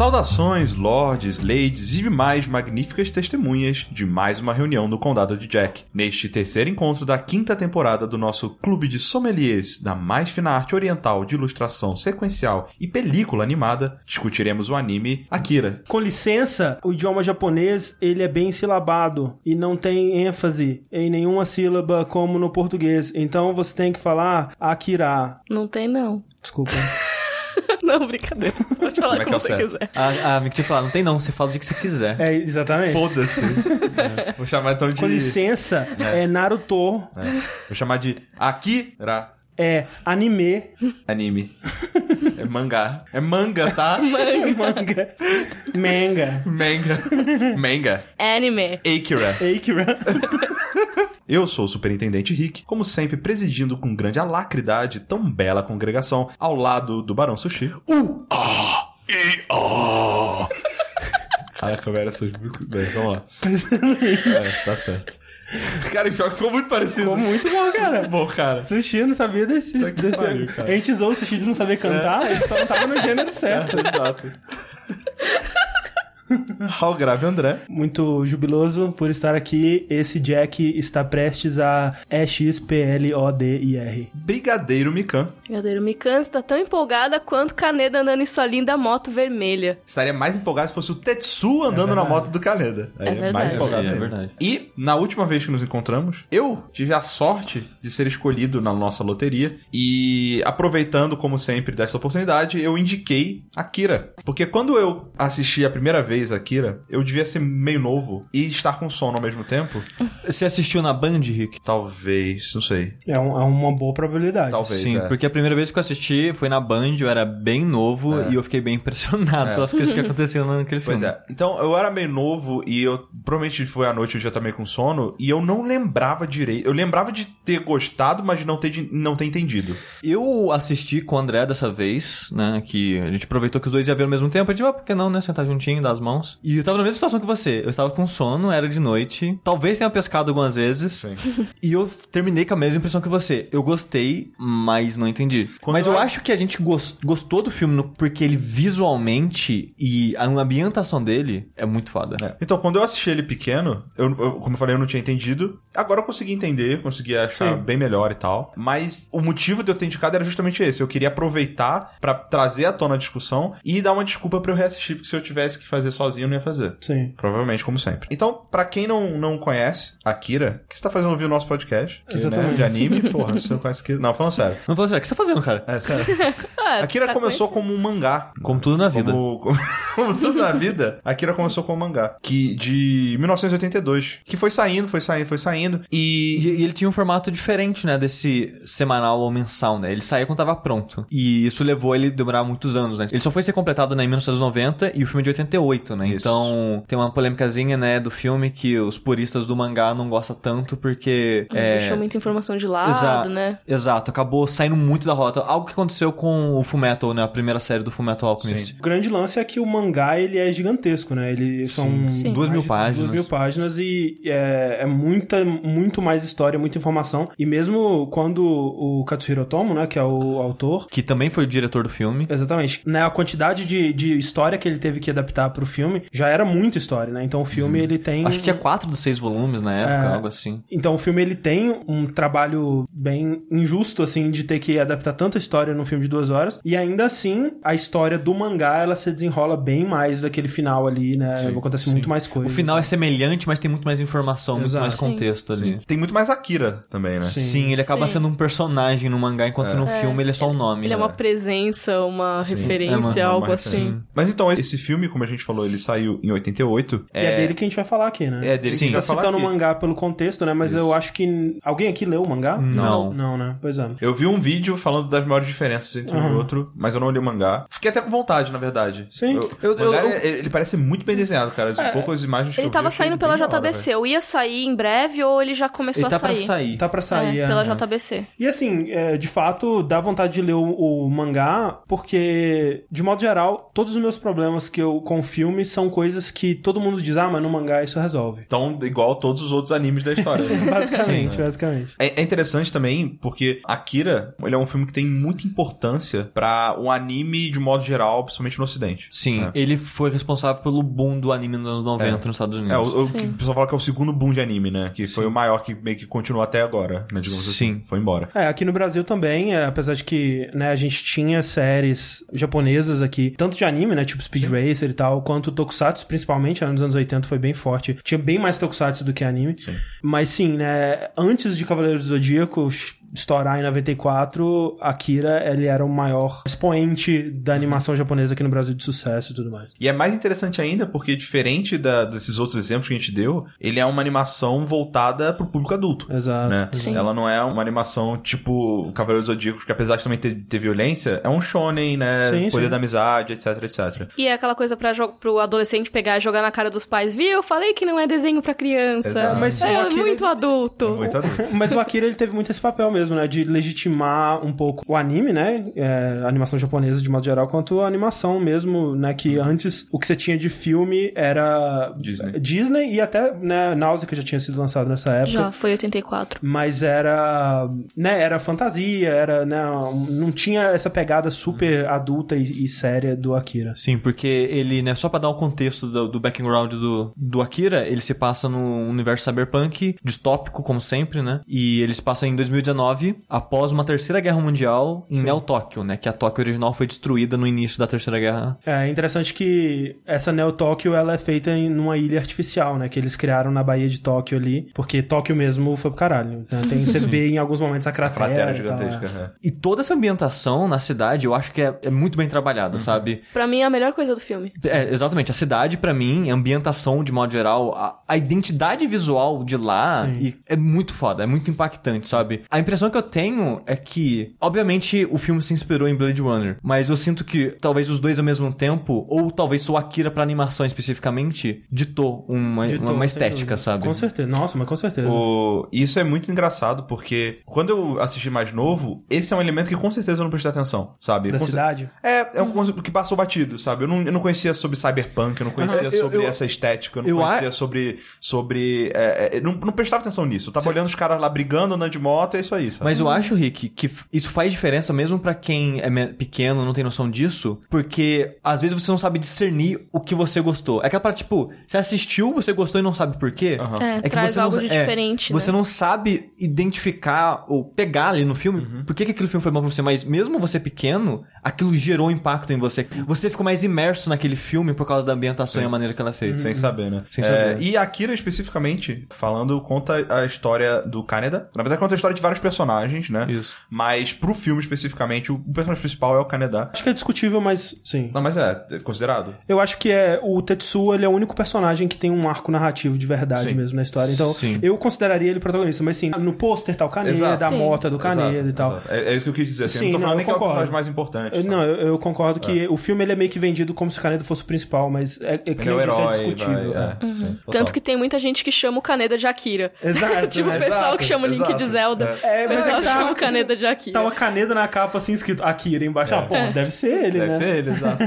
Saudações, lords, ladies e mais magníficas testemunhas de mais uma reunião no Condado de Jack. Neste terceiro encontro da quinta temporada do nosso clube de sommeliers da mais fina arte oriental de ilustração sequencial e película animada, discutiremos o anime Akira. Com licença, o idioma japonês ele é bem silabado e não tem ênfase em nenhuma sílaba como no português. Então você tem que falar Akira. Não tem, não. Desculpa. não, brincadeira. Pode falar Como é como, é você certo? quiser. A, a Mick falar, não tem não, você fala o dia que você quiser. É, exatamente. Foda-se. É. Vou chamar então de. Com licença, é, Naruto, É. Vou chamar de Akira é anime, anime. É mangá. É manga, tá? manga, manga, Manga. Manga. Anime. Akira. Akira. Eu sou o Superintendente Rick, como sempre presidindo com grande alacridade tão bela congregação ao lado do Barão Sushi. U A I A. Caraca, velho, essas músicas. Bem, vamos lá. É, tá certo. Cara, e pior ficou muito parecido. Ficou muito bom, cara. Muito bom, cara. Sushi eu não sabia desse. Tá desse... pariu. A gente usou o sushi de não saber cantar, ele só não tava no gênero certo. Exato. Raul Grave André. Muito jubiloso por estar aqui. Esse Jack está prestes a E-X-P-L-O-D-I-R. Brigadeiro Mikan. Brigadeiro Mikan está tão empolgada quanto Kaneda andando em sua linda moto vermelha. Estaria mais empolgado se fosse o Tetsu andando na moto do Kaneda. Aí É verdade. mais empolgado É ainda. verdade. E, na última vez que nos encontramos, eu tive a sorte de ser escolhido na nossa loteria. E, aproveitando, como sempre, dessa oportunidade, eu indiquei Akira. Porque quando eu assisti a primeira vez Akira, eu devia ser meio novo e estar com sono ao mesmo tempo. Você assistiu na Band, Rick? Talvez, não sei. É, um- é uma boa probabilidade. Talvez. Sim, é. porque a primeira vez que eu assisti foi na Band, eu era bem novo e eu fiquei bem impressionado pelas coisas que aconteciam naquele filme. Pois é. Então, eu era meio novo e eu provavelmente foi à noite eu já também com sono e eu não lembrava direito. Eu lembrava de ter gostado, mas de não ter, de- não ter entendido. Eu assisti com o André dessa vez, né? Que a gente aproveitou que os dois iam ver ao mesmo tempo. A gente, ah, por que não, né? Sentar juntinho, dar as mãos. E eu tava na mesma situação que você. Eu estava com sono, era de noite. Talvez tenha pescado algumas vezes. Sim. E eu terminei com a mesma impressão que você. Eu gostei, mas não entendi. Quando mas eu eu- acho que a gente gos- gostou do filme porque ele visualmente e a ambientação dele é muito foda. É. Então, quando eu assisti ele pequeno, eu, eu- como eu falei, eu não tinha entendido. Agora eu consegui entender, consegui achar Sim. bem melhor e tal. Mas o motivo de eu ter indicado era justamente esse. Eu queria aproveitar pra trazer à tona a discussão e dar uma desculpa pra eu reassistir, porque se eu tivesse que fazer sozinho, eu não ia fazer. Sim. Provavelmente, como sempre. Então, pra quem não, não conhece Akira, que você tá fazendo ouvir o nosso podcast? Que, né, Exatamente. de anime, porra, você não conhece Akira. Não, falando sério. Não assim, "Ah, o que você tá fazendo, cara? É sério. Ah, Akira tá começou como um mangá. Como tudo na vida. Como, como, como tudo na vida, Akira começou como um mangá. Que, de 1982. Que foi saindo, foi saindo, foi saindo. E, E. e ele tinha um formato diferente, né, desse semanal ou mensal, né? Ele saía quando tava pronto. E isso levou ele a demorar muitos anos, né? Ele só foi ser completado né, em 1990 e o filme é de 88, né? Isso. Então tem uma polêmicazinha, né, do filme que os puristas do mangá não gostam tanto porque... é... Deixou muita informação de lado, Exa- né? Exato, acabou saindo muito da rota. Algo que aconteceu com o Fullmetal, né? A primeira série do Fullmetal Alchemist. O grande lance é que o mangá, ele é gigantesco, né? Ele são... Sim. Duas mil páginas. Duas mil páginas e é, é muita, muito mais história, muita informação. E mesmo quando o Katsuhiro Otomo, né, que é o autor, Que também foi o diretor do filme. Exatamente. Né, a quantidade de, de história que ele teve que adaptar pro filme já era muita história, né? Então o filme, ele tem... Acho que tinha quatro dos seis volumes na época, É. algo assim. Então o filme ele tem um trabalho bem injusto assim de ter que adaptar tanta história num filme de duas horas e ainda assim a história do mangá ela se desenrola bem mais daquele final ali, né? Acontece muito mais O coisa. final é semelhante, mas tem muito mais informação, muito Exato. mais contexto ali. Tem muito mais Akira também, né? Sim. Sim, ele acaba Sim. sendo um personagem no mangá, enquanto no filme ele é só um nome. Ele é né? uma presença, uma É referência, uma- algo uma assim. Mas então, esse filme, como a gente falou, ele saiu em 88. E é... dele que a gente vai falar aqui, né? É dele Sim. que a Tá gente vai falar citando o aqui. mangá pelo contexto, né? Mas Isso. eu acho que alguém aqui leu o mangá? Não. Não, né? Pois é. Eu vi um vídeo falando das maiores diferenças entre um e outro, mas eu não li o mangá. Fiquei até com vontade, na verdade. Sim. Eu, Eu- o mangá, eu- ele, ele parece muito bem desenhado, cara. As poucas imagens que Ele eu vi, tava eu achei saindo pela hora, JBC. velho. Ou ia sair em breve ou ele já começou Ele tá a sair. pra sair. Tá pra sair, É, é. pela JBC. E assim, é, de fato, dá vontade de ler o, o mangá, porque, de modo geral, todos os meus problemas que eu com o filme são coisas que todo mundo diz, ah, mas no mangá isso resolve. Então, igual todos os outros animes da história. Basicamente, basicamente. É, é interessante também porque Akira, ele é um filme que tem muita importância pra um anime de modo geral, principalmente no ocidente. Sim, É. ele foi responsável pelo boom do anime nos anos 90 nos Estados Unidos. É, o, o Sim. que o pessoal fala que é o segundo boom de anime, né? Que foi o maior que meio que continuou até agora, né? Digamos Sim. assim. Foi embora. É, aqui no Brasil também, é, apesar de que né, a gente tinha séries japonesas aqui, tanto de anime, né, tipo Speed Racer e tal, quanto Tokusatsu, principalmente, né, nos anos 80 foi bem forte. Tinha bem mais Tokusatsu do que anime. Sim. Mas sim, né, antes de Cavaleiros do Zodíaco estourar em 94, Akira, ele era o maior expoente da animação japonesa aqui no Brasil de sucesso e tudo mais. E é mais interessante ainda porque, diferente da- desses outros exemplos que a gente deu, ele é uma animação voltada pro público adulto. Exato. Né? Sim. Ela não é uma animação tipo Cavaleiro do Zodíaco, que apesar de também ter, ter violência, é um shonen, né? Sim, Poder sim. da amizade, etc, etc. E é aquela coisa pra jo- pro adolescente pegar e jogar na cara dos pais. Viu? Eu falei que não é desenho pra criança. Exato. Mas é Akira- muito adulto. É muito adulto. Mas o Akira ele teve muito esse papel mesmo, né? De legitimar um pouco o anime, né? É, a animação japonesa de modo geral, quanto a animação mesmo, né? Que antes o que você tinha de filme era Disney. Disney e até, né, Náusea, que já tinha sido lançado nessa época. Já, foi 84. Mas era, né, era fantasia, era, né, não tinha essa pegada super adulta e, e séria do Akira. Sim, porque ele, né, só pra dar um contexto do, do background do, do Akira, ele se passa no universo cyberpunk, distópico, como sempre, né? E ele se passa em 2019, após uma terceira guerra mundial em Neo Tóquio, né? Que a Tóquio original foi destruída no início da terceira guerra. É interessante que essa Neo Tóquio ela é feita em numa ilha artificial, né? Que eles criaram na Baía de Tóquio ali, porque Tóquio mesmo foi pro caralho. Né? Tem, você vê em alguns momentos a cratera. Cratera e tal, gigantesca. é. né? E toda essa ambientação na cidade, eu acho que é, é muito bem trabalhada, sabe? Pra mim é a melhor coisa do filme. É, exatamente. A cidade, pra mim, a ambientação de modo geral, a, a identidade visual de lá e é muito foda, é muito impactante, sabe? A impressão que eu tenho é que, obviamente, o filme se inspirou em Blade Runner, mas eu sinto que talvez os dois ao mesmo tempo, ou talvez só o Akira pra animação especificamente, ditou uma, Ditou, uma, estética, sabe? Com certeza. Nossa, mas com certeza. O... Isso é muito engraçado porque quando eu assisti mais novo, esse é um elemento que com certeza eu não prestei atenção, sabe? Da Com cidade? É, é um conceito que passou batido, sabe? Eu não, eu não conhecia sobre cyberpunk, eu não conhecia eu- sobre eu- essa estética, eu não eu conhecia a- sobre. sobre é, é, não, não prestava atenção nisso. Eu tava olhando os caras lá brigando, andando de moto, é isso aí, sabe? Mas eu acho, Rick, que isso faz diferença mesmo pra quem é pequeno, não tem noção disso, porque às vezes você não sabe discernir o que você gostou. É aquela parte, tipo, você assistiu, você gostou e não sabe por quê. É, que traz você não algo sa- de é, diferente, Você né? não sabe identificar ou pegar ali no filme por que, que aquele filme foi bom pra você, mas mesmo você pequeno, aquilo gerou impacto em você. Você ficou mais imerso naquele filme por causa da ambientação e a maneira que ela é feita. Sem saber, né? Sem É, saber. e Akira, especificamente, falando, conta a história do Kaneda. Na verdade, conta a história de vários personagens, né? Isso. Mas pro filme, especificamente, o personagem principal é o Kaneda. Acho que é discutível, mas sim. Não, mas é, é considerado. Eu acho que é o Tetsuo, ele é o único personagem que tem um arco narrativo de verdade Sim. mesmo na história. Então, Sim. eu consideraria ele protagonista, mas sim, no pôster tá o Kaneda, Exato. a Sim. moto do Kaneda Exato, e tal. É, é isso que eu quis dizer. Assim, Sim, eu não tô não, falando eu nem que é o concordo. personagem mais importante. Eu- não, eu, eu concordo que o filme ele é meio que vendido como se o Kaneda fosse o principal, mas é, é que é disse, é herói, discutível. vai, é. é, sim, total. Tanto que tem muita gente que chama o Kaneda de Akira. Exato. tipo o né? pessoal exato, que chama o Link exato, de Zelda. É, pessoal é tava- o Kaneda de Akira. Tá uma caneta na capa assim escrito Akira embaixo. Ah, pô, deve ser ele, Deve né? ser ele, exato.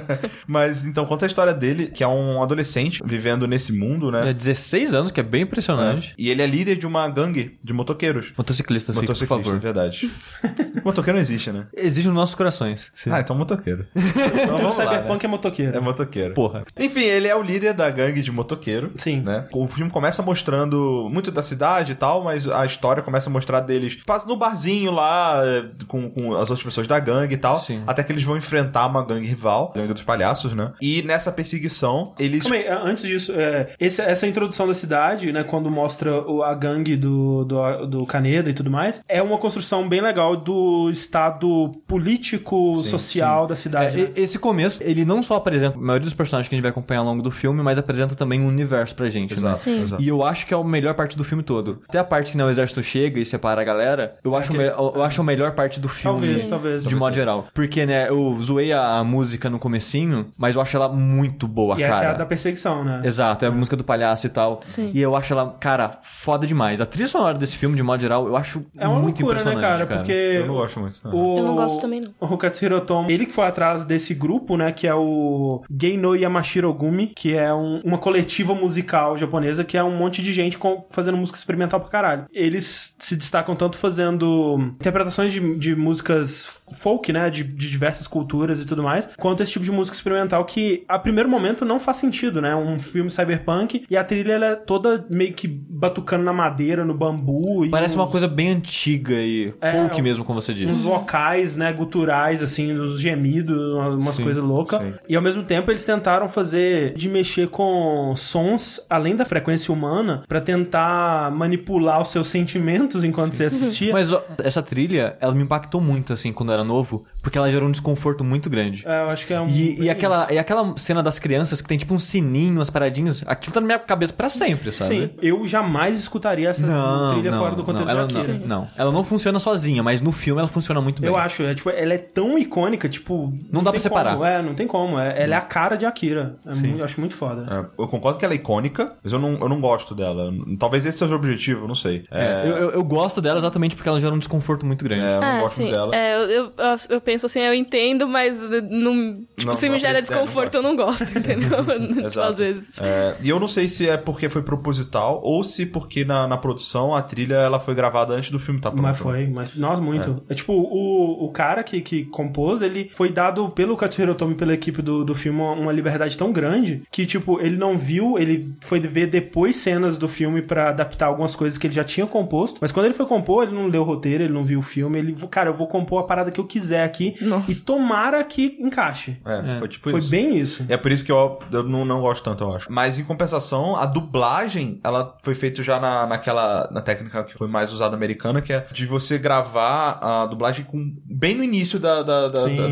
Mas então, conta a história dele, que é um adolescente vivendo nesse mundo, É né? 16 anos, que é bem impressionante. E ele é líder de uma gangue de motoqueiros. Motociclista, sim, por Motociclista, favor. é verdade. motoqueiro não existe, né? Existe nos nossos corações. Sim. Ah, então motoqueiro. Então vamos lá, Cyberpunk né? é motoqueiro. É motoqueiro. Porra. Enfim, ele é o líder da gangue de motoqueiro. Sim. Né? O filme começa mostrando muito da cidade e tal, mas a história começa a mostrar deles passa no barzinho lá eh, com, com as outras pessoas da gangue e tal. Sim. Até que eles vão enfrentar uma gangue rival, a gangue dos palhaços, né? E nessa perseguição, eles. Calma aí, antes disso, é, esse- essa introdução da cidade, né, quando mostra o- a gangue do, do, do Kaneda e tudo mais, é uma construção bem legal do estado político, social da cidade. É, né? esse começo, ele não só apresenta a maioria dos personagens que a gente vai acompanhar ao longo do filme, mas apresenta também um universo pra gente, né? Exato, Sim. exato. E eu acho que é a melhor parte do filme todo. Até a parte que né, o exército chega e separa a galera, eu acho, me- eu acho a melhor parte do filme. Talvez, talvez. De talvez modo sim. geral. Porque, né, eu zoei a, a música no comecinho, mas eu acho ela muito boa, E cara. essa é a da perseguição, né? Exato, é a música do palhaço e tal. Sim. E eu acho ela, cara, foda demais. A trilha sonora desse filme, de modo geral, eu acho É uma muito loucura, né, impressionante, cara? Porque Eu não gosto muito. o... Eu não gosto também, não. O Katsuhiro Otomo, ele que foi atrás desse grupo, né, que é o Geino Yamashirogumi, que é um- uma coletiva musical japonesa que é um monte de gente com- fazendo música experimental pra caralho. Eles se destacam tanto fazendo interpretações de, de músicas folk, né, de, de diversas culturas e tudo mais, quanto esse tipo de música experimental que, a primeiro momento, não faz sentido, né? Um filme cyberpunk e a trilha ela é toda meio que batucando na madeira, no bambu. Parece uns, uma coisa bem antiga e É, folk um- mesmo, como você Uns disse. vocais, né, guturais, assim, uns gemidos, umas Sim, coisas loucas. sim. E ao mesmo tempo eles tentaram fazer de mexer com sons além da frequência humana pra tentar manipular os seus sentimentos enquanto você assistia. Mas ó, essa trilha, ela me impactou muito, assim, quando eu era novo, porque ela gerou um desconforto muito grande. É, eu acho que é um. E, e, aquela, e aquela cena das crianças que tem tipo um sininho, umas paradinhas, aquilo tá na minha cabeça pra sempre, sabe? Sim, eu jamais escutaria essa Não, trilha não, fora do contexto não, ela, não, não, ela não funciona sozinha, mas no filme ela funciona muito bem. Eu acho, é, tipo, ela é tão icônica, tipo. Não dá pra separar. como, É, não tem como. É, ela é a cara de Akira. É muito- eu acho muito foda. É, eu concordo que ela é icônica, mas eu não, eu não gosto dela. Talvez esse seja o objetivo, não sei. É, Eu, eu, eu gosto dela exatamente porque ela gera um desconforto muito grande. é, eu não É, gosto sim. dela. É, eu, eu, eu penso assim, eu entendo, mas não, tipo, Não, se não me gera é, não desconforto, eu não gosto, entendeu? tipo, às vezes. É, e eu não sei se é porque foi proposital ou se porque na, na produção a trilha ela foi gravada antes do filme tá pronto. Mas foi, mas nossa, muito. É, tipo, o, o cara que, que compôs, ele foi dado pelo Katsuhiro Otomi, pela equipe do, do filme, uma, liberdade tão grande que, tipo, ele não viu, ele foi ver depois cenas do filme pra adaptar algumas coisas que ele já tinha composto, mas quando ele foi compor, ele não leu o roteiro, ele não viu o filme, ele, cara, eu vou compor a parada que eu quiser aqui Nossa. e tomara que encaixe. É, foi tipo foi isso. bem isso. É por isso que eu, eu não, não gosto tanto, eu acho. Mas em compensação, a dublagem, ela foi feita já na, naquela na técnica que foi mais usada americana, que é de você gravar a dublagem com bem no início da, da, da, Sim. da-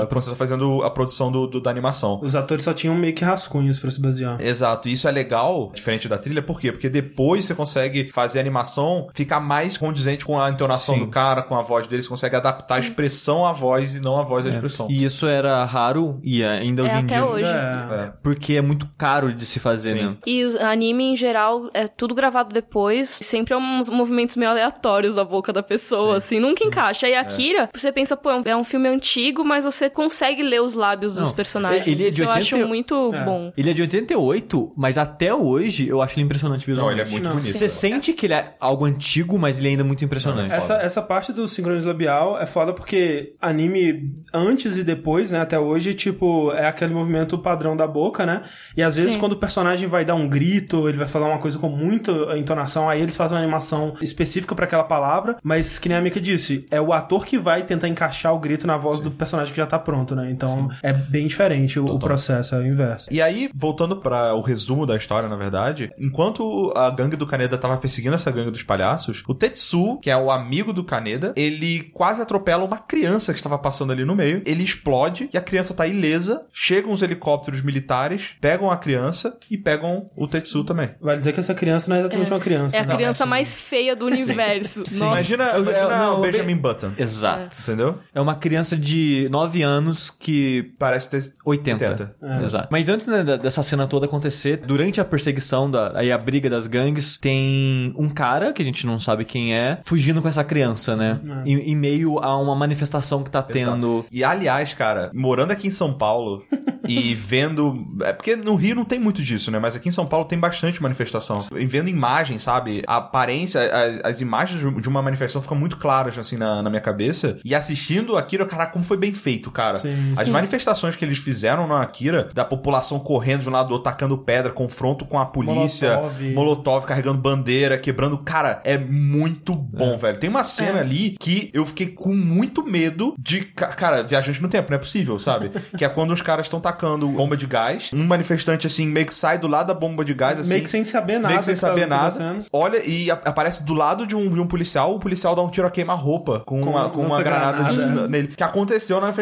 da- quando você tá fazendo a produção do, do- da animação. Os atores só tinham meio que rascunhos pra se basear. Exato, e isso é legal, diferente da trilha, por quê? Porque depois você consegue fazer a animação ficar mais condizente com a entonação Sim. do cara, com a voz dele, você consegue adaptar a expressão à voz e não a voz à expressão. E isso era raro e ainda É hoje em até dia. hoje. É. Porque é muito caro de se fazer, Sim. né? E o anime, em geral, é tudo gravado depois. Sempre é uns movimentos meio aleatórios da boca da pessoa, assim. Nunca encaixa. E Akira, você pensa, pô, é um- é filme antigo, mas você consegue ler os lábios dos Não, personagens. ele é de Isso eu 80 acho muito É. bom. Ele é de 88, mas até hoje eu acho ele impressionante Não, visualmente. ele é muito Não, bonito. Você sente que ele é algo antigo, mas ele ainda é muito impressionante. Essa, essa parte do sincronismo labial é foda porque anime antes e depois, né, até hoje, tipo, é aquele movimento padrão da boca, né? E às vezes Sim. quando o personagem vai dar um grito, ele vai falar uma coisa com muita entonação, aí eles fazem uma animação específica pra aquela palavra, mas que nem a Mika disse, é o ator que vai tentar encaixar o grito na voz do personagem que já tá pronto, né? Então é bem diferente o, o processo, é o inverso. E aí, voltando para o resumo da história, na verdade, enquanto a gangue do Kaneda tava perseguindo essa gangue dos palhaços, o Tetsu, que é o amigo do Kaneda, ele quase atropela uma criança que estava passando ali no meio. Ele explode e a criança tá ilesa. Chegam os helicópteros militares, pegam a criança e pegam o Tetsu também. Vai dizer que essa criança não é exatamente uma criança. É a né? criança mais feia do universo. Nossa. Imagina, imagina não, o Benjamin Button. Exato. Entendeu? É uma criança de 9 anos que Parece ter 80. 80. É. Exato. Mas antes né, dessa cena toda acontecer, durante a perseguição, da, aí a briga das gangues, tem um cara, que a gente não sabe quem é, fugindo com essa criança, né? É. Em, em meio a uma manifestação que tá tendo. E aliás, cara, morando aqui em São Paulo e vendo. É porque no Rio não tem muito disso, né? Mas aqui em São Paulo tem bastante manifestação. E vendo imagens, sabe? A aparência, a- as imagens de uma manifestação ficam muito claras, assim, na, na minha cabeça. E assistindo Akira, cara, como foi bem feito, cara. Sim, As sim. manifestações que eles fizeram na Akira, da população correndo de um lado do outro, tacando pedra, confronto com a polícia, Molotov. Molotov carregando bandeira, quebrando. Cara, é muito bom, velho. Tem uma cena É. ali que eu fiquei com muito medo de. ca- Cara, viajante no tempo, não é possível, sabe? que é quando os caras estão tacando bomba de gás. Um manifestante, assim, meio que sai do lado da bomba de gás, assim. Meio que sem saber nada. meio que sem que tá saber nada. Olha e aparece do lado de um, de um policial. O policial dá um tiro a queima-roupa com, Com uma, com uma granada, granada. n- nele. Que aconteceu na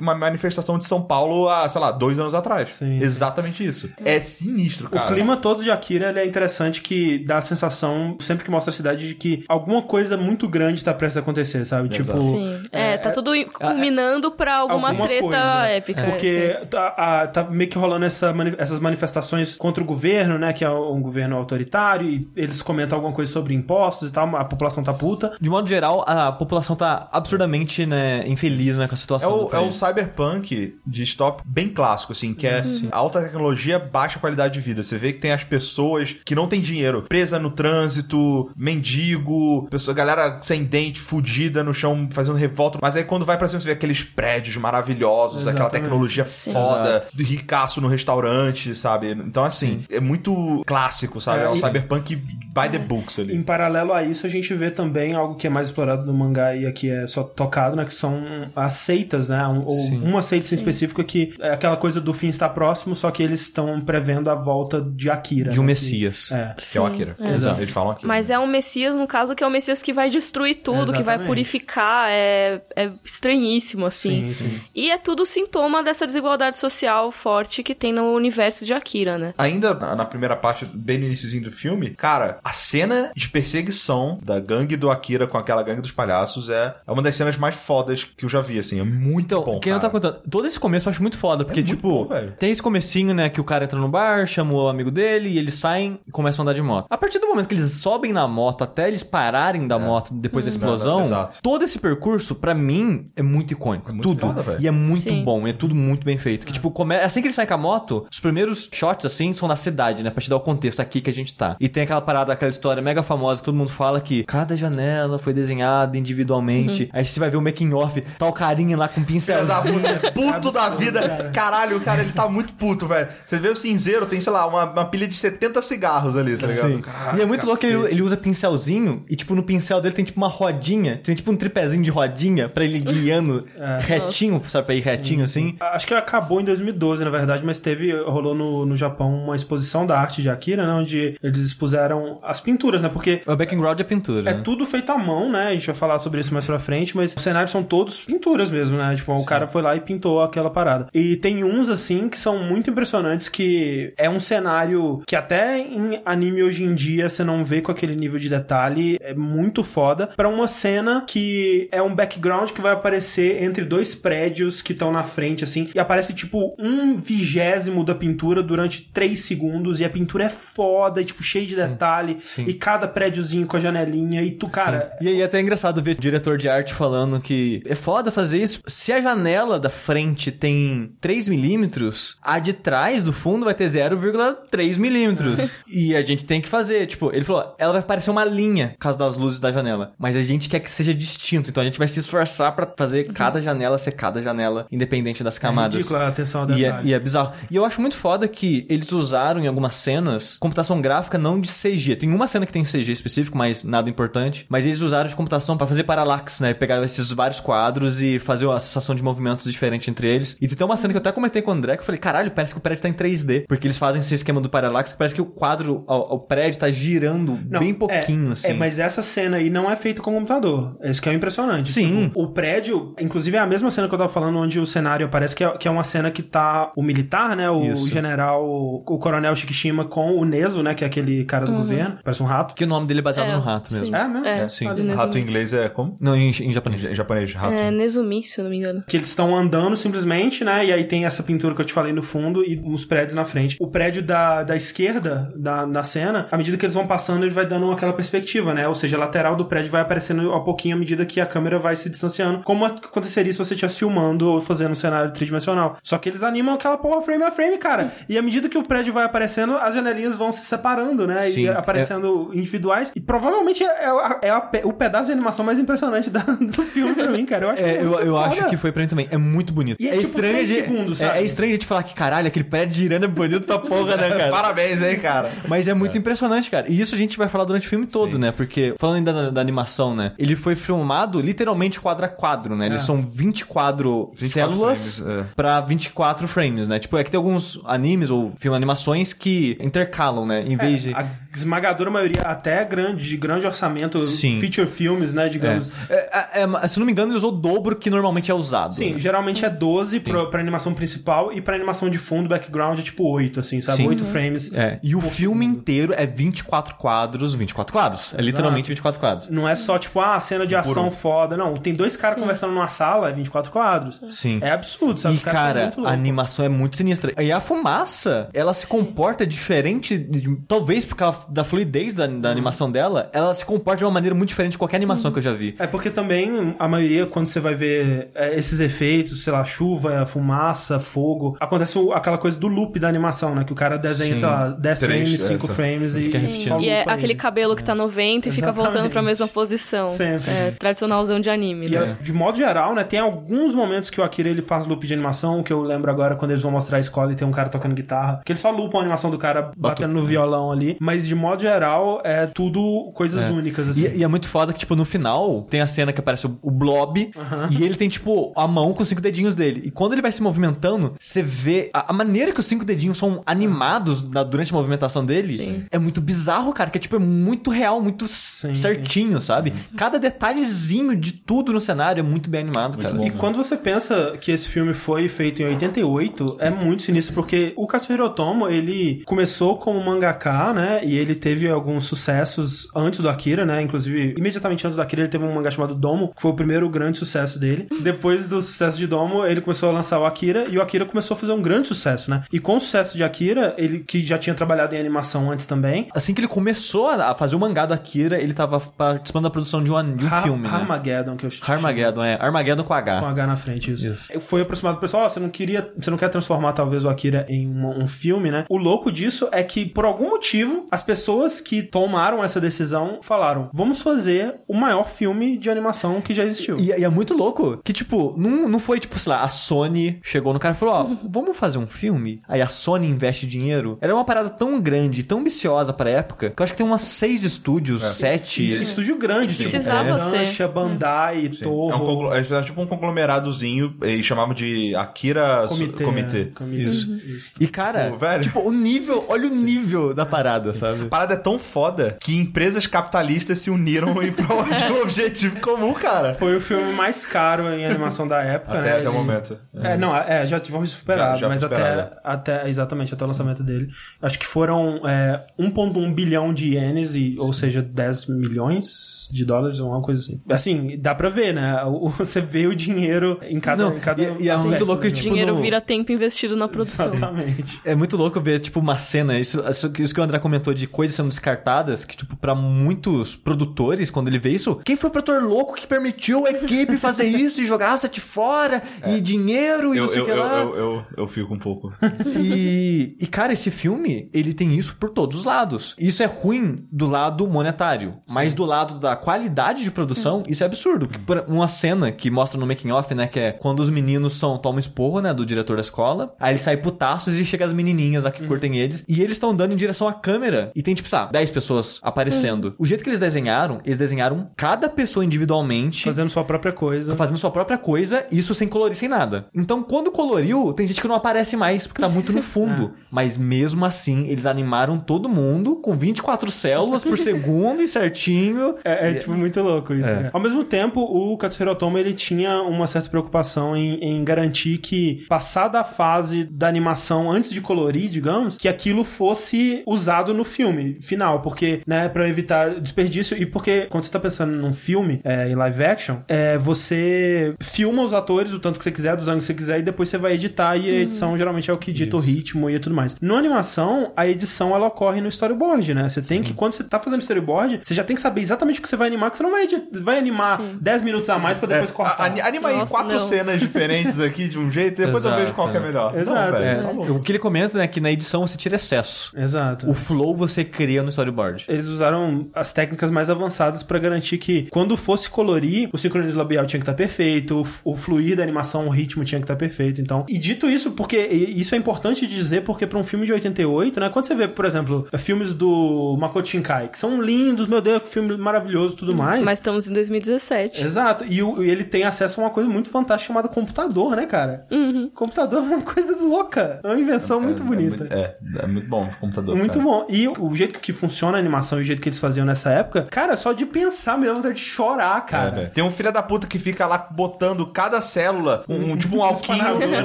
manifestação de São Paulo há, sei lá, dois anos atrás. Sim. Exatamente isso. É sinistro, cara. O clima todo de Akira ele é interessante que dá a sensação, sempre que mostra a cidade, de que alguma coisa muito grande tá prestes a acontecer, sabe? Exato. Tipo. Sim. É, tá tudo culminando pra alguma, alguma treta coisa. épica. Porque assim. tá- a, a, tá meio que rolando essa, essas manifestações contra o governo, né? Que é um governo autoritário, e eles comentam alguma coisa sobre impostos e tal, a população tá puta. De modo geral, a população tá absurdamente, né, infeliz, né, com a situação. É o, é o cyberpunk de stop bem clássico, assim, que é uhum. alta tecnologia, baixa qualidade de vida. Você vê que tem as pessoas que não têm dinheiro, presa no trânsito, mendigo, pessoa, galera sem dente, fudida no chão, fazendo revolta. Mas aí quando vai pra cima, você vê aqueles prédios maravilhosos, Exatamente. aquela tecnologia Sim. foda, de ricaço no restaurante, sabe? Então, assim, Sim. é muito clássico, sabe? É, é o cyberpunk by the books ali. Em paralelo a isso, a gente vê também algo que é mais explorado no mangá e aqui é só tocado, né? Que são as seitas, né? Um, ou uma seita em específico que é aquela coisa do fim está próximo, só que eles estão prevendo a volta de Akira. De um né? Messias. Que, é. que é o Akira. É. Exato. Eles falam Akira. Mas é um Messias, no caso, que é o Messias que vai destruir tudo, que vai purificar. É, é estranhíssimo, assim. Sim, sim. E é tudo sintoma dessa desigualdade social forte que tem no universo de Akira, né? Ainda na primeira parte, bem no iníciozinho do filme, cara, a cena de perseguição da gangue do Akira com aquela gangue dos palhaços é, é uma das cenas mais fodas que eu já vi, assim. É muito então, bom. Quem cara. não tá contando, todo esse começo eu acho muito foda, porque, é muito tipo, bom, tem esse comecinho, né, que o cara entra no bar, chama o amigo dele e eles saem e começam a andar de moto. A partir do momento que eles sobem na moto até eles pararem da é. moto depois hum. da explosão, não, não, todo esse percurso, para mim, é muito icônico. É muito tudo. Foda, e é muito Sim. bom, é tudo muito bem feito. Que, tipo, come... assim que eles saem com a moto, os primeiros shots, assim, são na cidade, né, pra te dar o contexto aqui que a gente tá. E tem aquela parada, aquela história mega famosa que todo mundo fala que cada janela foi desenhada individualmente. Uhum. Aí você vai ver o making off, tá o carinha lá com pincelzinho. puto da vida. Cara. Caralho, o cara ele tá muito puto, velho. Você vê o cinzeiro, tem, sei lá, uma, uma pilha de 70 cigarros ali, tá ligado? Sim. Caralho, e é muito louco que ele, ele, usa pincelzinho e, tipo, no pincel dele tem, tipo, uma rodinha. Tem, tipo, um tripézinho de rodinha pra ele guiando é. retinho, Nossa. sabe? Pra ir retinho, Sim. assim. Acho que acabou em 2012, na verdade, mas teve, rolou no, no Japão uma exposição da arte de Akira, né? Onde eles expuseram as pinturas, né? Porque... O background é pintura. É né? tudo feito à mão, né? A gente vai falar sobre isso mais pra frente, mas os cenários são todos pinturas mesmo, né? Tipo, Sim. o cara foi lá e pintou aquela parada. E tem uns, assim, que são muito impressionantes, que é um cenário que até em anime hoje em dia você não vê com aquele nível de detalhe, é muito foda, para uma cena que é um background que vai aparecer entre dois prédios que estão na frente, assim, e aparece, tipo, um vigésimo da pintura durante três segundos, e a pintura é foda, e, tipo, cheia de Sim. detalhe, Sim. e cada prédiozinho com a janelinha, e tu, cara... Sim. E aí é até engraçado ver o diretor de arte falando que é foda fazer isso. Se a janela da frente tem 3 milímetros, a de trás do fundo vai ter 0,3 milímetros. e a gente tem que fazer, tipo, ele falou, ela vai parecer uma linha por causa das luzes da janela. Mas a gente quer que seja distinto, então a gente vai se esforçar para fazer uhum. cada janela ser cada janela, independente das é camadas. É ridículo a atenção ao detalhe. E é, e é bizarro. E eu acho muito foda que eles usaram em algumas cenas computação gráfica não de CG. Tem uma cena que tem CG específico, mas nada importante. Mas eles usaram de computação para fazer paralaxe, né? Pegar esses vários quadros e fazer a sensação de movimentos diferentes entre eles. E tem uma cena que eu até comentei com o André que eu falei, caralho, parece que o prédio tá em 3D. Porque eles fazem esse esquema do paralaxe que parece que o quadro, o, o prédio tá girando não, bem pouquinho, é, assim. É, mas essa cena aí não é feita com computador. Isso que é impressionante. Sim. Tipo, o prédio, inclusive é a mesma cena que eu tava falando, onde o cenário parece que é, que é uma cena que tá o militar, né? O Isso. general, o coronel Shikishima com o Neso, né? Que é aquele cara do uhum. governo. Parece um rato. Que o nome dele é baseado é, no rato mesmo. Sim. É mesmo? É, sim. Rato em inglês é como? Não, em, em japonês. Em, japonês, rato. É Nezumi, se eu não me engano. Que eles estão andando simplesmente, né? E aí tem essa pintura que eu te falei no fundo e os prédios na frente. O prédio da, da esquerda, da, da cena, à medida que eles vão passando, ele vai dando aquela perspectiva, né? Ou seja, a lateral do prédio vai aparecendo a pouquinho à medida que a câmera vai se distanciando. Como aconteceria se você estivesse filmando ou fazendo um cenário tridimensional. Só que eles animam aquela porra frame a frame, cara. E à medida que o prédio vai aparecendo, as janelinhas vão se separando, né? Sim, e aparecendo é... individuais. E provavelmente é, é, é, o pedaço de animação mais impressionante da, do filme pra mim, cara. Eu acho, é, eu, eu acho que foi pra mim também. É muito bonito. E é, é tipo estranho de, segundos, é, é, estranho de falar que, caralho, aquele prédio girando é bonito pra porra, né, cara? Parabéns, hein, cara. Mas é muito impressionante, cara. E isso a gente vai falar durante o filme todo, Sim. né? Porque, falando ainda da, da, animação, né? Ele foi filmado literalmente quadro a quadro, né? Eles são 24, 24 células frames, pra 24 frames, né? Tipo, é que tem alguns animes ou filme animações que intercalam, né? Em vez de... A esmagadora maioria, até grande, de grande orçamento, Sim. feature filmes, né, digamos. É, é, é, se não me engano, ele usou o dobro que normalmente é usado. Sim, né? geralmente é 12 pra, pra animação principal e pra animação de fundo, background, é tipo 8, assim, sabe? Sim. 8 frames. É, e o filme inteiro é 24 quadros, 24 quadros. É literalmente 24 quadros. Não é só, tipo, ah, cena de ação foda. Não, tem dois caras conversando numa sala, é 24 quadros. Sim. É absurdo, sabe? E, cara, muito a animação é muito sinistra. E a fumaça, ela se comporta diferente, de- talvez por causa da fluidez da, da animação dela, ela se comporta de uma maneira muito diferente de qualquer animação que eu já vi. É porque também a maioria, quando você vai ver é, esses efeitos, sei lá, chuva, fumaça, fogo, acontece aquela coisa do loop da animação, né? Que o cara desenha, Sim. sei lá, 10 Três, frames, 5 essa. frames e Fica. E é aquele ele. cabelo que tá no vento e fica Exatamente. voltando pra mesma posição. Sempre. É, tradicionalzão de anime, E né? é, de modo geral, né, tem alguns momentos que o Akira ele faz loop de animação, que eu lembro agora quando eles vão mostrar a escola e tem um cara tocando guitarra, que eles só loopam a animação do cara batendo no violão ali, mas de modo geral é tudo coisas únicas assim. E, e é muito foda que, tipo, no final tem a cena que aparece o, o Blob e ele tem, tipo, a mão com os cinco dedinhos dele. E quando ele vai se movimentando, você vê a, a maneira que os cinco dedinhos são animados na- durante a movimentação dele. Sim. É muito bizarro, cara, que é, tipo, é muito real, muito Sim, certinho, sabe? Cada detalhezinho de tudo no cenário é muito bem animado, cara. E quando você pensa que esse filme foi feito em 88, é muito sinistro, porque o Katsuhiro Otomo, ele começou como mangaka, né, e ele teve alguns sucessos antes do Akira, né, inclusive, imediatamente antes do Akira, ele teve um mangá chamado Domo, que foi o primeiro grande sucesso dele. Depois do sucesso de Domo, ele começou a lançar o Akira, e o Akira começou a fazer um grande sucesso, né. E com o sucesso de Akira, ele que já tinha trabalhado em animação antes também, Assim que ele começou a fazer o mangá do Akira, ele tava participando da produção de um, de um Har- filme, né? Armageddon, que eu chamo. Armageddon, é. Armageddon com H. Com H na frente, isso. Isso. Foi aproximado do pessoal, ó, você não queria, você não quer transformar talvez o Akira em um, um filme, né? O louco disso é que, por algum motivo, as pessoas que tomaram essa decisão falaram, vamos fazer o maior filme de animação que já existiu. E, e é muito louco que, tipo, não, não foi, tipo, sei lá, a Sony chegou no cara e falou, ó, vamos fazer um filme? Aí a Sony investe dinheiro. Era uma parada tão grande, tão ambiciosa pra época, que eu acho que tem umas seis estúdios, sete... Esse estúdio grande, tipo, Precisava ser. Kodansha, Bandai, É, um conglo- eles fizeram tipo um conglomeradozinho e chamavam de Akira comitê. Comitê. né? Comitê. Isso. Isso. E, cara, Pô, velho. tipo, o nível, olha o nível da parada, sabe? A parada é tão foda que empresas capitalistas se uniram em prol de um objetivo comum, cara. Foi o filme mais caro em animação da época, Até, né? até o momento. É, não, é, já foi superado, Já- já mas superado. até, até, exatamente, até o lançamento dele. Acho que foram é, 1.1 bilhão de ienes, e, ou seja, 10 milhões de dólares, ou uma coisa assim. Assim, dá pra ver, né? O- Você vê o dinheiro em cada... Não, em cada e- e é muito louco, né? tipo, Dinheiro no- vira tempo investido na produção. Exatamente. É muito louco ver, tipo, uma cena, isso, isso, isso que o André comentou de coisas sendo descartadas, que, tipo, pra muitos produtores, quando ele vê isso, quem foi o produtor louco que permitiu a equipe fazer isso e jogar asset fora, e dinheiro, e Eu, não sei eu, o que eu, lá. eu, eu, eu fico um pouco. E, e, cara, esse filme, ele tem isso por todos os lados. Isso é ruim do lado monetário, mas do lado da qualidade de produção, isso é absurdo. Por- Uma cena que mostra no making off, né, que é quando os meninos são tomam esporro, né, do diretor da escola, aí ele sai putaços e chega as menininhas lá que curtem eles, e eles estão andando em direção à câmera, e tem, tipo, sabe, 10 pessoas aparecendo. O jeito que eles desenharam, eles desenharam cada pessoa individualmente, Fazendo sua própria coisa. fazendo sua própria coisa, isso sem colorir, sem nada. Então, quando coloriu, tem gente que não aparece mais, porque tá muito no fundo. Mas mesmo assim, eles animaram todo mundo com 24 células por segundo e certinho. É, é, tipo muito louco isso. né? Ao mesmo tempo, o Katsuhiro Otomo ele tinha uma certa preocupação em, em garantir que, passada a fase da animação antes de colorir, digamos, que aquilo fosse usado no filme final, porque, né, pra evitar desperdício e porque quando você tá pensando num filme é, em live action, é, você filma os atores o tanto que você quiser, dos ângulos que você quiser e depois você vai editar e a edição geralmente é o que dita o ritmo e tudo mais. No animação, a edição ela ocorre no storyboard, né? Você tem que, quando você tá fazendo storyboard, você já tem que saber exatamente o que você vai animar, que você não vai, vai animar 10 minutos a mais pra depois É, cortar. a- a- anima aí Nossa, quatro não. cenas diferentes aqui de um jeito e depois eu Exato, vejo qual que é é. melhor. Exato, Não, velho, é. tá louco. O que ele comenta, né, que na edição você tira excesso. Exato. O flow você cria no storyboard. Eles usaram as técnicas mais avançadas pra garantir que quando fosse colorir, o sincronismo labial tinha que estar perfeito, o, o fluir da animação, o ritmo tinha que estar perfeito. Então, e dito isso, porque isso é importante dizer, porque pra um filme de 88, né? Quando você vê, por exemplo, filmes do Makoto Shinkai, que são lindos, meu Deus, que filme maravilhoso e tudo mais. Mas estamos em 2017. Exato. E, o- e ele tem acesso a uma coisa muito fantástica chamada computador, né, cara? Computador é uma coisa louca. É uma invenção muito É, bonita. É, muito, é, é muito bom o computador. Muito cara. bom. E o jeito que funciona a animação e o jeito que eles faziam nessa época, cara, só de pensar mesmo, de chorar, cara. É, Tem um filho da puta que fica lá botando cada célula, um, um tipo um alquinho, um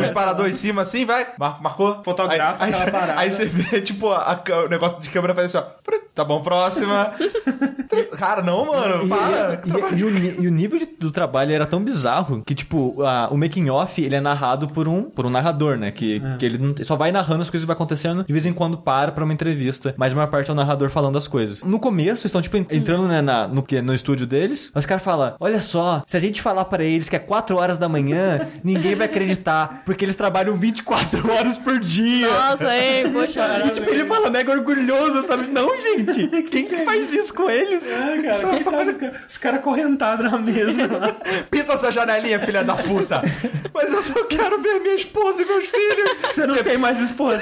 disparador em cima assim, vai, mar marcou. Fotografa aí, aí, parada. Aí você vê, tipo, a, a, o negócio de câmera faz assim, ó. Tá bom, próxima. Cara, não, mano, E, para. e- e o, e o nível de- do trabalho era tão bizarro que, tipo, a- o making off ele é narrado por um, por um narrador, né? Que, que ele só vai narrando as coisas que vai acontecendo, de vez em quando para pra uma entrevista. Mas a parte é o narrador falando as coisas. No começo, estão, tipo, en- entrando né, na- no, que- no estúdio deles, os caras falam: Olha só, se a gente falar pra eles que é 4 horas da manhã, ninguém vai acreditar, porque eles trabalham 24 horas por dia. Nossa, hein, poxa. E, tipo, ele fala mega orgulhoso, sabe? Não, gente, quem que faz isso com eles? É, cara, os caras os caras correntados na mesa. Pinta essa janelinha, filha da puta. Mas eu só quero ver minha esposa e meus filhos. Você não tem mais esposa.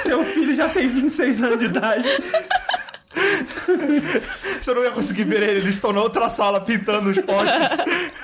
Seu filho já tem 26 anos de idade. verdade. Você não ia conseguir ver ele, eles estão na outra sala pintando os postes.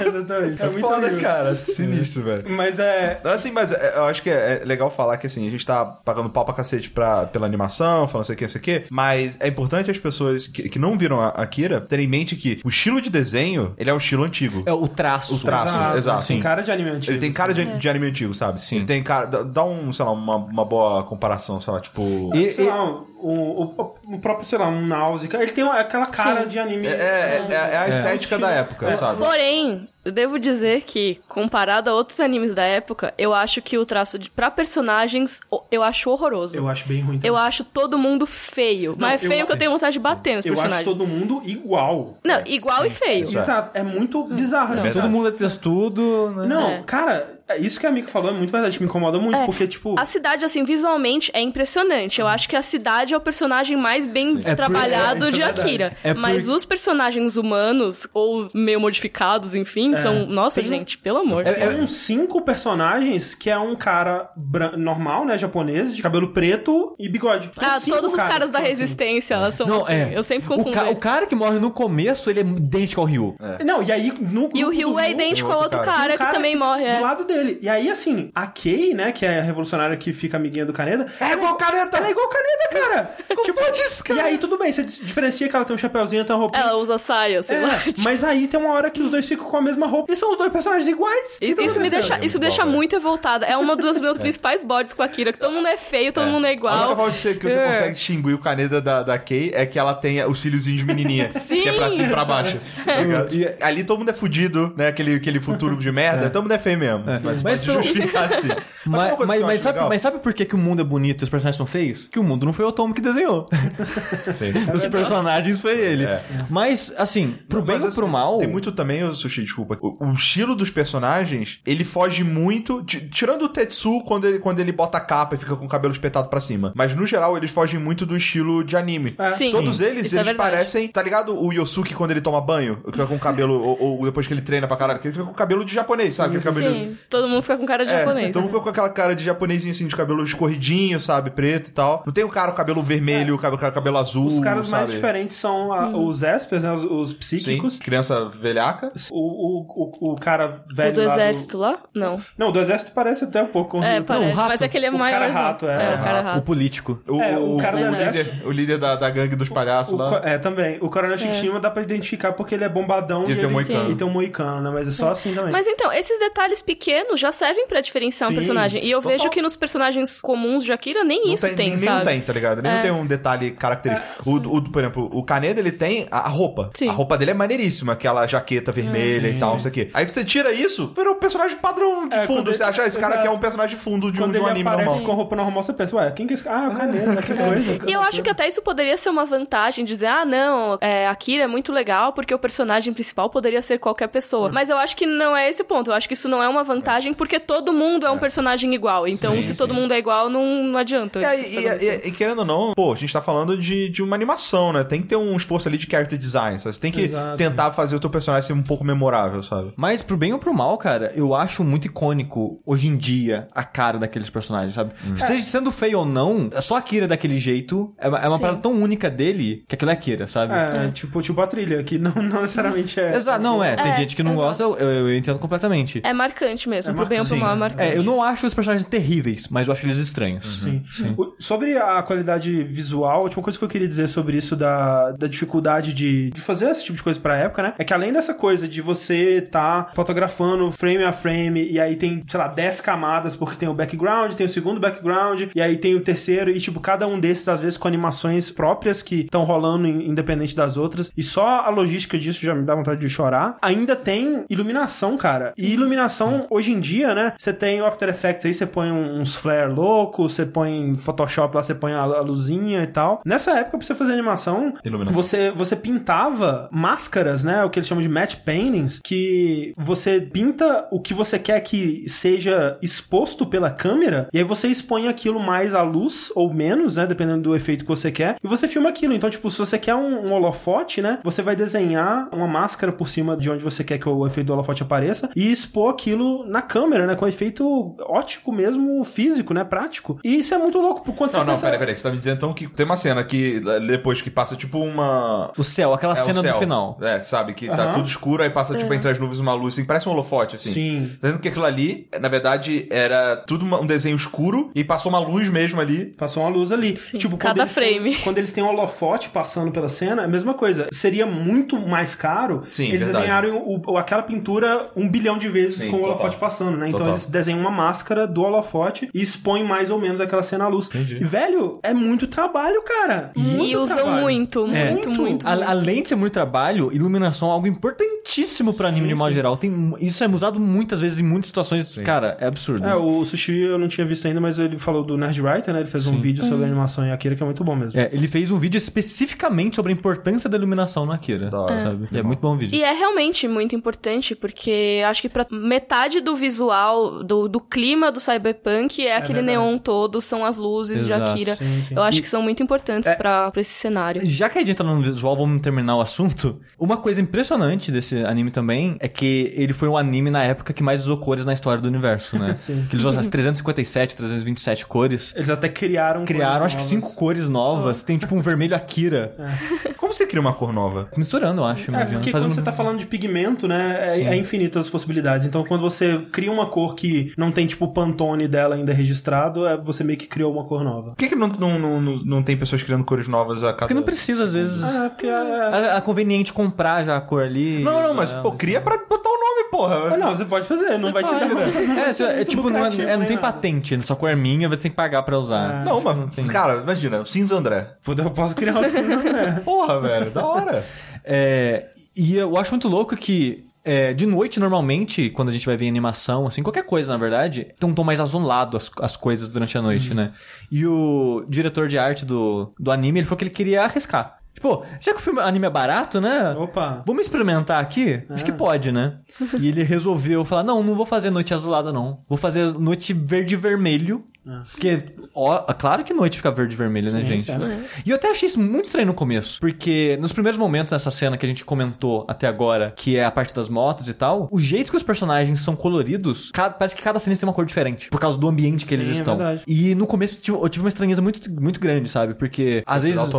Exatamente. É muito foda, horrível. cara. Sinistro, velho. Mas é. Assim, mas é, eu acho que é, é legal falar que assim, a gente tá pagando pau pra cacete pra, pela animação, falando isso aqui, isso aqui, mas é importante as pessoas que, que não viram a Akira terem em mente que o estilo de desenho, ele é o estilo antigo. É o traço. O traço. exato. Tem cara de anime antigo. Ele tem cara de, de anime antigo, sabe? Sim. Ele tem cara. Dá, um, sei lá, uma, uma boa comparação, sei lá, tipo. E- Sei lá, o, o, o próprio, sei lá, um Náusea. Ele tem aquela cara Sim. de anime. É, é, é- é a estética da época, sabe? Porém, eu devo dizer que, comparado a outros animes da época, eu acho que o traço de, pra personagens, eu acho horroroso. Eu acho bem ruim. Eu também. acho todo mundo feio. Não, mas eu feio que eu tenho vontade de bater nos Eu acho personagens. todo mundo igual. Não, igual e feio. Exato. É muito bizarro. assim. Todo mundo é textudo, né? Não, É. cara, é isso que a Mika falou é muito verdade. Me incomoda muito, É, porque, tipo. A cidade, assim, visualmente é impressionante. Eu acho que a cidade é o personagem mais bem É por- trabalhado é, isso é de. Akira. É por- Mas os personagens humanos, ou meio modificados, enfim, são. Nossa, Tem- gente, pelo amor. É, é uns cinco personagens que é um cara bran- normal, né? Japonês, de cabelo preto e bigode. Ah, todos os caras da assim. resistência, elas são Não, assim. é. Eu sempre O, confundo. ca- o cara que morre no começo, ele é idêntico ao Ryu. Não, e aí no E o Ryu é idêntico ao outro cara. cara, que também morre. É. Do lado dele. E aí, assim, a Kei, né, que é a revolucionária que fica amiguinha do Kaneda. É igual caneta! Ela é igual Kaneda, cara! tipo, pode isso, cara? E aí, tudo bem, você diferencia que ela tem um chapeuzinho, tem uma roupinha. Ela usa saia, sei É, lá. mas aí tem uma hora que os dois ficam com a mesma roupa. E são os dois personagens iguais. E- O que tá Isso me deixa, isso me igual, deixa velho. muito revoltada. É uma dos meus principais bodes com a Kira, que todo mundo é feio, todo mundo é A única igual. forma que você É. consegue distinguir o caneta da, da Kay é que ela tenha os cíliozinhos de menininha. Sim. Que é pra cima e pra baixo. tá ligado? E- Ali todo mundo é fudido, né? Aquele, aquele futuro de merda. Todo mundo é feio mesmo. Mas, Mas mas pelo- justificar assim. Mas, mas, mas acho sabe, legal- mas sabe por que, que o mundo é bonito e os personagens são feios? Que o mundo não foi o Otomo que desenhou. Sim. os personagens foi ele. É. Mas, assim, pro bem Mas, ou assim, pro mal. Tem muito também, ô, Sushi, desculpa. O, o estilo dos personagens, ele foge muito. ti- Tirando o Tetsu quando ele, quando ele bota a capa e fica com o cabelo espetado pra cima. Mas no geral, eles fogem muito do estilo de anime. Sim. Todos eles, Isso é eles verdade. parecem. Tá ligado o Yosuke quando ele toma banho? Que fica com o cabelo. ou, ou depois que ele treina pra caralho. Que ele fica com o cabelo de japonês, sabe? Aquele cabelo. Sim, todo mundo fica com cara de É, japonês. todo mundo fica com aquela cara de japonesinho assim, de cabelo escorridinho, sabe? Preto e tal. Não tem o cara com cabelo vermelho, o cara com cabelo azul. Os caras mais sabe? diferentes são a- os espers, né? Os, os Sim, psíquicos. criança velhaca. O, o, o, o cara O velho do lá exército lá? Não. Não, do exército parece até um pouco com o É, parece. rato. Mas é que ele é O maior. cara rato, é. É, o cara o rato. político. O, É, o cara do o exército. líder, o líder da, da gangue dos palhaços O lá. é, também. O Coronel Chiquinho dá pra identificar porque ele é bombadão E ele tem um moicano. e tem um moicano, né? Mas é só assim também. Mas então, esses detalhes pequenos já servem pra diferenciar Sim, um personagem. E eu total. vejo que nos personagens comuns de Akira nem Não isso tem, tem, nem sabe? tem, tá ligado? Nem É. tem um detalhe característico. o, o, por exemplo, o Kaneda, ele tem a, a roupa. Sim. A roupa dele é maneiríssima, aquela jaqueta vermelha e tal, não sei o quê. Aí que você tira isso, vira um personagem padrão de É, fundo. Você ele- acha, ah, esse cara exato. aqui é um personagem de fundo de um, de um ele anime normal. com roupa normal, você pensa, ué, quem que é esse cara? Ah, o Caneta, que coisa. E eu acho que até isso poderia ser uma vantagem, dizer, ah, não, é, Akira é muito legal porque o personagem principal poderia ser qualquer pessoa. Mas eu acho que não é esse o ponto. Eu acho que isso não é uma vantagem porque todo mundo é um personagem igual. Então, Sim, se sim. todo mundo é igual, não, não adianta. É, e, e- isso. e querendo ou não, pô, a gente tá falando de, de uma animação, né? Tem que ter um esforço ali de character design, sabe? Você tem que Exato. tentar fazer o teu personagem ser um pouco memorável, sabe? Mas pro bem ou pro mal, cara, eu acho muito icônico hoje em dia a cara daqueles personagens, sabe? Hum. Seja sendo feio ou não, só a Kira daquele jeito é uma, é uma parada tão única dele que aquilo é Kira, sabe? É, tipo, tipo a trilha, que não, não necessariamente é. Exato, não é. Tem É, gente que não gosta, eu, eu, eu entendo completamente. É marcante mesmo. Mesmo, é pro bem ou pro mal é marcante. É, eu não acho os personagens terríveis, mas eu acho eles estranhos. Sim. Sim. Sobre a qualidade visual, a última coisa que eu queria dizer sobre isso da, da dificuldade de, de fazer esse tipo de coisa pra época, né? É que além dessa coisa de você tá fotografando frame a frame e aí tem, sei lá, 10 camadas porque tem o background, tem o segundo background e aí tem o terceiro e tipo, cada um desses às vezes com animações próprias que estão rolando independente das outras e só a logística disso já me dá vontade de chorar. Ainda tem iluminação, cara. E iluminação hoje em dia, né? Você tem o After Effects aí, você põe uns flare loucos, você põe Photoshop lá, você põe a, a luzinha e tal. Nessa época, pra você fazer animação, você, você pintava máscaras, né? O que eles chamam de matte paintings, que você pinta o que você quer que seja exposto pela câmera, e aí você expõe aquilo mais à luz ou menos, né? Dependendo do efeito que você quer, e você filma aquilo. Então, tipo, se você quer um, um holofote, né? Você vai desenhar uma máscara por cima de onde você quer que o efeito do holofote apareça e expor aquilo na câmera, né? Com efeito ótico mesmo, físico, né? Prático. E isso é muito louco. Por quanto não, não, pensa... peraí, peraí. Você tá me dizendo então que tem uma cena que depois que passa tipo uma. O céu, aquela é, cena do final. É, sabe? Que tá tudo escuro, aí passa tipo é. entre as nuvens uma luz, assim, parece um holofote, assim. Sim. Tá vendo que aquilo ali, na verdade, era tudo um desenho escuro e passou uma luz mesmo ali. Passou uma luz ali. Sim, tipo, cada frame. Quando eles têm um holofote passando pela cena, é a mesma coisa. Seria muito mais caro Sim, eles verdade. desenharem o, aquela pintura um bilhão de vezes Sim, com o holofote passando, né? Então total. eles desenham uma máscara do holofote e expõem mais ou menos aquela cena à luz. Entendi. E, velho, é muito trabalho, cara. Muito e usam trabalho. muito, é. muito, muito, muito. A, além de ser muito trabalho, iluminação é algo importantíssimo pra anime sim, de modo geral. Tem, isso é usado muitas vezes em muitas situações. Sim. Cara, é absurdo. É, o Sushi eu não tinha visto ainda, mas ele falou do Nerd Writer, né? Ele fez sim. um vídeo sobre a animação em Akira que é muito bom mesmo. É, ele fez um vídeo especificamente sobre a importância da iluminação no Akira. É. Sabe? É muito bom o vídeo. E é realmente muito importante, porque acho que pra metade do visual, do, do clima do cyberpunk é, é aquele verdade. neon todo, são as luzes Exato. de Akira. Sim, sim. Eu acho e... que são muito importantes é... pra, pra esse cenário. Já que a gente tá no visual, vamos terminar o assunto. Uma coisa impressionante desse anime também é que ele foi o anime na época que mais usou cores na história do universo, né? Sim. Que ele usou as 357, 327 cores. Eles até criaram Criaram acho novas. que cinco cores novas. Oh. Tem tipo um vermelho Akira. É. Como você cria uma cor nova? Misturando, eu acho. É, porque quando você tá falando de pigmento, né? É, é infinitas as possibilidades. Então, quando você cria uma cor que não tem, tipo, o Pantone dela ainda registrado, é, você meio que criou uma cor nova. Por que, que não, não, não, não tem pessoas criando cores novas a cada... Porque não precisa, às vezes. É, porque é... é, é conveniente comprar já a cor ali. Não, não, mas, pô, cria pra botar o nome, porra. Ah, não, você pode fazer, não você vai pode. te dar. É, é tipo, não, é, não tem patente, essa cor é minha, você tem que pagar pra usar. não, mas, não tem... cara, imagina, cinza André. Eu posso criar um cinza André. porra, velho, da hora. É, e eu acho muito louco que é, de noite, normalmente, quando a gente vai ver animação, assim, qualquer coisa, na verdade, tem um tom mais azulado as, as coisas durante a noite, uhum. né? E o diretor de arte do, do anime, ele falou que ele queria arriscar. Tipo, já que o filme anime é barato, né? Opa. Vamos experimentar aqui? Acho que é. pode, né? e ele resolveu falar: não, não vou fazer noite azulada, não. Vou fazer noite verde vermelho. É. Porque, ó, claro que noite fica verde e vermelho, né, gente? É. E eu até achei isso muito estranho no começo. Porque nos primeiros momentos dessa cena que a gente comentou até agora, que é a parte das motos e tal, o jeito que os personagens são coloridos, cada, parece que cada cena tem uma cor diferente. Por causa do ambiente que Sim, eles é estão. É e no começo eu tive uma estranheza muito, muito grande, sabe? Porque às vezes.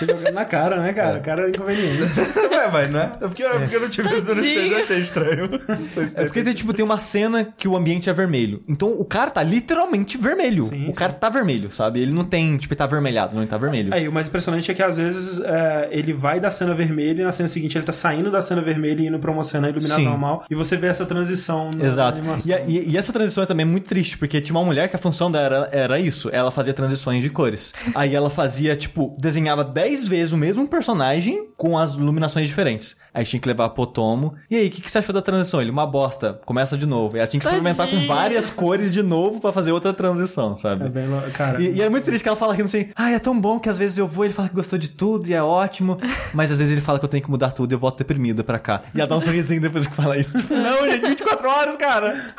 Daltônico. jogando na cara, né, cara? É. O cara é inconveniente. Ué, mas não é? É porque, é porque eu não tive visto no cheiro, eu achei estranho. Não sei se é porque tem, tipo, tem uma cena que o ambiente é vermelho. Então o cara tá literalmente vermelho. Sim, o cara tá vermelho, sabe? Ele não tem, tipo, ele tá vermelhado, não, ele tá vermelho. Aí, o mais impressionante é que às vezes é, ele vai da cena vermelha e na cena seguinte ele tá saindo da cena vermelha e indo pra uma cena iluminada Sim. normal. E você vê essa transição na Exato. E, e, e, essa transição é também muito triste, porque tinha uma mulher que a função dela era, era isso. Ela fazia transições de cores. Aí ela fazia, tipo, desenhava 10 vezes o mesmo personagem com as iluminações diferentes. Aí tinha que levar pro Tomo. E aí, o que, que você achou da transição? Ele, uma bosta. Começa de novo. E ela tinha que experimentar com várias cores de novo para fazer outra transição, sabe? É bem cara. E, e, é muito triste que ela fala rindo assim, ai, ah, é tão bom que às vezes eu vou ele fala que gostou de tudo e é ótimo. Mas às vezes ele fala que eu tenho que mudar tudo e eu volto deprimida pra cá. E ela dá um sorrisinho depois que fala isso. Tipo, não, gente, 24 horas, cara!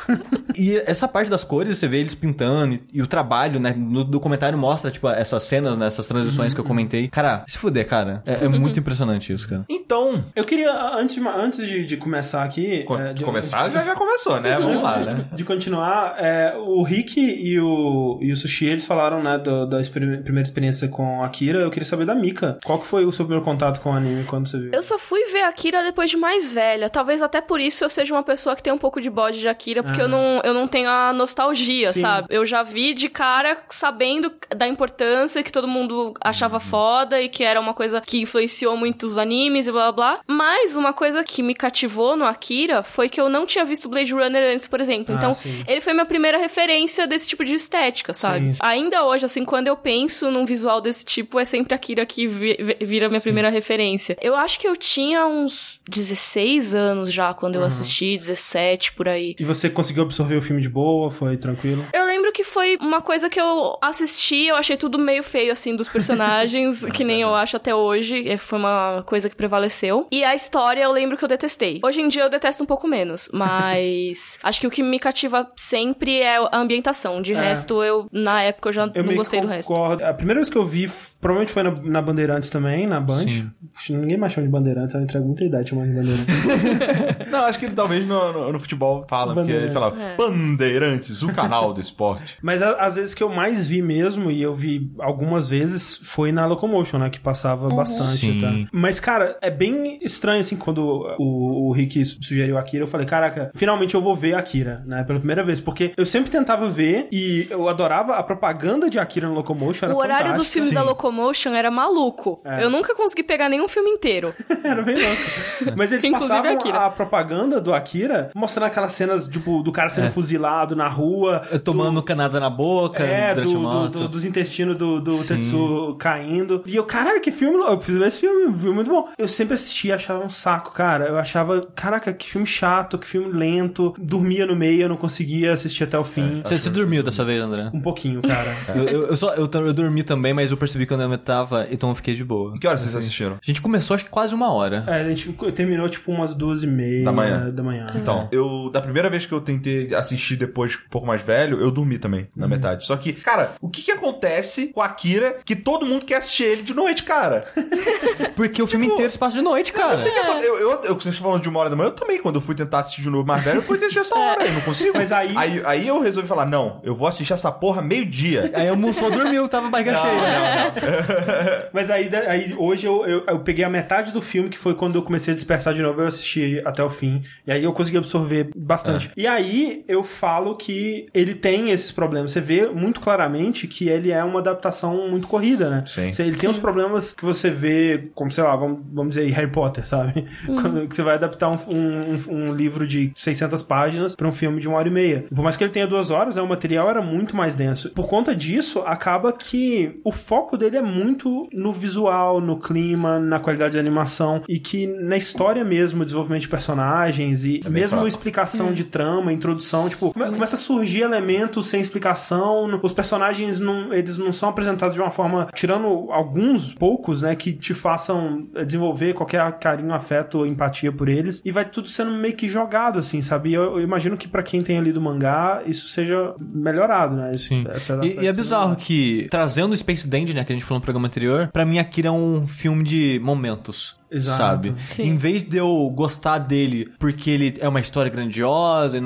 E essa parte das cores, você vê eles pintando e, e o trabalho, né? No documentário mostra, tipo, essas cenas, né? Essas transições uhum. que eu comentei. Cara, se fuder, cara. É, é muito impressionante isso, cara. Então, eu queria, antes, antes de, de começar aqui. Co é, de começar, já, já começou, né? Vamos lá, né? De continuar, é, o Rick e o, e o Sushi, eles falaram, né, do, da primeira experiência com Akira. Eu queria saber da Mika. Qual que foi o seu primeiro contato com o anime quando você viu? Eu só fui ver Akira depois de mais velha. Talvez até por isso eu seja uma pessoa que tem um pouco de bode de Akira, porque eu, não, eu não tenho a nostalgia, Sim. sabe? Eu já vi de cara sabendo da importância que todo mundo achava uhum. foda e que era uma coisa que influenciou muito os animes e blá blá blá. Mas uma coisa que me cativou no Akira foi que eu não tinha visto Blade Runner antes, por exemplo. Ah, então, sim. ele foi minha primeira referência desse tipo de estética, sabe? Sim. Ainda hoje, assim, quando eu penso num visual desse tipo, é sempre Akira que vi vira minha sim. primeira referência. Eu acho que eu tinha uns 16 anos já quando eu uhum. assisti, 17 por aí. E você conseguiu absorver o filme de boa? Foi tranquilo? Eu lembro que foi uma coisa que eu assisti, eu achei tudo meio feio, assim, dos personagens, que nem eu acho até hoje. Foi uma coisa que prevaleceu. E a história eu lembro que eu detestei. Hoje em dia eu detesto um pouco menos, mas acho que o que me cativa sempre é a ambientação. De é. resto, eu, na época, eu já eu não gostei concordo. do resto. A primeira vez que eu vi, provavelmente foi na, na Bandeirantes também, na Band. Sim. Ninguém mais chama de Bandeirantes, ela entrega muita idade chamando de Bandeirantes. não, acho que ele talvez no, no, no futebol fala, porque ele falava é. Bandeirantes, o canal do esporte. Mas às vezes que eu mais vi mesmo, e eu vi algumas vezes, foi na Locomotion, né? Que passava uhum. bastante. Tá? Mas, cara, é bem estranho, assim, quando o, o Rick sugeriu Akira, eu falei, caraca, finalmente eu vou ver Akira, né? Pela primeira vez. Porque eu sempre tentava ver e eu adorava a propaganda de Akira no Locomotion. o horário dos filmes Sim. da Locomotion era maluco. É. Eu nunca consegui pegar nenhum filme inteiro. era bem louco. Mas eles passavam Akira. a propaganda do Akira mostrando aquelas cenas, tipo, do cara sendo é. fuzilado na rua. Tomando do... canada na boca. É, do, do, do, dos intestinos do, do Tetsu caindo. E eu, caralho, que filme louco. Eu fiz esse filme, filme muito bom. Eu sempre assistia, achava um saco, cara. Eu achava, caraca, que filme chato, que filme lento. Dormia no meio, eu não conseguia assistir até o fim. É, você, você dormiu dessa vez, André? Um pouquinho, cara. eu, eu, eu, só, eu, eu, dormi também, mas eu percebi quando eu tava, então eu fiquei de boa. Que horas vocês assistiram? A gente começou acho que quase uma hora. É, a gente terminou tipo umas duas e meia da manhã. Da manhã. Então, é. eu, da primeira vez que eu tentei assistir depois, um pouco mais velho, eu dormi também, na uhum. metade. Só que, cara, o que que acontece com a Akira que todo mundo quer assistir ele de noite, cara? Porque o filme tipo, inteiro se passa de noite, cara. Eu, sei que eu, eu, eu, vocês falando de uma hora da manhã, eu também, quando eu fui tentar assistir de novo mais velho, eu fui assistir essa hora, eu não consigo. Mas aí... aí... Aí eu resolvi falar, não, eu vou assistir essa porra meio-dia. Aí o só dormiu, tava barriga cheia. Não, não. Mas aí, aí hoje eu, eu, eu, peguei a metade do filme, que foi quando eu comecei a dispersar de novo, eu assisti até o fim. E aí eu consegui absorver bastante. É. E aí eu falo que ele tem esses problemas. Você vê muito claramente que ele é uma adaptação muito corrida, né? Sim. Ele tem os problemas que você vê, como sei lá, vamos, vamos dizer Harry Potter, sabe? Uhum. Quando você vai adaptar um, um, um livro de 600 páginas para um filme de uma hora e meia. Por mais que ele tenha duas horas, né, o material era muito mais denso. Por conta disso, acaba que o foco dele é muito no visual, no clima, na qualidade da animação e que na história mesmo, desenvolvimento de personagens e é mesmo fraco. explicação é. de trama, introdução, tipo, come, começa a surgir elementos sem explicação, os personagens não, eles não são apresentados de uma forma, tirando alguns poucos, né, que te façam desenvolver qualquer carinho, afeto, empatia por eles e vai tudo sendo meio que jogado assim, sabe? Eu, eu imagino que para quem tem lido mangá, isso seja melhorado, né? Sim. E, e, é bizarro que, trazendo o Space Dandy, né, que a gente falou no programa anterior, pra mim Akira é um filme de momentos. Exato. sabe? Sim. Em vez de eu gostar dele porque ele é uma história grandiosa,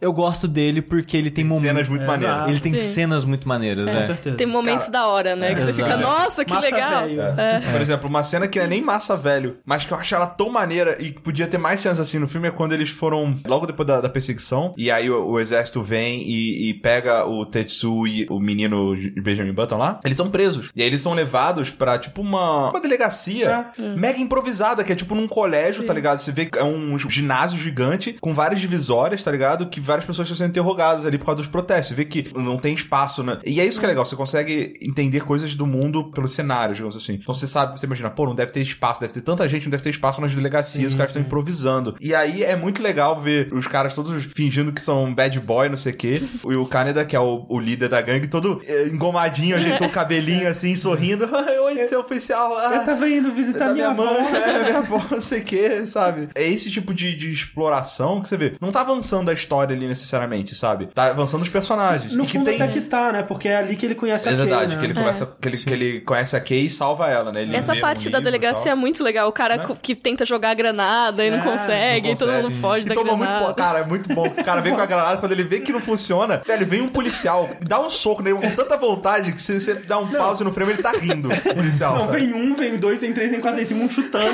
eu gosto dele porque ele tem, tem momentos. Cenas muito é, maneiras. Ele tem Sim. cenas muito maneiras, é. Com certeza. Tem momentos Cara, da hora, né? É, que você fica, nossa, que massa legal. É. Por exemplo, uma cena que não é nem massa velho, mas que eu acho ela tão maneira e que podia ter mais cenas assim no filme é quando eles foram logo depois da, da perseguição e aí o, o exército vem e, e, pega o Tetsu e o menino Benjamin Button lá. Eles são presos. E aí eles são levados pra, tipo, uma, uma delegacia é. mega improvisada improvisada, que é tipo num colégio, Sim. tá ligado? Você vê que é um ginásio gigante com várias divisórias, tá ligado? Que várias pessoas estão sendo interrogadas ali por causa dos protestos. Você vê que não tem espaço, né? E é isso que é legal, você consegue entender coisas do mundo pelos cenários, digamos assim. Então você sabe, você imagina, pô, não deve ter espaço, deve ter tanta gente, não deve ter espaço nas delegacias, Sim, os caras estão improvisando. E aí é muito legal ver os caras todos fingindo que são bad boy, não sei o quê. E o Kaneda, que é o, o líder da gangue, todo eh, engomadinho, ajeitou o cabelinho assim, sorrindo. Oi, seu oficial. Ah, eu tava indo visitar minha, minha mãe. É, minha avó, não sei o que, sabe? É esse tipo de, de exploração que você vê. Não tá avançando a história ali necessariamente, sabe? Tá avançando os personagens. No e fundo que tem... até que tá, né? Porque é ali que ele conhece é a Kay, verdade, né? que, ele conversa, que, ele, que ele conhece a Kay e salva ela, né? Ele Essa parte um da delegacia é muito legal. O cara Né? que tenta jogar a granada e não É, consegue, Não e todo mundo consegue. foge E da tomou granada. muito, cara, é muito bom. O cara vem com a granada, quando ele vê que não funciona, velho, vem um policial, dá um soco nele com tanta vontade que se você dá um pause no frame, ele tá rindo, o policial. Não, sabe? vem um, vem dois, tem três, tem quatro, tem cinco, um chutando.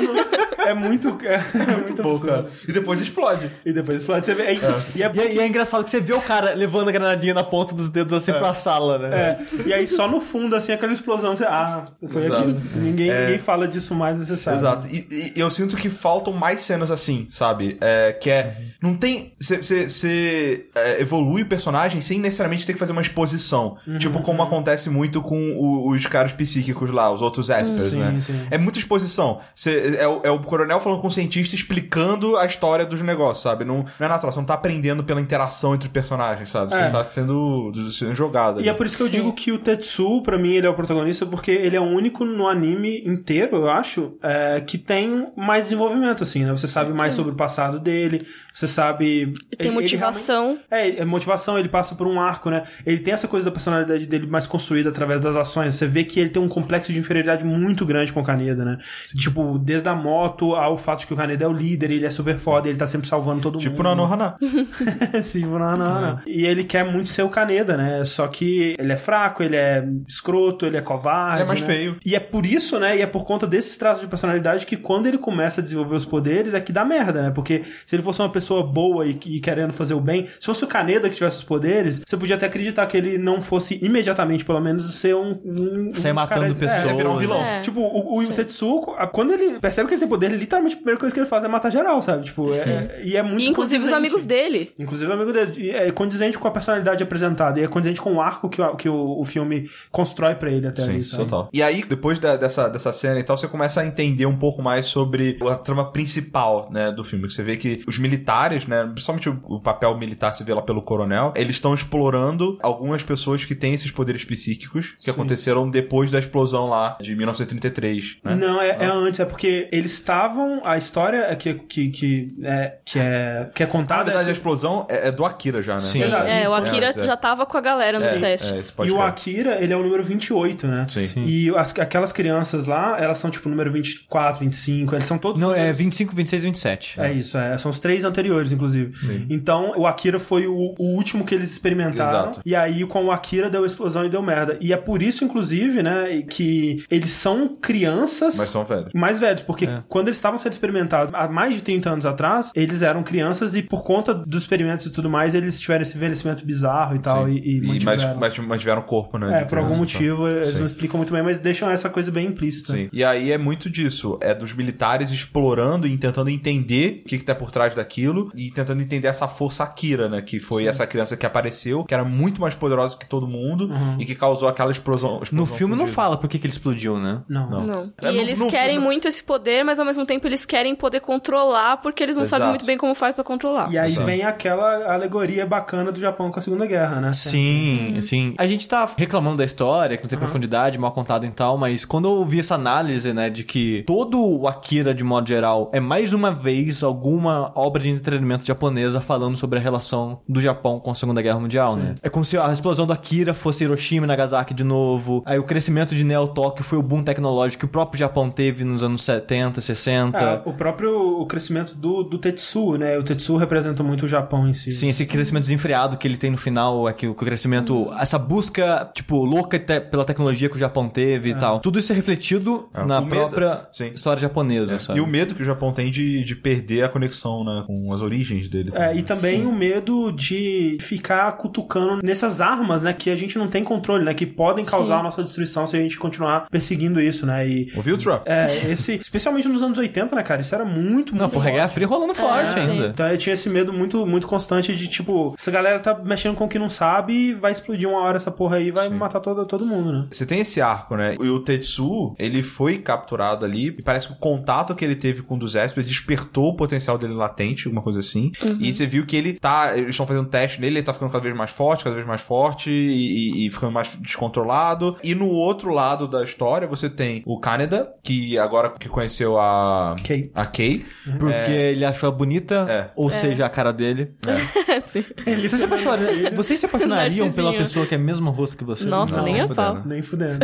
É muito. É, muito Pô, absurdo. cara. E depois explode. E depois explode, você vê. É, E, é, E, é- e é engraçado que você vê o cara levando a granadinha na ponta dos dedos assim pra sala, né? é, e aí só no fundo, assim, aquela explosão, você. Ah, foi Exato. aquilo. Ninguém, ninguém fala disso mais, você sabe. Exato. E, e eu sinto que faltam mais cenas assim, sabe? É, que é. Não tem. Você evolui o personagem sem necessariamente ter que fazer uma exposição. Uhum, tipo, como acontece muito com o- os caras psíquicos lá, os outros Espers, Sim, né? sim. É muita exposição. Cê- é, o, é o coronel falando com o cientista explicando a história dos negócios, sabe? Não, não é natural. Você não tá aprendendo pela interação entre os personagens, sabe? Você É. tá sendo, sendo jogado. E é por isso que eu Sim. digo que o Tetsu, pra mim, ele é o protagonista, porque ele é o único no anime inteiro, eu acho, é, que tem mais desenvolvimento, assim, né? Você sabe mais sobre o passado dele, você sabe. E tem ele- ele motivação. realmente- é, é motivação, ele passa por um arco, né? Ele tem essa coisa da personalidade dele mais construída através das ações. Você vê que ele tem um complexo de inferioridade muito grande com o Kaneda, né? Tipo, desde a moto ao fato de que o Kaneda é o líder, ele é super foda, ele tá sempre salvando todo Tipo mundo. Anohana. Sim, não, não, não. E ele quer muito ser o Kaneda, né? Só que ele é fraco, ele é escroto, ele é covarde. Ele é mais né? feio. E é por isso, né? E é por conta desses traços de personalidade que quando ele começa a desenvolver os poderes é que dá merda, né? Porque se ele fosse uma pessoa boa e, e querendo fazer o bem, se fosse o Kaneda que tivesse os poderes, você podia até acreditar que ele não fosse imediatamente, pelo menos, ser um. um Sair um matando cara- pessoas. É, virar um vilão. É. Tipo, o, o Sim. Tetsuko, a- quando ele percebe que ele tem poder, ele, literalmente a primeira coisa que ele faz é matar geral, sabe? Tipo, é- e é muito E inclusive os amigos dele. Inclusive o amigo dele. E é condizente com a personalidade apresentada. E é condizente com o arco que, o, que o, o filme constrói pra ele até ali. Sim, sabe? total. E aí, depois da- dessa, dessa cena e tal, você começa a entender um pouco mais sobre a trama principal, né, do filme. Você vê que os militares, né, principalmente o, o papel militar se vê lá pelo coronel, eles estão explorando algumas pessoas que têm esses poderes psíquicos que aconteceram depois da explosão lá de 1933, né? Não, é, é antes, é porque eles estavam. A história é que, que, que, é, que, é, que é Na contada. verdade, a é que- explosão é, é do Akira já, né? Sim. Exato. É, o É, Akira é. já tava com a galera nos É, testes. é, E o. Akira, ele é o número 28, né? Sim. Sim. E as- aquelas crianças lá, elas são tipo número 24, 25, eles são todos. Não, é números- 25, 26 e 27. É isso, é, são os três anteriores, inclusive. Então, o Akira foi o, o último que eles experimentaram. Exato. E aí, com o Akira, deu explosão e deu merda. E é por isso, inclusive, né, que eles são crianças. Mas são velhos. Mais velhos, porque É. quando eles estavam sendo experimentados há mais de 30 anos atrás, eles eram crianças e por conta dos experimentos e tudo mais, eles tiveram esse envelhecimento bizarro e tal. Sim. E, e E, mas, mantiveram. o corpo, né? é, por algum e tal. motivo, eles Sim. não explicam muito bem, mas deixam essa coisa bem implícita. Sim. E aí é muito disso. É dos militares explorando e tentando entender o que, que tá por trás daquilo e tentando entender essa força Akira, né? Que foi essa criança que apareceu, que era muito mais poderosa que todo mundo e que causou aquela explosão. No explosão filme não fala por que, que ele explodiu, né? Não. Não. Não. É, e no- eles no querem filme- muito esse poder, mas ao mesmo tempo eles querem poder controlar porque eles não Exato. sabem muito bem como faz pra controlar. E aí Exato. vem aquela alegoria bacana do Japão com a Segunda Guerra, né? Sim, sim. A gente tá reclamando da história, que não tem profundidade, mal contada e tal, mas quando eu ouvi essa análise, né, de que todo o Akira, de modo geral, é mais uma vez alguma obra de entretenimento japonesa falando sobre a relação do Japão com a Segunda Guerra Mundial, né? É como se a explosão do Akira fosse Hiroshima e Nagasaki de novo. Aí o crescimento de Neo Tóquio foi o boom tecnológico que o próprio Japão teve nos anos 70, 60. Ah, o próprio o crescimento do, do Tetsu, né? O Tetsu representa muito o Japão em si. Sim, esse crescimento desenfreado que ele tem no final, é que o crescimento, essa busca, tipo, louca te- pela tecnologia que o Japão teve e tal. Tudo isso é refletido É, na o medo- própria sim. história japonesa, sabe? E o medo que o Japão tem de, de perder a conexão, né? Com as origens dele. É, e também o medo de ficar cutucando nessas armas, né? Que a gente não tem controle, né? Que podem causar Sim. a nossa destruição se a gente continuar perseguindo isso, né? E. Ouviu, Trump? É, esse. Especialmente nos anos 80, né, cara? Isso era muito, Não, muito porra, a Guerra forte. Fria rolando forte sim. ainda. Então eu tinha esse medo muito, muito constante de, tipo, essa galera tá mexendo com o que não sabe e vai explodir uma hora essa porra aí e vai matar todo, todo mundo, né? Você tem esse arco, né? E o Tetsu, ele foi capturado ali e parece que o contato que ele teve com o dos Espers despertou o potencial dele latente, alguma coisa assim. E você viu que ele tá... Eles estão fazendo teste nele, ele tá ficando cada vez mais forte, cada vez mais forte e, e- e ficando mais descontrolado. E no outro lado da história, você tem o Kaneda, que agora que conheceu a. Kay. A Kay. Porque É. ele achou a bonita, É. ou seja, a cara dele. Sim. Ele Vocês se, apaixonariam, vocês se apaixonariam pela pessoa que é mesmo rosto que você? Nossa, Não, nem a pau. Nem fudendo.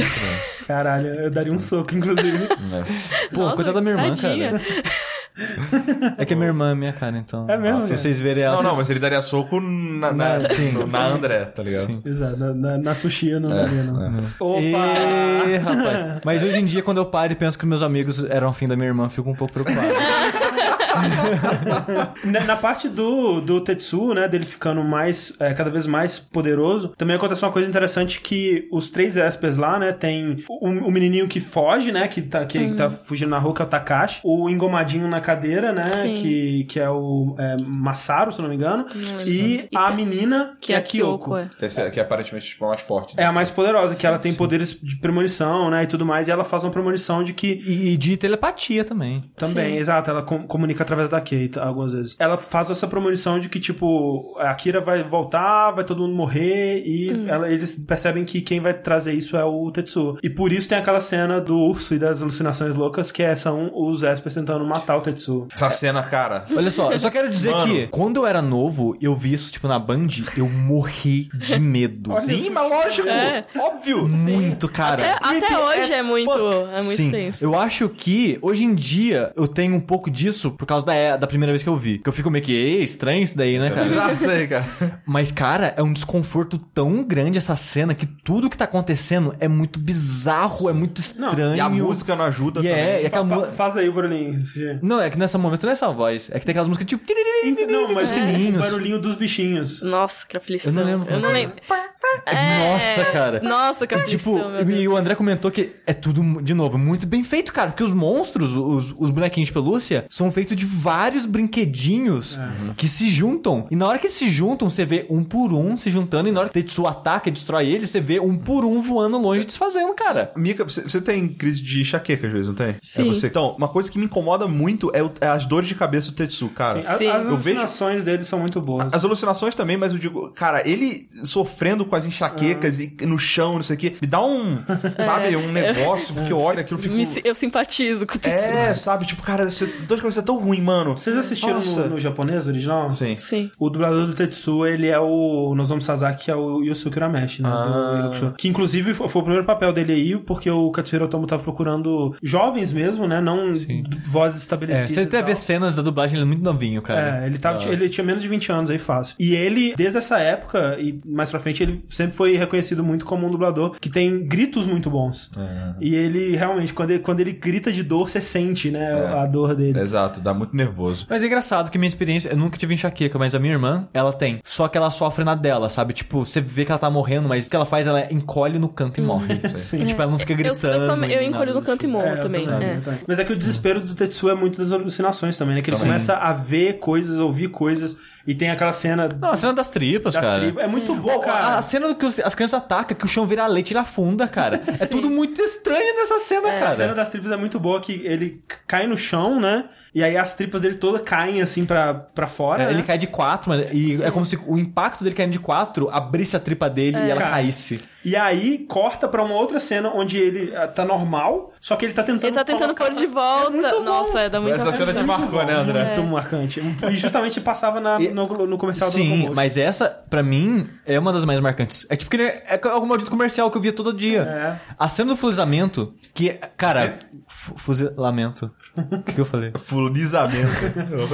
Caralho, eu daria um soco, inclusive. Pô, Nossa, coitada da minha irmã, tadinha. cara. É que a minha irmã é minha cara, então. É mesmo, Se cara? vocês verem ela. Não, não, mas ele daria soco na, na, Na- sim. no- na André, tá ligado? Sim. Exato, na, na, na sushi eu não daria, não. Opa! Ê, rapaz. Mas hoje em dia, quando eu paro e penso que meus amigos eram afim da minha irmã, fico um pouco preocupado. Na, na parte do, do Tetsuo, né, dele ficando mais, é, cada vez mais poderoso, também acontece uma coisa interessante que os três Espers lá, né, tem o, o menininho que foge, né, que tá, que tá fugindo na rua, que é o Takashi, o engomadinho na cadeira, né, Sim. que, que é o é, Masaru, se eu não me engano, lembro. e a tem- menina, que, Que é é a a Kyoko. Kyoko, é. Que, é, é aparentemente tipo, a mais forte. É a mais poderosa, que ela tem poderes de premonição, né, e tudo mais, e ela faz uma premonição de que E, e de telepatia também. Também, Sim. exato. Ela com- comunica através da Kate algumas vezes. Ela faz essa premonição de que, tipo, a Kira vai voltar, vai todo mundo morrer, e Hum. ela- eles percebem que quem vai trazer isso é o Tetsuo. E por isso tem aquela cena do urso e das alucinações loucas, que é, são os Espers tentando matar o Tetsuo. Essa cena, cara. Olha só, eu só quero dizer Mano. que quando eu era novo, eu vi isso, tipo, na Band, eu morri de medo. Sim, mas lógico. É. Óbvio. Muito, cara. Até, até hoje é muito, fuck. é muito Sim, tenso. eu acho que hoje em dia eu tenho um pouco disso por causa da, da primeira vez que eu vi. Que eu fico meio que, "Ei, estranho isso daí, né, cara? Ah, sei, cara. Mas, cara, é um desconforto tão grande essa cena que tudo que tá acontecendo é muito bizarro, é muito estranho. E a música não ajuda E também. é, e aquela Fa- mu- faz aí o barulhinho. Não, é que nessa momento não é essa voz. É que tem aquelas músicas tipo. Não, mas sininhos. o barulhinho dos bichinhos. Nossa, que aflição. Eu não lembro Eu não é. lembro. É. Nossa, cara. Nossa, que aflição, Tipo, meu Deus. e o André comentou que é tudo, de novo, muito bem feito, cara. Porque os monstros, os, os bonequinhos de pelúcia, são feitos de vários brinquedinhos que se juntam. E na hora que eles se juntam, você vê um por um se juntando. E na hora que Tetsu ataca e destrói eles, você vê um por um voando longe e desfazendo, cara. Mika, você, tem crise de enxaqueca às vezes, não tem? Sim. É você. Então, uma coisa que me incomoda muito é, o- é as dores de cabeça do Tetsu, cara. Sim, a- Sim. As Eu vejo- alucinações dele são muito boas. As alucinações também, mas eu digo, cara, ele sofrendo com as enxaquecas e no chão, não sei o quê, me dá um, sabe, um negócio que eu olho aquilo e fico. Me- eu simpatizo com o Tetsuo. É, sabe, tipo, cara, você, dor de cabeça é tão ruim, mano. Vocês assistiram no, no japonês original? Sim. Sim. O dublador do Tetsuo, ele é o Nozomu Sasaki, que é o Yusuke Urameshi, né? Ah. Do. Que inclusive foi foi o primeiro papel dele aí, porque o Katsuhiro Otomo tava procurando jovens mesmo, né? Não vozes É, estabelecidas. você e até vê cenas da dublagem, ele é muito novinho, cara. É, ele, tava, ele tinha menos de 20 anos aí fácil. E ele, desde essa época e mais pra frente, ele sempre foi reconhecido muito como um dublador que tem gritos muito bons. E ele realmente, quando ele, quando ele grita de dor, você sente, né, É. a dor dele. Exato, dá muito nervoso. Mas é engraçado que minha experiência, eu nunca tive enxaqueca, mas a minha irmã, ela tem. Só que ela sofre na dela, sabe? Tipo, você vê que ela tá morrendo, mas o que ela faz, ela encolhe no canto e morre. Sim. E, tipo, ela não fica Eu, gritando. eu, só, eu encolho nada no canto e morro É, eu também. também, é. eu também. Mas é que o desespero do Tetsuo é muito das alucinações também, né? Que ele Também. começa a ver coisas, ouvir coisas, e tem aquela cena Não, a cena das tripas, das cara. tribos. É muito bom, A, cara. a cena que os- as crianças atacam, que o chão vira leite e ele afunda, cara. É tudo muito estranho nessa cena, A cara. cena das tripas é muito boa, que ele cai no chão, né? E aí as tripas dele todas caem assim pra, pra fora. É, né? Ele cai de quatro, mas, e é como se o impacto dele caindo de quatro abrisse a tripa dele e ela Cara. caísse. E aí corta pra uma outra cena onde ele ah, tá normal, só que ele tá tentando. Ele tá tentando colocar pôr de pra- volta. É. Nossa, é, dá muita Essa cena aflição. te marcou, né, André? Muito marcante. E justamente passava na- no, no comercial do Sim, mas essa, pra mim, é uma das mais marcantes. É tipo que nem- é algum maldito comercial que eu via todo dia. É. A cena do fuzilamento, que, cara, fu- fuzilamento. O que, que eu falei? Fulisamento.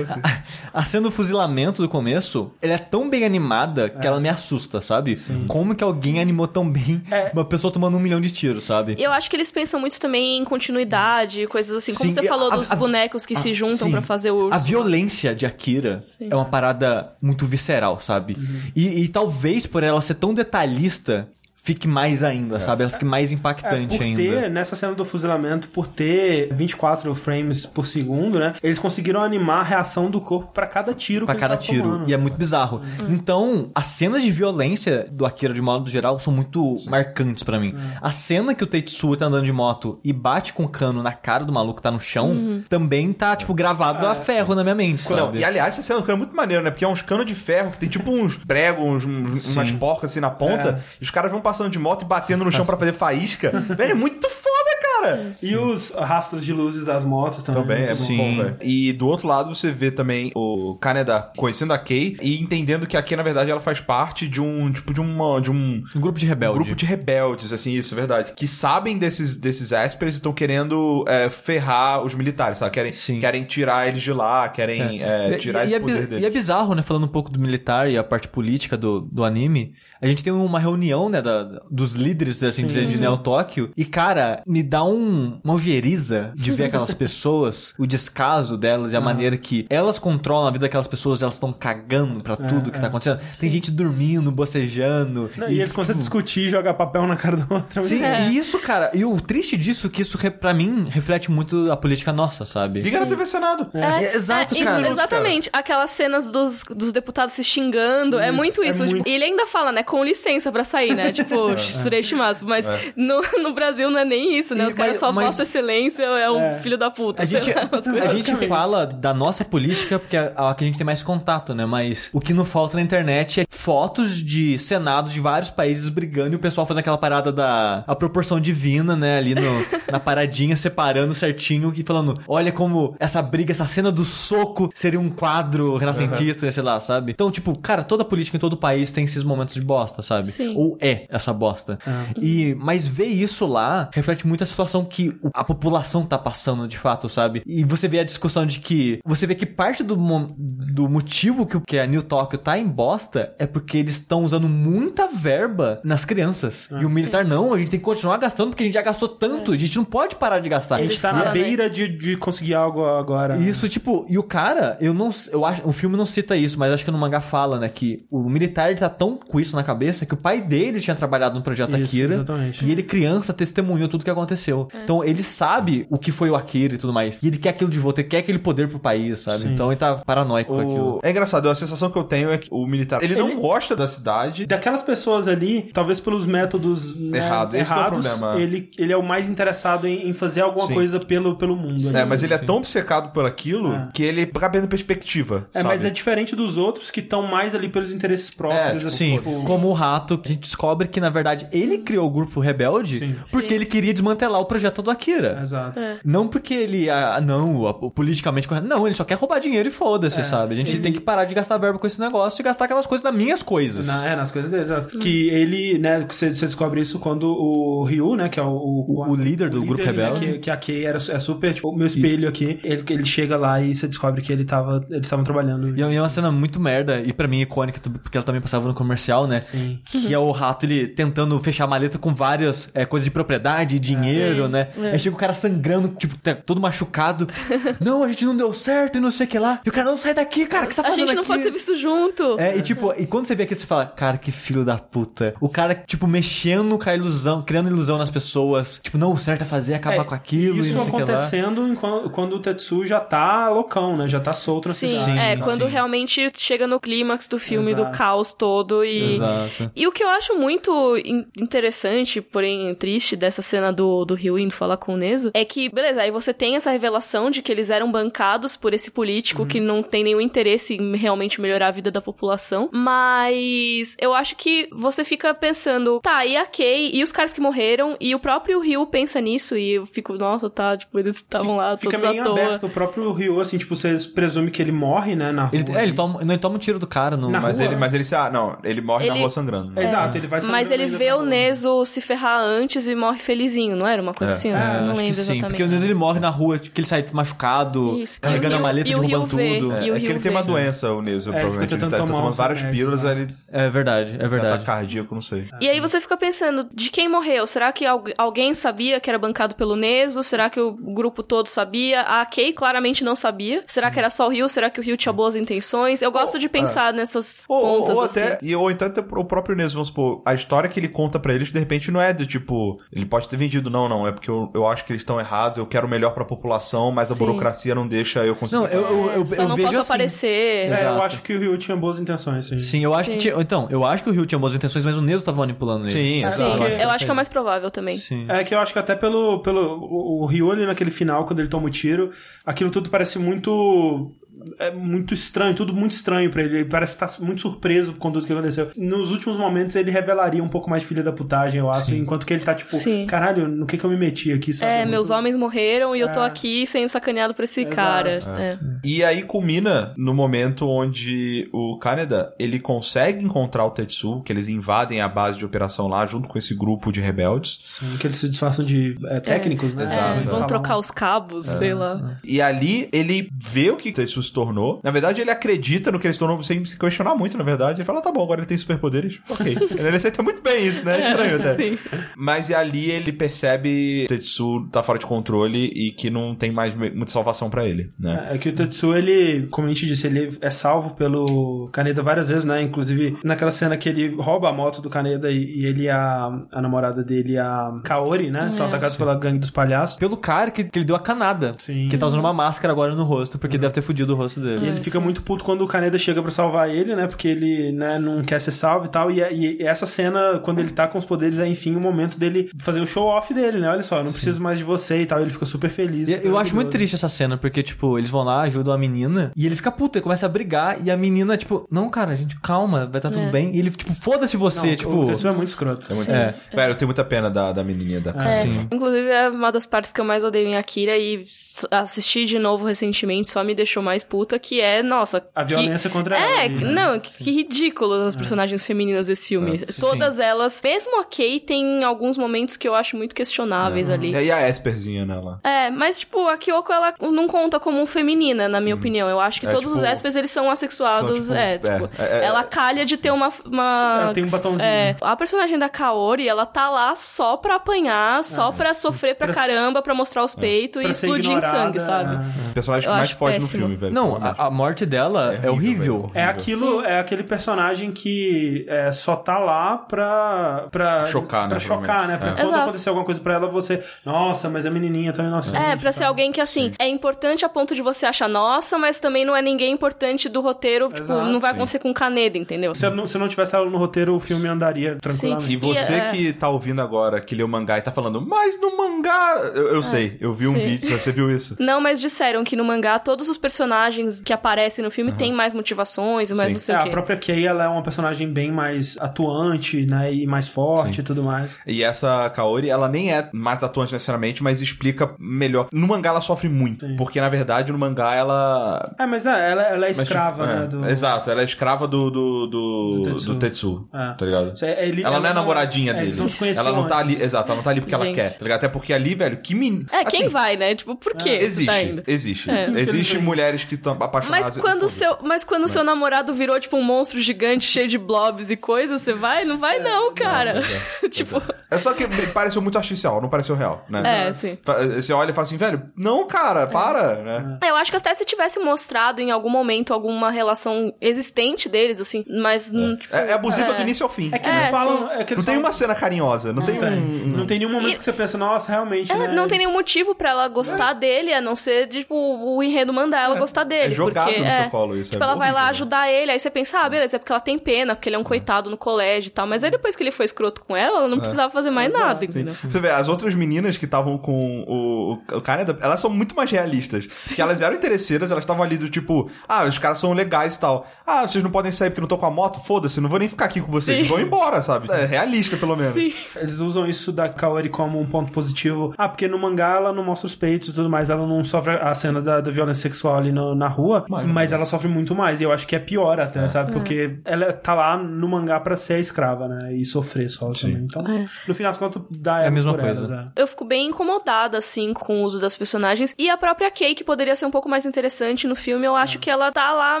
Assim. A cena do fuzilamento do começo, ela é tão bem animada que ela me assusta, sabe? Como que alguém animou tão bem É. uma pessoa tomando um milhão de tiros, sabe? E Eu acho que eles pensam muito também em continuidade, coisas assim. Como Sim, você e falou a- dos a- bonecos que a- se juntam sim. pra fazer o urso. A violência de Akira Sim. é uma parada muito visceral, sabe? Uhum. E, e talvez por ela ser tão detalhista, fique mais ainda, sabe? Ela fique mais É, impactante por ainda. ter, nessa cena do fuzilamento, por ter 24 frames por segundo, né? Eles conseguiram animar a reação do corpo pra cada tiro ele cada tá tiro. tomando. E é muito bizarro. Então, as cenas de violência do Akira, de modo geral, são muito marcantes pra mim. A cena que o Tetsuo tá andando de moto e bate com o cano na cara do maluco que tá no chão, também tá, tipo, gravado a ferro na minha mente, Não, sabe? e aliás, essa cena do cano é muito maneiro, né? Porque é uns canos de ferro que tem tipo uns pregos, uns, uns- umas porcas assim na ponta, e os caras vão passando de moto e batendo no chão pra fazer faísca. Velho, é muito foda, cara! É. E Sim. os rastros de luzes das motos também. Também, é Sim. muito bom, velho. E do outro lado você vê também o Kaneda conhecendo a Kay e entendendo que a Kay, na verdade, ela faz parte de um, tipo, de uma... De um, um grupo de rebeldes. Um grupo de rebeldes, assim, isso, é verdade. Que sabem desses, desses Espers e estão querendo é, ferrar os militares, sabe? Querem, Sim. querem tirar eles de lá, querem é. É, tirar e, esse e é poder deles. E é bizarro, né? Falando um pouco do militar e a parte política do, do anime, a gente tem uma reunião, né, da, dos líderes, assim Sim. dizer, de Neo Tóquio. E, cara, me dá um, uma ojeriza de ver aquelas pessoas, o descaso delas e a ah. maneira que elas controlam a vida daquelas pessoas, elas estão cagando pra é, tudo que tá é. acontecendo. Sim. Tem gente dormindo, bocejando. Não, e, e, eles tipo, começam a discutir e jogar papel na cara do outro. Sim, é. e isso, cara, e o triste disso é que isso, pra mim, reflete muito a política nossa, sabe? Liga na TV Senado. É. é exato, cara. Exatamente. Aquelas cenas dos, dos deputados se xingando, isso, é muito isso. Muito... Tipo, e ele ainda fala, né, com licença pra sair, né? Tipo, é. Mas é. no, no Brasil não é nem isso, né? E, Os caras só mas... excelência, é um é. filho da puta. A gente, lá, a gente fala da nossa política porque é a que a gente tem mais contato, né? Mas o que não falta na internet é fotos de senados de vários países brigando e o pessoal fazendo aquela parada da a proporção divina, né? Ali no, na paradinha, separando certinho e falando: olha como essa briga, essa cena do soco seria um quadro renascentista, uhum. sei lá, sabe? Então, tipo, cara, toda política em todo país tem esses momentos de bosta, sabe? Sim. Ou é essa bosta. Uhum. E, mas ver isso lá reflete muito a situação que a população tá passando de fato, sabe? E você vê a discussão de que. Você vê que parte do, do motivo que, que a New Tokyo tá em bosta é porque eles estão usando muita verba nas crianças. Ah, e o militar, sim. não, a gente tem que continuar gastando porque a gente já gastou tanto, é. a gente não pode parar de gastar. A gente tá na beira de, de conseguir algo agora. Isso, tipo, e o cara, eu não. Eu acho. O filme não cita isso, mas acho que no mangá fala, né? Que o militar ele tá tão com isso na cabeça que o pai dele tinha trabalhado no projeto isso, Akira. Exatamente. E ele, criança, testemunhou tudo que aconteceu. É. Então ele sabe o que foi o Akira e tudo mais. E ele quer aquilo de volta, ele quer aquele poder pro país, sabe? Sim. Então ele tá paranoico o... com aquilo. É engraçado, a sensação que eu tenho é que o militar, ele, ele... não gosta da cidade. Daquelas pessoas ali, talvez pelos métodos né, Errado. Esse errados, é o problema. Ele, ele é o mais interessado em, em fazer alguma Sim. coisa pelo, pelo mundo. É, mas ele é tão obcecado por aquilo é. que ele acaba perdendo perspectiva. É, sabe? mas é diferente dos outros que estão mais ali pelos interesses próprios. É, tipo, sim, tipo... como o rato, a gente descobre que na verdade ele criou o grupo rebelde sim. porque sim. ele queria desmantelar o projeto do Akira. Exato. É. Não porque ele, ah, não, o, politicamente correto. Não, ele só quer roubar dinheiro e foda-se, é, sabe? A gente sim. tem que parar de gastar verba com esse negócio e gastar aquelas coisas nas minhas coisas. Na, é, nas coisas dele, exato. Hum. Que ele, né, você, você descobre isso quando o Ryu, né, que é o, o, o líder do o grupo líder, rebelde. Né, que, que a Kei era, é super, tipo, o meu espelho aqui. Ele, ele chega lá e você descobre que ele tava, eles estavam trabalhando. E é uma cena muito merda, e para mim icônica, porque ela também passava no comercial, né? Sim. Que é o rato, ele tentando fechar a maleta com várias é, coisas de propriedade, dinheiro, é. né? É. Aí chega o cara sangrando, tipo, tá todo machucado. não, a gente não deu certo e não sei o que lá. E o cara, não sai daqui, cara, o que você tá fazendo aqui? A gente não pode ser visto junto. É, e tipo, e quando você vê aqui, você fala, cara, que filho da puta. O cara, tipo, mexendo com a ilusão, criando ilusão nas pessoas. Tipo, não, o certo é fazer, acabar é, com aquilo. Isso acontecendo quando, quando o Tetsu já tá loucão, né? Já tá solto na sim, cidade. Sim, é, quando sim. realmente chega no clímax do filme, Exato. do caos todo e... Exato. E o que eu acho muito interessante, porém triste, dessa cena do, do Ryu indo falar com o Nezo, é que, beleza, aí você tem essa revelação de que eles eram bancados por esse político uhum. que não tem nenhum interesse em realmente melhorar a vida da população, mas eu acho que você fica pensando, tá, e a Kay, e os caras que morreram, e o próprio Ryu pensa nisso, e eu fico, nossa, tá, tipo, eles estavam lá fica todos meio à toa. aberto, o próprio Ryu, assim, tipo, você presume que ele morre, né, na rua. Ele, é, ele toma, não, ele toma um tiro do cara no... mas, rua. Ele, mas ele se... Ah, não, ele morre ele... na rua sangrando. Né? Exato, ele vai sangrando. Mas ele vê o Nezo se ferrar antes e morre felizinho, não era uma coisa é. assim? É, não lembro sim, porque o Nezo ele morre na rua, que ele sai machucado, Isso. carregando Rio, a maleta, derrubando tudo. É, é que ele tem uma doença, o Nezo, é, provavelmente. Ele tá, tá tomando várias pílulas, né? ele... É verdade, é verdade. Tá cardíaco, não sei. E aí você fica pensando, de quem morreu? Será que alguém sabia que era bancado pelo Nezo? Será que o grupo todo sabia? A Kay claramente não sabia. Será que era só o Rio? Será que o Rio tinha boas intenções? Eu gosto de pensar é. nessas ou, pontas, ou, assim. até, e, ou então até o próprio Nezo, vamos supor, a história que ele conta para eles, de repente, não é de tipo, ele pode ter vendido, não, não, é porque eu, eu acho que eles estão errados, eu quero o melhor pra população, mas a Sim. burocracia não deixa eu conseguir. Não, eu, eu, eu, Só eu não vejo posso assim. aparecer. É, eu acho que o Rio tinha boas intenções, sim. Sim, eu acho sim. que tinha. Então, eu acho que o Rio tinha boas intenções, mas o Nezo tava manipulando ele. Sim, exato. Sim, eu, acho, eu acho que é mais provável também. Sim. É que eu acho que até pelo. pelo o, o Rio ali naquele final, quando ele toma o tiro, aquilo tudo parece muito é muito estranho, tudo muito estranho para ele. Ele parece estar muito surpreso com tudo que aconteceu. Nos últimos momentos ele revelaria um pouco mais filha da putagem, eu acho, Sim. enquanto que ele tá tipo, Sim. caralho, no que que eu me meti aqui, sabe? É, meus homens morreram e é. eu tô é. aqui sendo sacaneado por esse Exato. cara. É. É. E aí culmina no momento onde o Kaneda, ele consegue encontrar o Tetsu, que eles invadem a base de operação lá junto com esse grupo de rebeldes. Sim, que eles se disfarçam de é, técnicos, né? Exato. vão trocar os cabos, sei lá. E ali ele vê o que o Tetsu se tornou. Na verdade, ele acredita no que ele se tornou sem se questionar muito, na verdade. Ele fala, tá bom, agora ele tem superpoderes. Ok. ele aceita muito bem isso, né? É estranho até. Sim. Mas ali ele percebe que o Tetsu tá fora de controle e que não tem mais muita salvação para ele, né? É, é que o Tetsu, ele, como a gente disse, ele é salvo pelo Kaneda várias vezes, né? Inclusive naquela cena que ele rouba a moto do Kaneda e, e ele e a, a namorada dele, a Kaori, né? É. São atacados pela gangue dos palhaços. Pelo cara que, que ele deu a canada. Sim. Que tá usando uma máscara agora no rosto, porque uhum. deve ter fudido o rosto dele. E ele fica muito puto quando o Kaneda chega para salvar ele, né? Porque ele, né, não quer ser salvo e tal. E, e, essa cena, quando ele tá com os poderes, é enfim o momento dele fazer o show off dele, né? Olha só, eu não Sim. preciso mais de você e tal. Ele fica super feliz. Super eu acho muito triste essa cena, porque, tipo, eles vão lá, ajudam a menina, e ele fica puto, ele começa a brigar, e a menina, tipo, não, cara, a gente, calma, vai estar tá tudo é. bem. E ele, tipo, foda-se você, não, tipo. Isso é muito escroto. É muito é. Velho, eu tenho muita pena da, da menininha da é. Sim. Inclusive, é uma das partes que eu mais odeio em Akira e assisti de novo recentemente só me deixou mais puta, que é, nossa. A violência que... contra ela. É, né? não, que, que ridículo as é. personagens femininas desse filme. É. Todas elas, mesmo ok, tem alguns momentos que eu acho muito questionáveis ali. E a Esperzinha nela. É, mas, tipo, a Kyoko, ela não conta como feminina, na minha hum. opinião. Eu acho que todos tipo, os Espers, eles são assexuados. São, tipo, é, tipo, ela calha de ter uma. uma ela tem um batomzinho. É, a personagem da Kaori, ela tá lá só pra apanhar, só pra sofrer pra, pra caramba, pra mostrar os peitos e explodir em sangue, sabe? É. Personagem que mais foge no filme, velho. Não, a, a, morte dela é, é horrível. É aquilo, Sim. é aquele personagem que é, só tá lá pra. pra chocar, né? Pra chocar, né? Pra quando Exato. acontecer alguma coisa pra ela, você. Nossa, mas a menininha tão inocente. É, pra ser alguém que, assim, Sim. é importante a ponto de você achar, nossa, mas também não é ninguém importante do roteiro. Tipo, não vai acontecer com Caneda, entendeu? Se não, se não tivesse ela no roteiro, o filme andaria tranquilamente. Sim. E você e, é... que tá ouvindo agora, que leu o mangá e tá falando, mas no mangá. Eu, eu é. sei, eu vi um vídeo, você viu isso? Não, mas disseram que no mangá todos os personagens que aparecem no filme uhum. têm mais motivações, mais Sim. não sei é, o quê. A própria Kei, ela é uma personagem bem mais atuante, né? E mais forte Sim. e tudo mais. E essa Kaori, ela nem é mais atuante necessariamente, mas explica melhor. No mangá ela sofre muito, Sim. porque na verdade no mangá ela. É, mas é, ela, ela é escrava, mas, tipo, né? Do... Exato, ela é escrava do, do, do, do Tetsu, do tetsu é. tá ligado? Ele, ela, ela, não é namoradinha é, dele. Ela não tá ali, exato, ela não tá ali porque Gente. ela quer, tá ligado? Até porque ali, velho, que menino. É, assim, quem vai, né? Tipo, por quê? É. Existe, tá existe. É. Existe mulheres que estão apaixonadas. Mas quando seu, mas quando seu namorado virou tipo um monstro gigante cheio de blobs e coisas, você vai? Não vai, não, cara. Não, é. tipo. É só que pareceu muito artificial, não pareceu real, né? É, sim. Você olha e fala assim, velho, não, cara, para, né? Eu acho que até se tivesse mostrado em algum momento alguma relação existente deles, assim, mas. É, tipo, é, é abusiva do início ao fim. É que eles falam. É que eles não falam... tem uma cena carinhosa, não, tem, um... Não tem nenhum momento e... que você pensa, nossa, realmente. né, não tem nenhum motivo para ela gostar dele, a não ser, tipo, o enredo mandar ela gostar dele. É jogado porque, no seu colo isso. Tipo, ela vai lá ajudar ele, aí você pensa, ah, beleza, é porque ela tem pena, porque ele é um coitado no colégio e tal. Mas aí depois que ele foi escroto com ela, ela não precisava fazer mais nada, entendeu? Você vê, as outras meninas que estavam com o, o Canada, elas são muito mais realistas. Sim. Que elas eram interesseiras, elas estavam ali do tipo, ah, os caras são legais e tal. Ah, vocês não podem sair porque não tô com a moto? Foda-se, não vou nem ficar aqui com vocês. Sim. Vão embora, sabe? É realista, pelo menos. Sim. Eles usam isso da Kaori como um ponto positivo. Ah, porque no mangá ela não mostra os peitos e tudo mais, ela não sofre a cena da, da violência sexual ali no, na rua, mas, mas ela sofre muito mais. E eu acho que é pior até, é. sabe? Porque é. ela tá lá no mangá pra ser a escrava, né? E sofrer só Sim. também. Então, é. no final das contas, dá é a mesma coisa. Elas, é. Eu fico bem incomodada, assim, com o uso das personagens. E a própria Kay, que poderia ser um pouco mais interessante no filme, eu acho é. que ela tá lá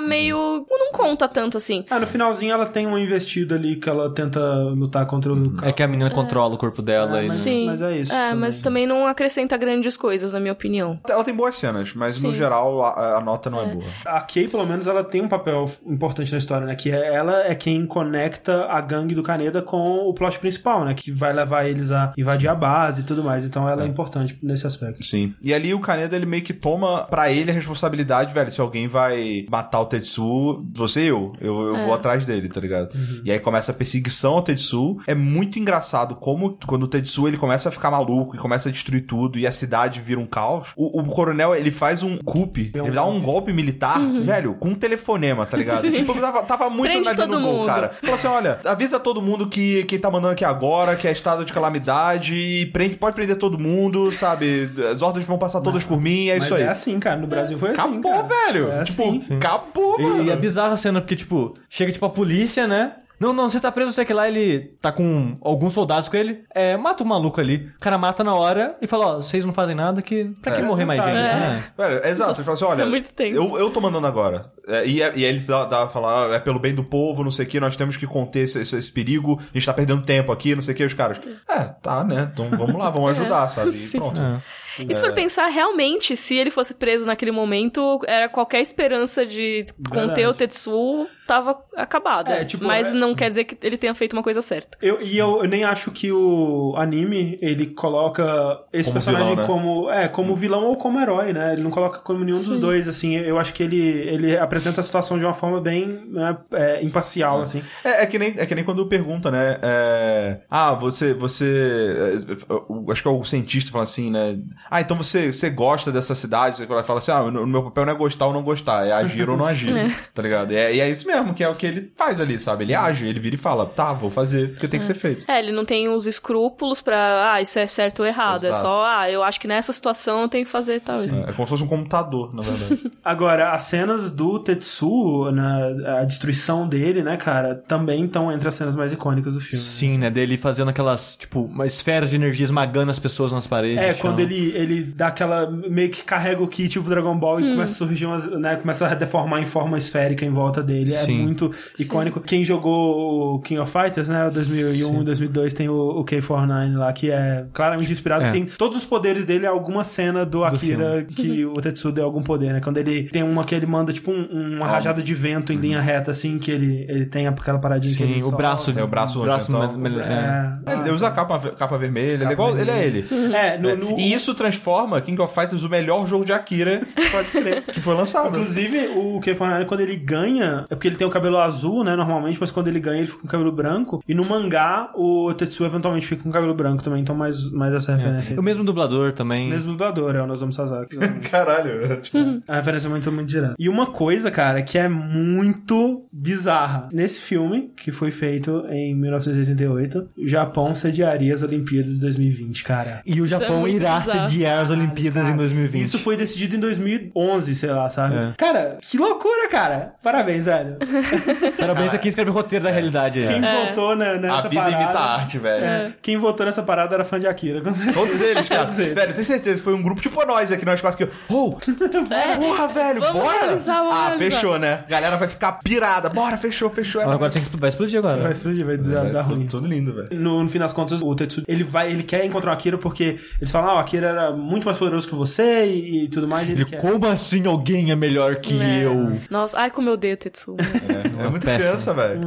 meio. não conta tanto assim. Ah, no finalzinho ela tem uma investida ali que ela tenta lutar contra o. É que a menina controla o corpo dela. É, mas, Sim. mas é isso. É, também. mas também não acrescenta grandes coisas, na minha opinião. Ela tem boas cenas, mas Sim. no geral a, a nota não é. é. boa. A Kay, pelo menos, ela tem um papel importante na história, né? Que é, ela é quem conecta a gangue do Kaneda com o plot principal, né? Que vai levar eles a invadir a base e tudo mais. Então ela é, é importante nesse aspecto. Sim. E ali o Kaneda, ele meio que toma para ele a responsabilidade, velho, se alguém vai matar o Tetsu, você e eu. Eu, eu é. vou atrás dele, tá ligado? Uhum. E aí começa a perseguição ao Tetsu. É muito engraçado como quando o Tetsu ele começa a ficar maluco e começa a destruir tudo e a cidade vira um caos. O, o coronel, ele faz um coup, ele dá um golpe militar, uhum. velho, com um telefonema, tá ligado? Sim. Tipo, tava, tava muito Prende na no gol, cara. Falou assim, olha, avisa todo mundo que quem tá mandando aqui agora, que é estado de calamidade e prende, pode prender todo mundo, sabe? As ordens vão passar todas por mim, é isso aí. é assim, cara. No Brasil foi assim, Acabou, velho. É tipo, assim. acabou, mano. E, e é bizarra a cena, porque, tipo, chega, tipo, a polícia, né? Não, não, você tá preso, sei que lá, ele tá com alguns soldados com ele. É, mata o maluco ali. O cara mata na hora e fala, ó, vocês não fazem nada, que pra que é, morrer mais gente, é. né? É, exato, ele fala assim, olha, é eu, eu tô mandando agora. É, e, e aí ele dá, dá falar, é pelo bem do povo, não sei o que, nós temos que conter esse, esse, esse, perigo, a gente tá perdendo tempo aqui, não sei o que, os caras. É, tá, né? Então vamos lá, vamos ajudar, sabe? E pronto. É. E se for pensar, realmente, se ele fosse preso naquele momento, era qualquer esperança de conter Verdade. o Tetsu tava acabada. É, tipo, mas é... não quer dizer que ele tenha feito uma coisa certa. Eu, e eu, eu nem acho que o anime, ele coloca esse como personagem vilão, né? como, é, como vilão ou como herói, né? Ele não coloca como nenhum Sim. dos dois, assim. Eu acho que ele, ele apresenta a situação de uma forma bem né, é, imparcial, é. assim. É, é, que nem, é que nem quando pergunta, né? É, ah, você, você... É, acho que é o cientista fala assim, né? Ah, então você, você gosta dessa cidade? Você fala assim, ah, o meu papel não é gostar ou não gostar, é agir ou não agir, tá ligado? E é, e é isso mesmo mesmo, que é o que ele faz ali, sabe? Sim. Ele age, ele vira e fala, tá, vou fazer, porque tem que ser feito. É, ele não tem os escrúpulos pra, ah, isso é certo ou errado. Exato. É só, ah, eu acho que nessa situação eu tenho que fazer tal. Sim. É como se fosse um computador, na verdade. Agora, as cenas do Tetsu, né, a destruição dele, né, cara, também estão entre as cenas mais icônicas do filme. Sim, né, dele fazendo aquelas, tipo, uma esfera de energia esmagando as pessoas nas paredes. É, quando ele, ele dá aquela, meio que carrega o kit, tipo Dragon Ball, hum. e começa a surgir umas, né, começa a deformar em forma esférica em volta dele. É Sim. muito icônico. Sim. Quem jogou o King of Fighters, né? 2001 e 2002 tem o, o, K-49 lá, que é claramente inspirado. É. Tem todos os poderes dele, alguma cena do, do Akira filme. que o Tetsu deu algum poder, né? Quando ele tem uma que ele manda, tipo, um, uma rajada de vento em uhum. linha reta, assim, que ele, ele tem aquela paradinha Sim, que ele o braço. É o braço. O braço é. é. Ele usa a capa, capa vermelha. Capa ele, é igual, ele é ele. É, no, no... E isso transforma King of Fighters o melhor jogo de Akira pode crer, que foi lançado. Inclusive, o K-49, quando ele ganha, é porque ele tem o cabelo azul, né, normalmente, mas quando ele ganha, ele fica com cabelo branco. E no mangá, o Tetsu eventualmente fica com cabelo branco também, então mais, mais essa é. referência. É. O mesmo dublador também. O mesmo dublador, é o Nozomu Sasaki. Caralho. Tipo... a referência é muito, muito direta. E uma coisa, cara, que é muito bizarra. Nesse filme, que foi feito em 1988, o Japão sediaria as Olimpíadas de 2020, cara. E o Japão é irá bizarro. sediar as Olimpíadas cara, em 2020. Isso foi decidido em 2011, sei lá, sabe? É. Cara, que loucura, cara. Parabéns, velho. Parabéns a quem escreve o roteiro da realidade. Quem é. votou na, nessa parada... A vida parada, imita a arte, velho. É. Quem votou nessa parada era fã de Akira. Todos eles, cara. Todos eles. Velho, tenho certeza. Foi um grupo tipo nós aqui, nós quase que... Oh, é. porra, velho, vamos bora. Realizar, vamos ah, realizar. fechou, né? A galera vai ficar pirada. Bora, fechou, fechou. Agora, agora tem que vai explodir agora. Vai explodir, vai dar, dar ruim. Tudo, lindo, velho. No, no fim das contas, o Tetsu, ele vai, ele quer encontrar o Akira porque eles falam, ah, o Akira era muito mais poderoso que você e, e tudo mais. Ele, ele como assim alguém é melhor que é. eu? Nossa, ai como eu odeio o Tetsu. É, é muito criança, velho.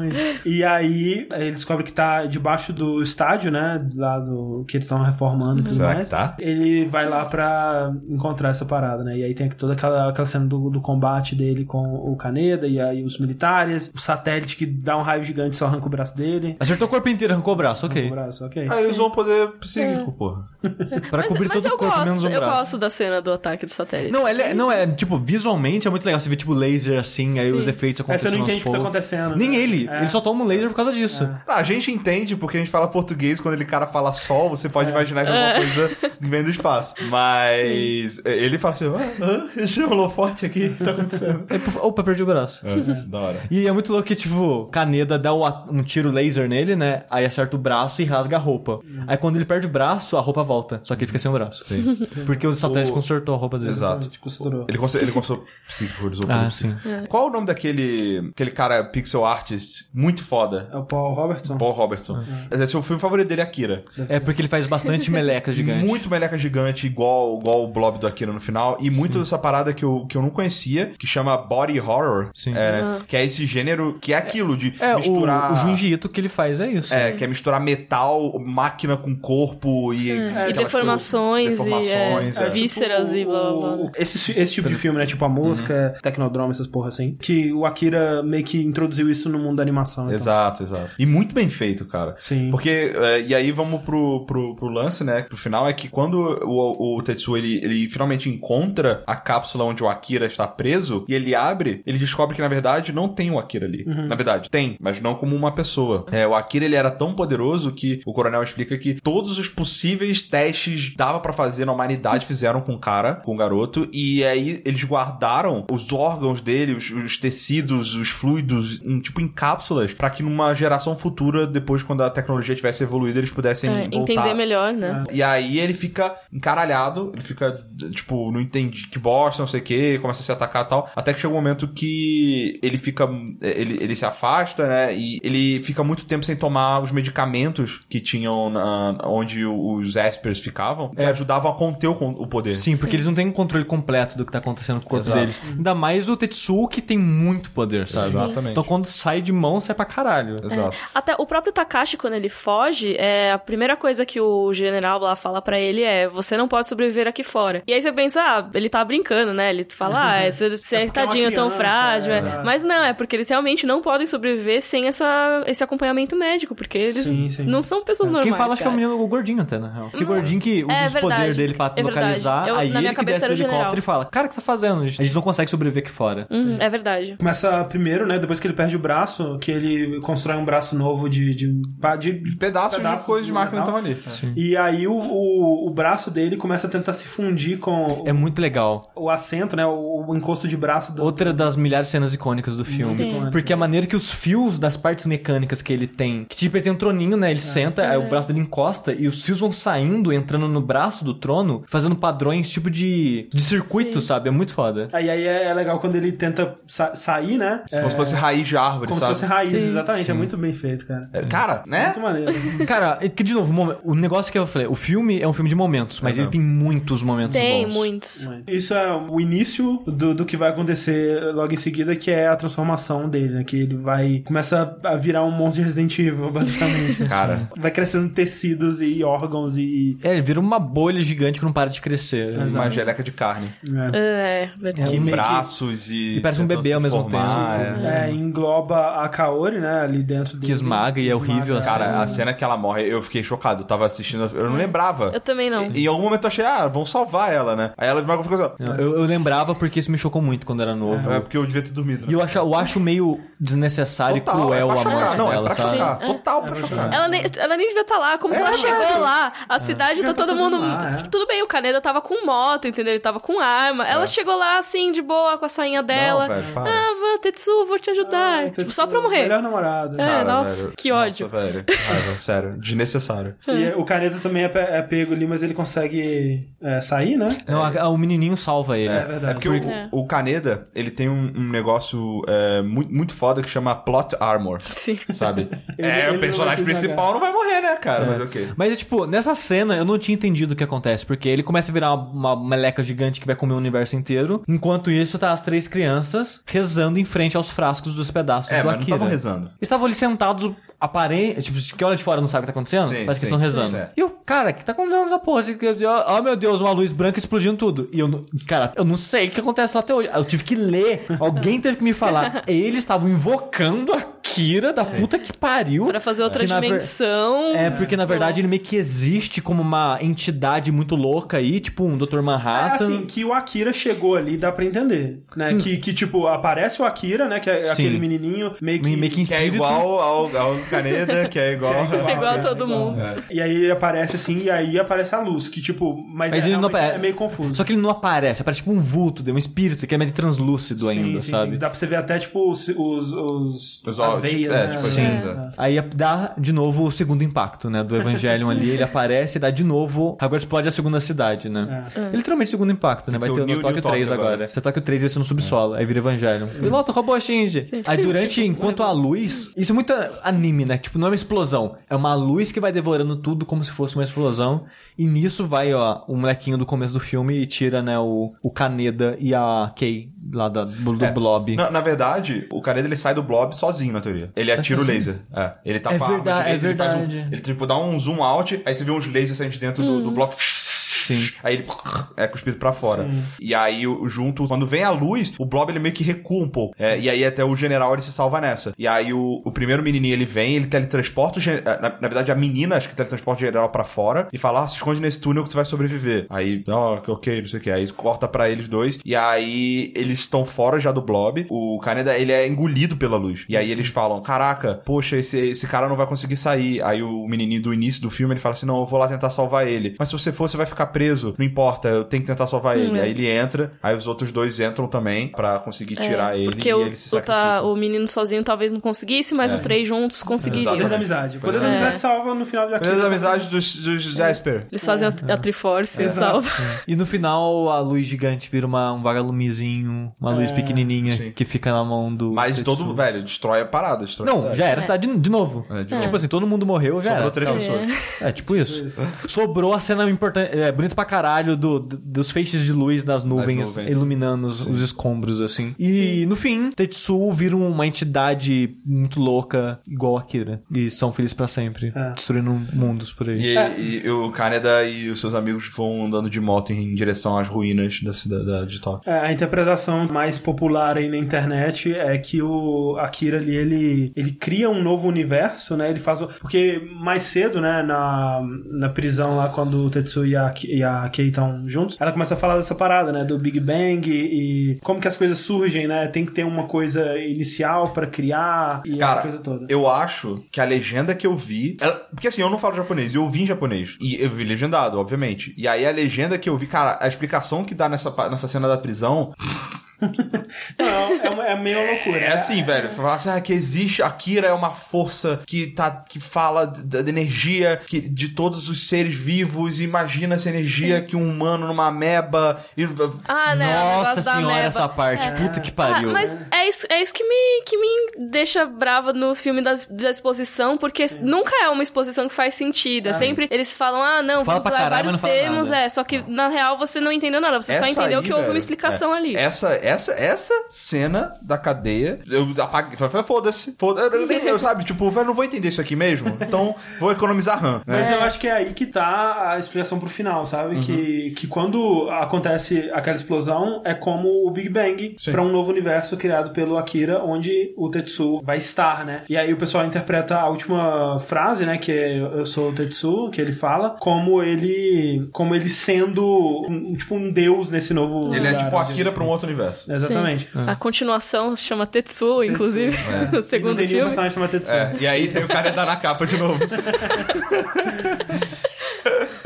E aí ele descobre que tá debaixo do estádio, né? Lá do que eles estão reformando e tudo Será mais. Que tá? Ele vai lá pra encontrar essa parada, né? E aí tem toda aquela, aquela cena do, do combate dele com o Kaneda e aí os militares, o satélite que dá um raio gigante só arranca o braço dele. Acertou o corpo inteiro, arrancou o braço, ok. Arrancou o braço, ok. Aí eles vão poder psíquico, é. porra. pra cobrir mas, todo mas o corpo, gosto, menos um eu braço. Eu gosto da cena do ataque do satélite. Não, ele, é, não é, tipo, visualmente é muito legal. Você vê, tipo, laser assim, Sim. aí os efeitos acontecendo. Você não entende o que tá acontecendo. Nem né? ele. É. Ele só toma um laser por causa disso. É. Ah, a gente entende porque a gente fala português, quando ele cara fala sol, você pode é. imaginar que é alguma coisa que vem do espaço. Mas Sim. ele fala assim, ah, ah, esse forte aqui, o que tá acontecendo? Opa, perdi o braço. É, da hora. E é muito louco que, tipo, Caneda dá um tiro laser nele, né? Aí acerta o braço e rasga a roupa. Aí quando ele perde o braço, a roupa volta. Só que ele fica sem o braço. Sim. Porque o satélite o... consertou a roupa dele. Exato. Costurou. Ele, cons ele consertou psíquico, Ah, sim. É. Qual o nome daquele aquele, aquele cara pixel artist muito foda. É o Paul Robertson? Paul Robertson. É. Esse é o filme favorito dele, Akira. É porque ele faz bastante meleca gigante. Muito meleca gigante, igual, igual o blob do Akira no final. E muito Sim. essa parada que eu, que eu não conhecia, que chama body horror. Sim. É, uhum. Que é esse gênero, que é aquilo de é, misturar... O, o Junji Ito que ele faz é isso. É, que é misturar metal, máquina com corpo e... É, e deformações, deformações e é, é. vísceras tipo, e blá, blá, blá. Esse, esse tipo de filme, né? Tipo a música, uhum. Tecnodrama, essas porra assim. Que o Akira meio que introduziu isso no mundo da animação. Então. Exato, exato. E muito bem feito, cara. Sim. Porque, é, e aí vamos pro, pro, pro lance, né? Pro final, é que quando o, o Tetsuo, ele, ele finalmente encontra a cápsula onde o Akira está preso, e ele abre, ele descobre que, na verdade, não tem o Akira ali. Uhum. Na verdade, tem, mas não como uma pessoa. É, o Akira, ele era tão poderoso que o coronel explica que todos os possíveis testes dava para fazer na humanidade fizeram com o cara, com o garoto, e aí eles guardaram os órgãos dele, os, os tecidos, os fluidos, em, tipo em cápsulas, para que numa geração futura, depois quando a tecnologia tivesse evoluído, eles pudessem é, voltar. entender melhor, né? E aí ele fica encaralhado, ele fica, tipo, não entende que bosta, não sei o que, começa a se atacar e tal, até que chega um momento que ele fica, ele, ele se afasta, né, e ele fica muito tempo sem tomar os medicamentos que tinham na, onde os Espers ficavam, que é. ajudavam a conter o, o poder. Sim, porque Sim. eles não têm controle completo do que tá acontecendo com o corpo Exato. deles. Ainda mais o Tetsuo, que tem muito poder, sabe? Exatamente. Então quando sai de mão, sai pra caralho. Exato. É. Até o próprio Takashi, quando ele foge, é, a primeira coisa que o general lá fala para ele é: você não pode sobreviver aqui fora. E aí você pensa, ah, ele tá brincando, né? Ele fala, ah, você, você é, é tadinho, é tão frágil. É. Mas não, é porque eles realmente não podem sobreviver sem essa, esse acompanhamento médico, porque eles sim, sim. não são pessoas normais. Quem fala acho que é o menino o gordinho até, na real. Que hum. gordinho que usa os poderes dele pra localizar, eu, aí ele que desce do helicóptero e fala: Cara, o que você tá fazendo? A gente não consegue sobreviver aqui fora. Uhum, é verdade. Começa primeiro, né? Depois que ele perde o braço, que ele constrói um braço novo de, de, de, de pedaços, pedaços de coisas de máquina que estavam ali. Sim. E aí o, o, o, braço dele começa a tentar se fundir com. É muito legal. O assento, né? O, o encosto de braço do. Outra das milhares de cenas icônicas do filme. Sim. Porque a maneira que os fios das partes mecânicas que ele tem. Que tipo, ele tem um troninho, né? Ele é. senta, é. aí o braço dele encosta e os fios vão saindo, entrando no braço do trono, fazendo padrões tipo de, de circuito, Sim. sabe? É muito foda. Aí, aí é legal quando ele tenta sa sair, né? Como é... se fosse raiz de árvore, Como sabe? se fosse raiz, Sim. exatamente. É muito bem feito, cara. É, cara, né? Muito maneiro. cara, que de novo, o negócio que eu falei, o filme é um filme de momentos, mas ele tem muitos momentos tem, bons. Tem, muitos. Isso é o início do, do que vai acontecer logo em seguida, que é a transformação dele, né? Que ele vai... Começa a virar um monstro de Resident Evil, basicamente. cara. Vai crescendo tecidos e órgãos e... É, ele vira uma bolha gigante que não para de crescer. Exato. Uma geleca de carne. É, é verdade. Com braços que... e... E parece um bebê ao mesmo tempo. É. é, engloba a Kaori, né? Ali dentro dele. Que esmaga e é horrível. Assim. Cara, a cena que ela morre, eu fiquei chocado. Eu tava assistindo, eu não lembrava. Eu também não. E, em algum momento eu achei, ah, vão salvar ela, né? Aí ela esmaga e fica assim, eu, eu, lembrava porque isso me chocou muito quando era novo. É, é porque eu devia ter dormido. Né? E eu acho, eu acho meio desnecessário Total, e cruel é a morte não, dela, é pra sabe? Chocar. Total pra chocar. Ela nem, ela nem devia estar tá lá. Como que ela chegou lá? A cidade tá todo mundo. Tudo bem, o Kaneda tava com moto, entendeu? Ele tava com arma. Ela chegou lá assim, de boa, com a sainha dela. Não, velho, ah, vou, Tetsu, vou te ajudar. Ah, tipo, só pra morrer. Melhor namorado. É, Cara, nossa, velho. que ódio. Nossa, velho. Raiva, sério. Desnecessário. E o Kaneda também é, é pego ali, mas ele consegue é, sair, né? Não, a, a, o menininho salva ele. É, verdade. É porque o, o Kaneda, ele tem um, um negócio é, muito, muito foda que chama Plot Armor. Sim. Sabe? ele, é, ele o personagem não principal não vai morrer, né, cara? Mas ok. Mas, tipo, nessa cena eu não tinha entendido o que acontece, porque ele começa a virar uma, uma meleca gigante que vai comer o universo inteiro. Enquanto isso, tá as três crianças rezando em frente aos frascos dos pedaços é, do mas Akira. não estavam rezando. Estavam ali sentados aparente, tipo, que olha de fora não sabe o que tá acontecendo, sim, parece que sim, estão rezando. Sim, e o cara, que tá acontecendo nessa porra? Assim, oh meu Deus, uma luz branca explodindo tudo. E eu, cara, eu não sei o que acontece lá até hoje. Eu tive que ler, alguém teve que me falar. Eles estavam invocando a Kira da puta que pariu. Pra fazer outra dimensão. É, porque na verdade ele meio que existe como uma entidade muito louca aí, tipo um Dr. Manhattan. É assim, que o Akira chegou ali, dá pra entender, né? Hum. Que, que, tipo, aparece o Akira, né? Que é aquele menininho meio que... Meio que, que é igual ao, ao Caneda, que é igual. Que é igual, é igual a todo mundo. É. E aí ele aparece assim, e aí aparece a luz, que tipo, mas, mas é, ele não aparece. é meio confuso. Só que ele não aparece, aparece tipo um vulto, um espírito, que é meio translúcido sim, ainda, sim, sabe? Sim. Dá pra você ver até tipo os, os, os, os as as veias, é, né? tipo Sim. É. Aí dá de novo o segundo impacto, né? Do Evangelion ali, ele aparece e dá de novo. Agora explode a segunda cidade, né? É. Literalmente segundo impacto, né? Vai ter o no New- Tóquio New 3 Tóquio agora. agora. Você toca o 3 vai ser no subsolo. Aí vira Evangelion. Piloto, robô Shinji. Aí durante, enquanto a luz. Isso é muito anime, né? Tipo, não é uma explosão. É uma luz que vai devorando tudo como se fosse uma explosão. E nisso vai, ó, o molequinho do começo do filme e tira, né, o, o Kaneda e a Kei lá da, do É. Blob. Na, na verdade, o Kaneda ele sai do blob sozinho, na teoria. Ele atira o laser. É. Ele tá É com a arma de verdade, laser, é ele faz um- verdade. ele tipo dá um zoom out, aí você vê uns lasers saindo de dentro do, do blob. Sim. Aí ele é cuspido pra fora. E aí, junto, quando vem a luz, o Blob ele meio que recua um pouco. É, e aí até o general ele se salva nessa. E aí o, o primeiro menininho ele vem, ele teletransporta eh, na, na verdade a menina acho que teletransporta o general pra fora e fala: ah, se esconde nesse túnel que você vai sobreviver. Aí, ó, ok, não sei o que. Aí corta pra eles dois. E aí eles estão fora já do Blob. O Kaneda ele é engolido pela luz. E aí eles falam: caraca, poxa, esse, esse cara não vai conseguir sair. Aí o menininho do início do filme ele fala assim: não, eu vou lá tentar salvar ele. Mas se você for, você vai ficar preso. Não importa, eu tenho que tentar salvar ele. Aí ele entra, aí os outros dois entram também pra conseguir tirar ele Porque e o, ele se o, tá, sacrifica. o menino sozinho talvez não conseguisse, mas os três juntos conseguiriam. Poder da amizade. O poder da É. amizade salva no final de Akira. Mas as amizades dos, dos Jasper. Eles fazem a, a Triforce e salva. E no final, a luz gigante vira uma, um vagalumezinho, uma luz pequenininha sim. que fica na mão do. Mas Tetsuo. todo, velho, destrói a parada. Destrói a Não, cidade. já era a cidade de, de novo. É, de novo. Tipo assim, todo mundo morreu, já Sobrou era. três pessoas. É, tipo isso. Sobrou a cena importante, é, bonita pra caralho do, do- dos feixes de luz nas nuvens, nuvens. iluminando os, os escombros, assim. E no fim, Tetsuo vira uma entidade muito louca, igual a Kira. E são felizes pra sempre, É. destruindo mundos por aí. E, e o Kaneda e os seus amigos vão andando de moto em direção às ruínas da cidade da- de Tóquio. É, a interpretação mais popular aí na internet é que o Akira ali, ele, ele cria um novo universo, né? Ele faz. o- Porque mais cedo, né, na, na prisão lá, quando o Tetsuo e a, e a Kei estão juntos, ela começa a falar dessa parada, né? Do Big Bang e, e como que as coisas surgem, né? Tem que ter uma coisa inicial pra criar e essa Cara, coisa toda. eu acho que a legenda que eu vi. ela- porque assim, eu não falo japonês, eu ouvi em japonês. E eu vi legendado, obviamente. E aí a legenda que eu vi, cara, a explicação que dá nessa, nessa cena da prisão Não, é, uma- é meio loucura. é assim, velho. Falar assim, ah, que existe. A Kira é uma força que, tá, que fala da, energia que, de todos os seres vivos. Imagina essa energia que um humano numa ameba. E, Ah, né? Nossa senhora, ameba. essa parte. Puta que Ah, pariu. mas é isso, é isso que, me, que me deixa brava no filme das, da exposição, porque nunca é uma exposição que faz sentido. É sempre eles falam, ah, não, Fala vamos usar caralho, vários termos, é. Só que na real você não entendeu nada, você só Essa entendeu aí, que houve velho, uma explicação é, ali. Essa, essa, essa cena da cadeia, eu apaguei. Falei, foda-se. Foda eu, nem- eu, sabe, tipo, velho, não vou entender isso aqui mesmo. Então, vou economizar RAM. né? Mas eu acho que é aí que tá a explicação pro final, sabe? Uhum. Que, que quando acontece aquela explosão, é como o Big Bang pra um novo universo criado pelo Akira, onde o Tetsuo vai estar, né? E aí o pessoal interpreta a última frase, né? Que é Eu sou o Tetsuo, que ele fala, como ele como ele sendo um, tipo um deus nesse novo Ele é lugar, tipo a assim. Akira pra um outro universo. Exatamente. Sim. A continuação se chama Tetsuo, inclusive, no E não segundo tem filme. personagem chamado Tetsuo. É, e aí tem o cara na capa de novo.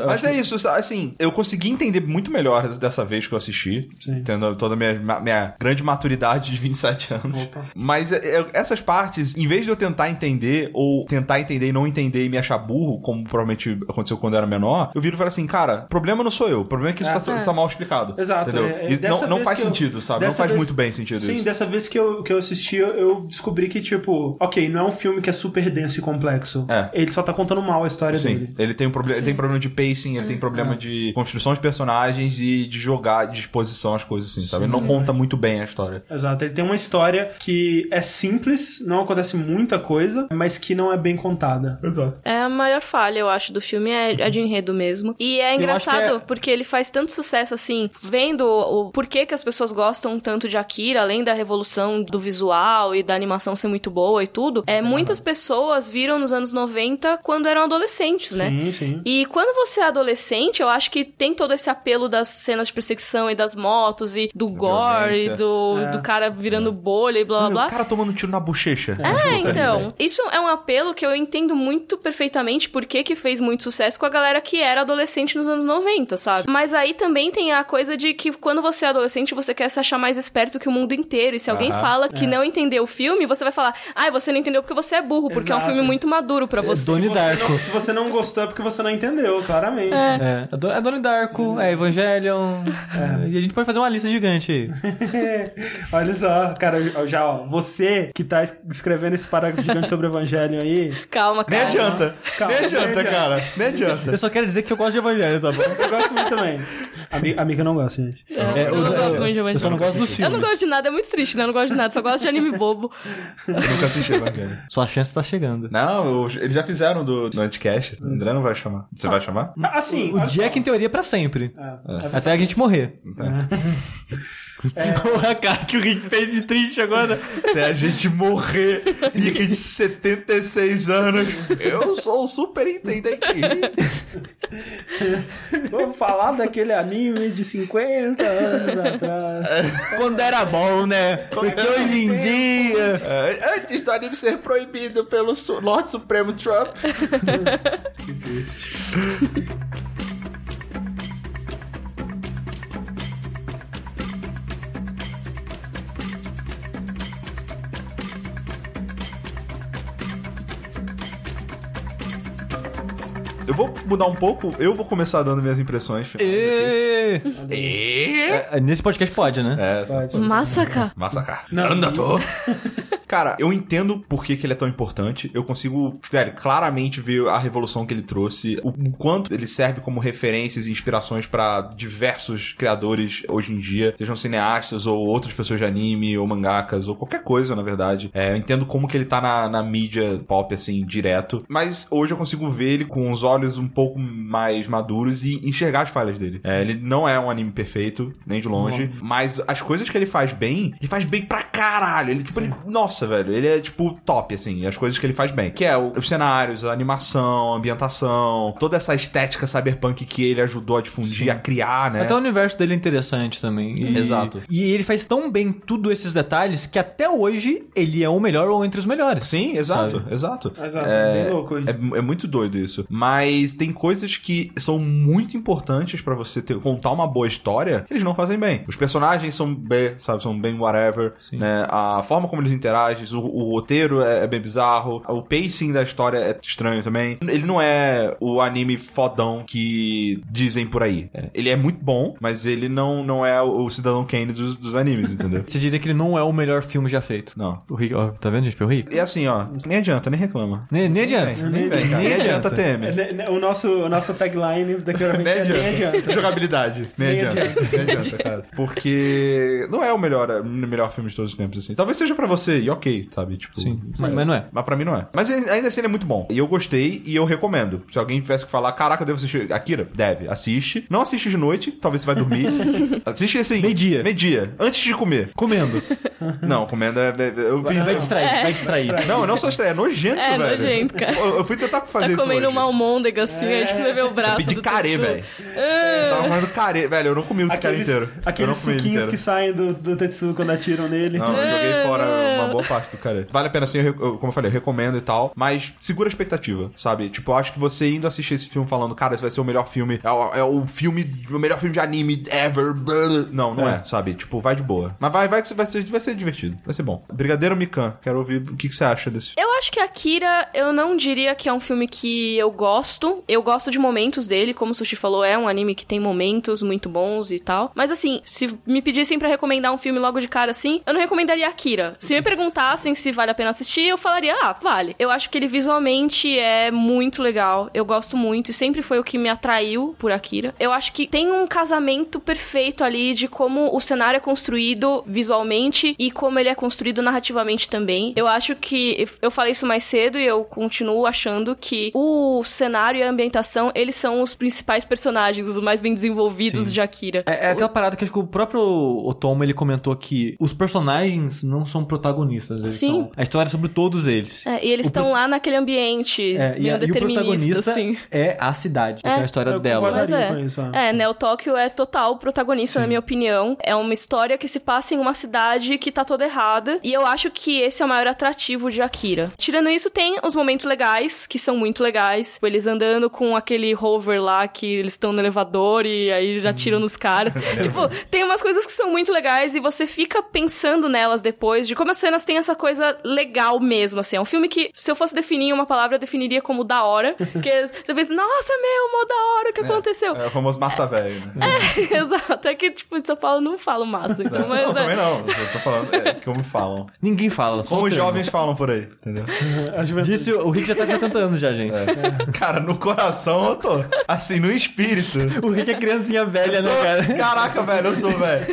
Mas é isso, assim, eu consegui entender muito melhor dessa vez que eu assisti, Sim. tendo toda a minha, minha grande maturidade de 27 anos. Opa. Mas é, é, essas partes, em vez de eu tentar entender, ou tentar entender e não entender e me achar burro, como provavelmente aconteceu quando eu era menor, eu viro e falo assim, cara, problema não sou eu, o problema é que isso É. tá, tá mal explicado. Exato. Entendeu? é- é não não faz que eu- sentido, sabe? Não faz vez- muito bem sentido Sim, isso. dessa vez que eu, que eu assisti, eu, eu descobri que, tipo, ok, não é um filme que é super denso e complexo. É. Ele só tá contando mal a história Sim, dele. ele tem, um proble- ele tem problema de pacing, ele tem problema de construção de personagens e de jogar, de exposição às coisas assim, sabe? Ele não conta muito bem a história. Exato, ele tem uma história que é simples, não acontece muita coisa, mas que não é bem contada. Exato. É a maior falha, eu acho, do filme, é a de enredo mesmo. E é engraçado, é- porque ele faz tanto sucesso, assim, vendo o, porquê que as pessoas gostam tanto de Akira, além da revolução do visual e da animação ser muito boa e tudo, é, muitas pessoas viram nos anos 90 quando eram adolescentes, né? Sim, sim. E quando você é adolescente, eu acho que tem todo esse apelo das cenas de perseguição e das motos e do gore, e do, é. do cara virando é. bolha e blá blá blá. O cara tomando tiro na bochecha. É, então. Isso é um apelo que eu entendo muito perfeitamente porque que fez muito sucesso com a galera que era adolescente nos anos 90, sabe? Mas aí também tem a coisa de que quando você é adolescente, você quer se achar mais esperto que o mundo inteiro. E se alguém fala que é. não entendeu o filme, você vai falar, ah, você não entendeu porque você é burro, porque Exato. é um filme muito maduro para você. Doni Darko. Não, se você não gostou é porque você não entendeu, claramente. É, é, é Doni Darko, é Evangelion. É. E a gente pode fazer uma lista gigante aí. Olha só, cara, já, ó, você que tá escrevendo esse parágrafo gigante sobre Evangelion aí. Calma, calma. Nem adianta. Calma, nem adianta, nem cara. Nem adianta. Eu só quero dizer que eu gosto de Evangelho, tá bom? Eu gosto muito também. A Amiga não gosta, gente. É, é eu, eu, não gosto muito de Evangelho. Eu só não gosto dos filmes. Eu não gosto de nada, é muito triste, né? Eu não gosto de nada, só gosto de anime bobo. Eu nunca assisti Evangelho. Sua chance tá chegando. Não, eles já fizeram do, do Anticast. O André não vai chamar. Você vai chamar? Assim, o Jack, em teoria, é pra sempre. É. É. Até a gente morrer. É. É... Porra, cara, que o Rick fez de triste agora. Até a gente morrer. Rick de 76 anos. Eu sou o superintendente. Vamos falar daquele anime de 50 anos atrás. Quando era bom, né? Porque hoje em dia. Antes do anime ser proibido pelo Lorde Supremo Trump. que triste. Eu vou mudar um pouco, eu vou começar dando minhas impressões. E... E... É, nesse podcast pode, né? É, pode. Massacre. Massacre. Não, tô. Cara, eu entendo por que, que ele é tão importante. Eu consigo, velho, claramente ver a revolução que ele trouxe, o quanto ele serve como referências e inspirações para diversos criadores hoje em dia, sejam cineastas ou outras pessoas de anime ou mangakas ou qualquer coisa, na verdade. É, eu entendo como que ele tá na, na mídia pop, assim, direto. Mas hoje eu consigo ver ele com os olhos um pouco mais maduros e enxergar as falhas dele. É, ele não é um anime perfeito, nem de longe, mas as coisas que ele faz bem, ele faz bem pra caralho. Ele, tipo, ele, nossa, velho, ele é, tipo, top, assim, as coisas que ele faz bem. Que é os cenários, a animação, a ambientação, toda essa estética cyberpunk que ele ajudou a difundir, Sim. a criar, né? Até o universo dele é interessante também. E, Exato. E ele faz tão bem tudo esses detalhes que até hoje ele é o melhor ou entre os melhores. Sim, exato, sabe? exato. Exato, é, bem louco. É, é muito doido isso. Mas mas tem coisas que são muito importantes para você ter, contar uma boa história, eles não fazem bem. Os personagens são bem, sabe, são bem whatever, Sim. né? A forma como eles interagem, o, o roteiro é, é, bem bizarro, o pacing da história é estranho também. Ele não é o anime fodão que dizem por aí. É, ele é muito bom, mas ele não, não é o Cidadão Kane dos, dos animes, entendeu? Você diria que ele não é o melhor filme já feito? Não. O Rick, ó, tá vendo, gente? Foi o Rick. E assim, ó, nem adianta, nem reclama. Nem, nem adianta. Nem, vem, nem, nem adianta, TM. Né, o nosso, o nosso tagline daquela nem, adianta. nem adianta. Jogabilidade. Nem, nem adianta. adianta. Nem adianta, cara. Porque não é o melhor, o melhor filme de todos os tempos, assim. Talvez seja pra você, e ok, sabe? Tipo, Sim, mas, mas não é. Mas pra mim não é. Mas ainda assim ele é muito bom. E eu gostei e eu recomendo. Se alguém tivesse que falar, caraca, eu devo assistir. Akira, deve. Assiste. Não assiste de noite, talvez você vai dormir. assiste assim. Meio-dia. Meio-dia. Antes de comer. Comendo. Não, comendo é. é eu fiz. Vai distrair, é. vai distrair. Não, não só distrair, é nojento, é, velho. É nojento, cara. Eu, eu fui tentar fazer você tá comendo uma almôndega assim, é. aí tipo, levei o braço. Eu pedi carê, velho. Eu tava comendo carê, velho. Eu não comi o carê inteiro. Aqueles suquinhos que saem do, do Tetsu quando atiram nele. Não, eu joguei fora uma boa parte do carê. Vale a pena assim, eu, como eu falei, eu recomendo e tal, mas segura a expectativa, sabe? Tipo, eu acho que você indo assistir esse filme falando, cara, esse vai ser o melhor filme, é o, é o filme, o melhor filme de anime ever. Não, não é, é sabe? Tipo, vai de boa. Mas vai, vai que vai ser, vai ser divertido, vai ser bom. Brigadeiro Mikan, quero ouvir o que, que você acha desse filme. Eu acho que Akira, eu não diria que é um filme que eu gosto. Eu gosto de momentos dele, como o Sushi falou, é um anime que tem momentos muito bons e tal. Mas assim, se me pedissem para recomendar um filme logo de cara assim, eu não recomendaria Akira. Se me perguntassem se vale a pena assistir, eu falaria, ah, vale. Eu acho que ele visualmente é muito legal. Eu gosto muito e sempre foi o que me atraiu por Akira. Eu acho que tem um casamento perfeito ali de como o cenário é construído visualmente e como ele é construído narrativamente também. Eu acho que eu falei isso mais cedo e eu continuo achando que o cenário e a ambientação, eles são os principais personagens, os mais bem desenvolvidos Sim. de Akira. É, é aquela parada que acho que o próprio Otomo ele comentou que os personagens não são protagonistas protagonistas. Eles Sim. São, a história é sobre todos eles. É, e eles estão pro... lá naquele ambiente é, meio e, determinista, e o protagonista assim. é a cidade, é, é a história dela. Mas é. Isso, é, Neo Tóquio é total protagonista, Sim. na minha opinião. É uma história que se passa em uma cidade que tá toda errada. E eu acho que esse é o maior atrativo de Akira. Tirando isso, tem os momentos legais, que são muito legais. Tipo, eles andando com aquele rover lá, que eles estão no elevador e aí Sim. já tiram nos caras. tipo, tem umas coisas que são muito legais e você fica pensando nelas depois, de como as cenas têm essa coisa legal mesmo, assim. É um filme que, se eu fosse definir uma palavra, eu definiria como da hora. Porque você pensa, nossa, meu, mó da hora, o que é, aconteceu? É o famoso massa velho, né? É, exato. É que, tipo, em São Paulo não falo massa. Então, mas, não, é... também não. Eu tô falando, é como falam. Ninguém fala. Como os jovens falam por aí, entendeu? Disse, o Rick já tá de 70 anos já, gente. É. Cara, no coração eu tô. Assim, no espírito. O Rick é criancinha velha, né, sou... né, cara? Caraca, velho, eu sou velho.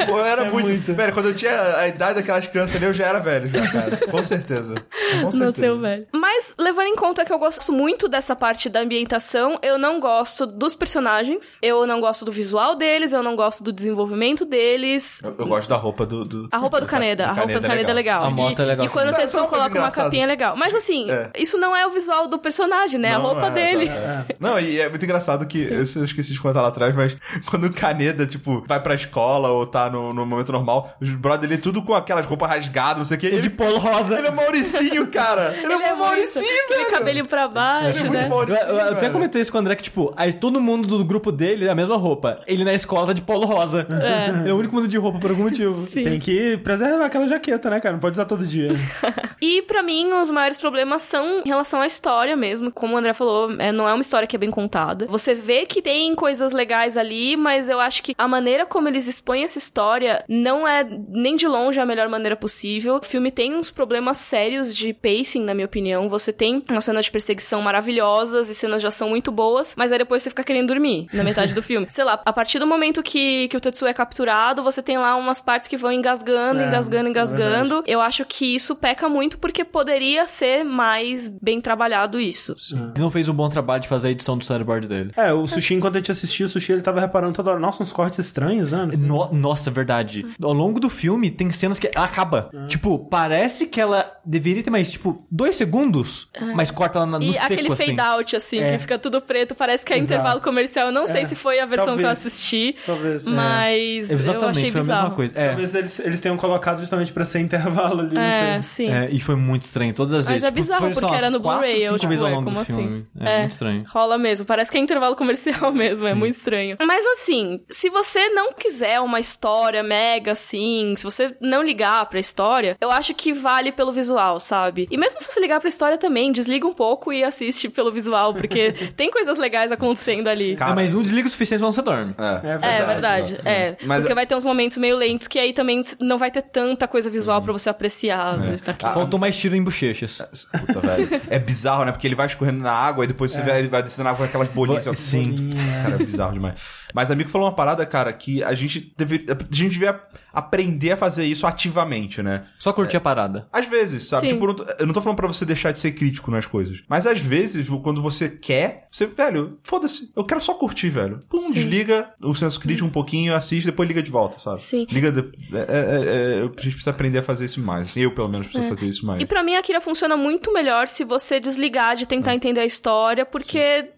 Eu, eu era é muito... muito... Velho, quando eu tinha a idade daquelas crianças ali, eu já era velho, já, cara. Com certeza. Com certeza. Nasceu velho. Mas, levando em conta que eu gosto muito dessa parte da ambientação, eu não gosto dos personagens, eu não gosto do visual deles, eu não gosto do desenvolvimento deles. Eu, eu gosto da roupa do, do... A roupa do Caneda. A roupa do Caneda é legal. A moto é legal. E quando o Tetsuo coloca uma capinha é legal. Mas assim, é. isso não é o visual do personagem, né? Não, a roupa é, dele. É. Não, e é muito engraçado que, eu, eu esqueci de contar lá atrás, mas quando o Caneda, tipo, vai pra escola ou tá no, no momento normal, os brother ele tudo com aquelas roupas rasgadas, não sei o que. Ele de polo rosa. Ele é Mauricinho, cara. Ele, ele é, é Mauricinho, velho. Aquele cabelinho pra baixo, é, né? eu, eu, eu até comentei isso com o André, que, tipo, aí todo mundo do grupo dele é a mesma roupa. Ele na escola tá de polo rosa. É. é o único mundo de roupa por algum motivo. Sim. Tem que preservar aquela jaqueta, né, cara? Não pode usar todo dia. e para mim, os maiores problemas são em relação à história mesmo. Como o André falou, é, não é uma história que é bem contada. Você vê que tem coisas legais ali, mas eu acho que a maneira como eles expõem essa história não é nem de longe a melhor maneira possível. O filme tem uns problemas sérios de pacing, na minha opinião. Você tem umas cenas de perseguição maravilhosas e cenas de ação muito boas, mas aí depois você fica querendo dormir na metade do filme. Sei lá, a partir do momento que, que o Tetsuo é capturado, você tem lá umas partes que vão engasgando, é, engasgando, engasgando. É eu acho que isso peca muito porque poderia ser mais bem trabalhado isso. Sim. Ele não fez um bom trabalho de fazer a edição do storyboard dele. É, o Sushi, enquanto a gente assistia o Sushi, ele tava reparando toda hora, nossa, uns cortes estranhos, né? No, nossa, verdade. Ao longo do filme, tem cenas que ela acaba. É. Tipo, parece que ela deveria ter mais, tipo, dois segundos, é. mas corta ela no e seco, assim. E aquele fade out, assim, é. que fica tudo preto, parece que é Exato. intervalo comercial. Eu não sei é. se foi a versão Talvez. que eu assisti, Talvez. mas Exatamente, eu achei foi bizarro. a mesma coisa. É. Talvez eles, eles tenham colocado justamente pra ser intervalo ali. É, sim. É, e foi muito estranho, todas as mas vezes. Mas é tipo, bizarro, porque era no Blu-ray, eu, tipo, é, como assim? É, muito estranho. Rola mesmo, parece que é intervalo comercial mesmo, sim. é muito estranho. Mas assim, se você não quiser uma história mega assim, se você não ligar pra história, eu acho que vale pelo visual, sabe? E mesmo se você ligar pra história também, desliga um pouco e assiste pelo visual, porque tem coisas legais acontecendo ali. Cara, é, mas não desliga o suficiente quando você dorme. É, é verdade. É, verdade, é. Mas porque vai ter uns momentos meio lentos que aí também não vai ter tanta coisa visual uhum. para você apreciar. É. Ah, Faltou mais tiro em bochechas. Puta, velho. É bizarro, né? Porque ele vai escorrendo na água e depois você é. ele vai descendo na água com aquelas bolinhas. Sim. Cara, é bizarro demais. Mas amigo falou uma parada, cara, que a gente deve, a gente devia aprender a fazer isso ativamente, né? Só curtir é, a parada. Às vezes, sabe? Sim. Tipo, eu não tô falando pra você deixar de ser crítico nas coisas. Mas às vezes, quando você quer, você, velho, foda-se. Eu quero só curtir, velho. Pum, Sim. desliga o senso crítico um pouquinho, assiste, depois liga de volta, sabe? Sim. Liga. De, é, é, é, a gente precisa aprender a fazer isso mais. Eu, pelo menos, preciso é. fazer isso mais. E para mim, a Kira funciona muito melhor se você desligar de tentar é. entender a história, porque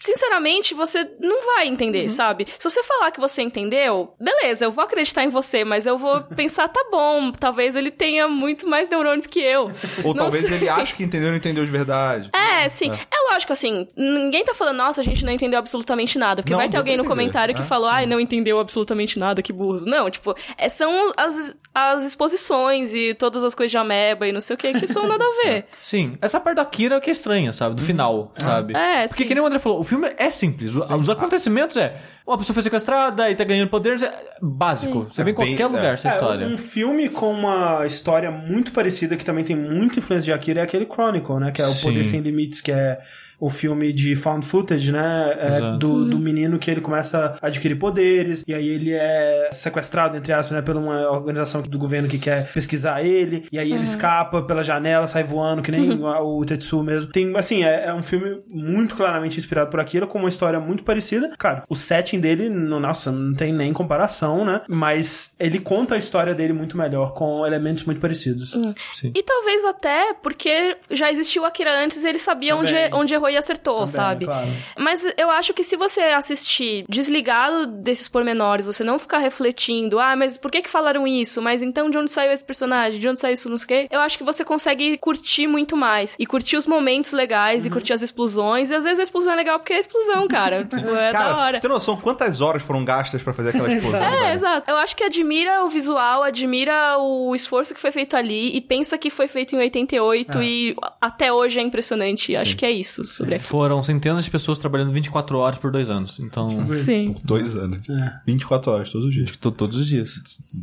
sinceramente, você não vai entender, uhum. sabe? Se você falar que você entendeu, beleza, eu vou acreditar em você, mas eu vou pensar, tá bom, talvez ele tenha muito mais neurônios que eu. Ou não talvez sei. ele ache que entendeu e não entendeu de verdade. É, sim. É. é. lógico, assim, ninguém tá falando, nossa, a gente não entendeu absolutamente nada. Porque não, vai ter alguém no comentário que ah, falou, ai, ah, não entendeu absolutamente nada, que burros. Não, tipo, é, são as, as exposições e todas as coisas de ameba e não sei o que, que são nada a ver. Sim, essa parte da Kira que é estranha, sabe? Do uhum. final, sabe? É, Porque sim. que nem o André falou, filme é simples. Sim. Os acontecimentos é. Uma pessoa foi sequestrada e tá ganhando poderes. É básico. Sim. Você vê em qualquer é. lugar essa é, história. Um filme com uma história muito parecida, que também tem muita influência de Akira, é aquele Chronicle, né? Que é o Sim. Poder Sem Limites, que é o filme de found footage, né? É, do, do menino que ele começa a adquirir poderes, e aí ele é sequestrado, entre aspas, né, por uma organização do governo que quer pesquisar ele, e aí ele escapa pela janela, sai voando, que nem o Tetsu mesmo. Tem, assim, é, é, um filme muito claramente inspirado por aquilo, com uma história muito parecida. Cara, o setting dele, nossa, não tem nem comparação, né? Mas ele conta a história dele muito melhor, com elementos muito parecidos. Hum. E talvez até porque já existiu Akira antes e ele sabia onde, onde errou e acertou, Também, sabe? Claro. Mas eu acho que se você assistir desligado desses pormenores, você não ficar refletindo, ah, mas por que que falaram isso? Mas então de onde saiu esse personagem? De onde saiu isso? Não sei o quê? Eu acho que você consegue curtir muito mais. E curtir os momentos legais, uhum. e curtir as explosões. E às vezes a explosão é legal porque é explosão, cara. tipo, é cara, da hora. Você tem noção quantas horas foram gastas para fazer aquela explosão? é, velho? exato. Eu acho que admira o visual, admira o esforço que foi feito ali e pensa que foi feito em 88 é. e até hoje é impressionante. Sim. Acho que é isso sobre aquilo. Foram centenas de pessoas trabalhando 24 horas por dois anos. Então. Sim. Por dois anos. É. 24 horas todos os dias. Todos os dias.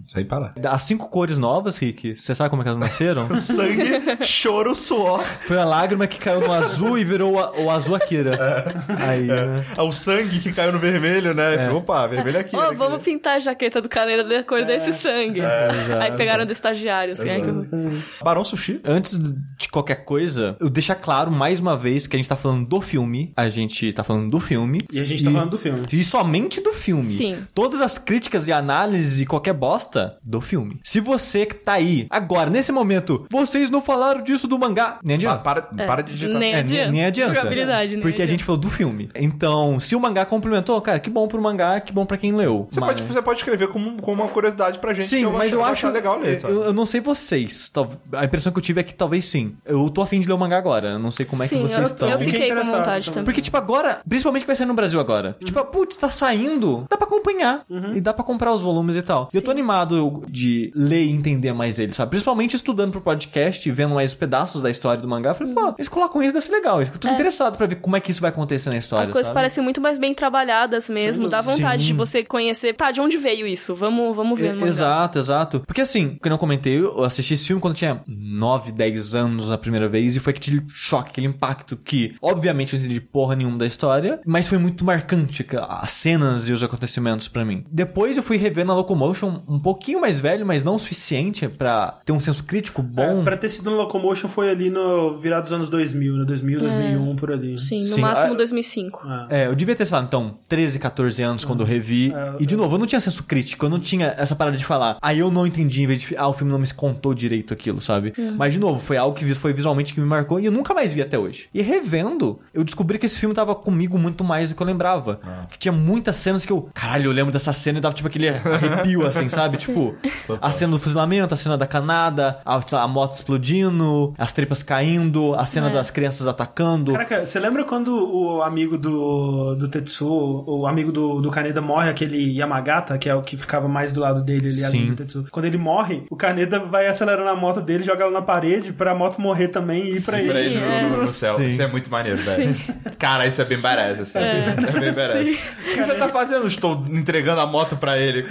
Sem parar. As cinco cores novas, Rick, você sabe como é que elas nasceram? Sangue, choro, suor. Foi a lágrima que caiu no azul e virou o, o azul Akira. É. Aí, é. Né? O sangue que caiu no vermelho, né? É. Opa, vermelho aqui. Oh, vamos pintar a jaqueta do Caneda da cor é. desse sangue. É, Aí pegaram do estagiário, assim. É que... Barão Sushi. Antes de qualquer coisa, eu deixar claro mais uma vez que a gente tá falando do filme. A gente tá falando do filme. E a gente tá falando do filme. E somente do filme. Sim. Todas as críticas e análises e qualquer bosta do filme. Se você que tá aí, agora, nesse momento, vocês não falaram disso do mangá. Nem adianta. Para, para, é, para de digitar. Nem adianta. É, nem, nem adianta. Jogabilidade, nem Porque adianta. a gente falou do filme. Então, se o mangá complementou, cara, que bom pro mangá, que bom pra quem leu. Você, mas... pode, você pode escrever como, como uma curiosidade pra gente. Sim, eu mas eu acho. legal ler, eu, eu, não sei vocês. A impressão que eu tive é que talvez sim. Eu tô afim de ler o mangá agora. Eu não sei como é sim, que vocês eu, estão. Eu fiquei com vontade também. Porque, tipo, agora, principalmente que vai sair no Brasil agora. Uhum. Tipo, putz, tá saindo. Dá pra acompanhar. Uhum. E dá pra comprar os volumes e tal. E eu tô animado de ler e entender mais ele, sabe? Principalmente estudando pro podcast e vendo mais pedaços da história do mangá. Eu falei, uhum. pô, eles colocam isso, deve ser legal. Eu tô é. interessado pra ver como é que isso vai acontecer na história. As coisas sabe? parecem muito mais bem trabalhadas mesmo. Sim. Dá vontade Sim. de você conhecer. Tá, de onde veio isso? Vamos, vamos ver. É, exato, exato. Porque assim, como eu comentei, eu assisti esse filme quando eu tinha 9, 10 anos a primeira vez e foi aquele choque, aquele impacto que, obviamente, eu não entendi porra nenhuma da história, mas foi muito marcante as cenas e os acontecimentos para mim. Depois eu fui revendo a Locomotion um pouquinho mais velho, mas não o suficiente para ter um senso crítico bom. É, pra ter sido no Locomotion foi ali no virado dos anos 2000, né? 2000, é. 2001, por ali. Sim, no Sim. máximo ah, 2005. É. é, eu devia ter, sei lá, então, 13, 14 anos quando eu revi. É, e, de novo, eu não tinha senso crítico, eu não tinha essa parada de falar, aí eu não entendi, em vez de, ah, o filme não me contou direito aquilo, sabe? Uhum. Mas, de novo, foi algo que foi visualmente que me marcou e eu nunca mais vi até hoje. E revendo, eu descobri que esse filme tava comigo muito mais do que eu lembrava. Ah. Que tinha muitas cenas que eu, caralho, eu lembro dessa cena e dava tipo aquele arrepio, assim, sabe? tipo, a cena do fuzilamento, a cena da canada, a, a moto explodindo, as tripas caindo, a cena é. das crianças atacando. Caraca, você lembra quando o amigo do, do Tetsu, o amigo do, do Kaneda morre, aquele Yamagata, que é o que ficava mais do lado dele ali, ali do Tetsu. Quando ele morre, o Kaneda vai acelerando a moto dele, joga ela na parede pra moto morrer também e ir pra Sim, ele. Pra ele é. no, no, céu. Sim. Isso é muito maneiro, velho. Cara, isso é bem badass, assim. É, é bem badass. O que você tá fazendo? Estou entregando a moto pra ele.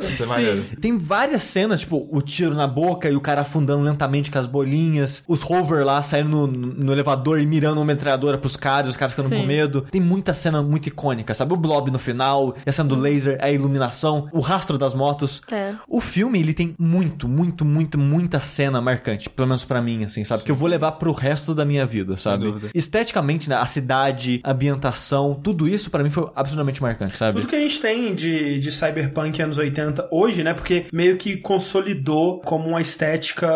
Isso é maneiro. Tem várias cenas, tipo, o tiro na boca e o cara afundando lentamente com as bolinhas, os rover lá saindo no, no elevador e mirando uma metralhadora pros caras, os caras ficando Sim. com medo. Tem muita cena muito icônica, sabe? O blob no final, a cena do laser, a iluminação, o rastro das motos. É. O filme, ele tem muito, muito, muito, muita cena marcante, pelo menos para mim, assim, sabe? Que eu vou levar pro resto da minha vida, sabe? Esteticamente, né? A cidade, a ambientação, tudo isso para mim foi absolutamente marcante, sabe? Tudo que a gente tem de, de cyberpunk anos 80 hoje, né? Porque meio que consolidou como uma estética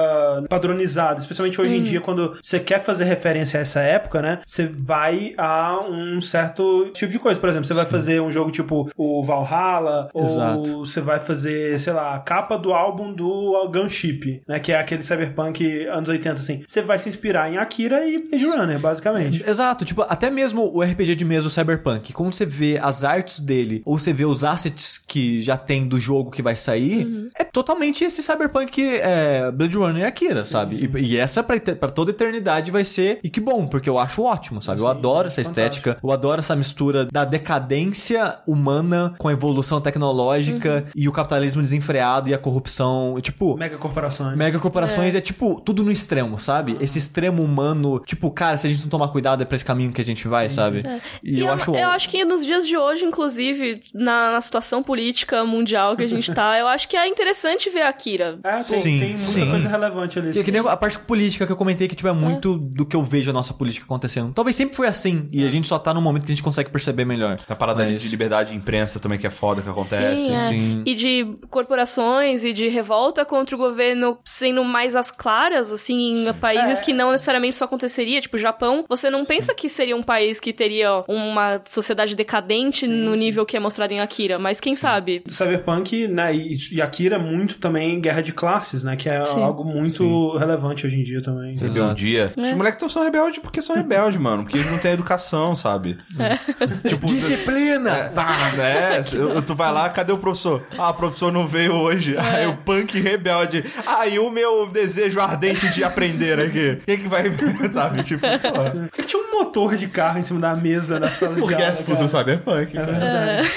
padronizada, especialmente hoje hum. em dia, quando você quer fazer referência a essa época, né? Você vai a um certo tipo de coisa. Por exemplo, você vai fazer um jogo tipo o Valhalla, Exato. ou você vai fazer, sei lá, a capa do álbum do Gunship, né? Que é aquele cyberpunk anos 80, assim. Você vai se inspirar em Akira e Blade Runner, basicamente. Exato, tipo, até mesmo o RPG de mesa, o Cyberpunk, quando você vê as artes dele, ou você vê os assets que já tem do jogo que vai sair, uhum. é totalmente esse Cyberpunk é, Blade Runner e Akira, sim, sabe? Sim. E, e, essa pra, pra toda eternidade vai ser, e que bom, porque eu acho ótimo, sabe? Sim, eu adoro essa estética, fantástico. eu adoro essa mistura da decadência humana com a evolução tecnológica uhum. e o capitalismo desenfreado e a corrupção, tipo... Mega corporações. Mega corporações é. é tipo tudo no extremo, sabe? Uhum. Esse extremo humano, tipo, cara, se a gente não tomar cuidado é pra esse caminho que a gente vai, sim, sabe? Sim. É. E, e, eu, eu acho... Eu acho que nos dias de hoje, inclusive, na, na, situação política mundial que a gente tá, eu acho que é interessante ver a Akira. É, tem, sim, tem muita sim. coisa relevante ali. Que, que nem a parte política que eu comentei que, tipo, é muito é. do que eu vejo a nossa política acontecendo. Talvez sempre foi assim, e a gente só tá num momento que a gente consegue perceber melhor. A parada Mas... de liberdade de imprensa também, que é foda que acontece. Sim, é. sim. E de corporações e de revolta contra o governo sendo mais as claras, assim, em países é. que não necessariamente isso aconteceria. Tipo, o Japão, você não pensa que seria um país que teria uma sociedade decadente sim, no sim. nível que é mostrado em Akira, mas quem sabe? Cyberpunk, né, e Akira é muito também guerra de classes, né, que é algo muito relevante hoje em dia também. Rebeldia. É. Os moleques são rebeldes porque são rebeldes, mano, porque eles não têm educação, sabe? É. Tipo, Disciplina! É, tá, né? Tu vai lá, cadê o professor? Ah, o professor não veio hoje. É. Aí o punk rebelde. Aí ah, o meu desejo ardente de aprender aqui. Quem que vai, sabe? Tipo, Por que tinha um motor de carro em cima da mesa na sala de Porque aula? Porque é futuro cyberpunk. É verdade.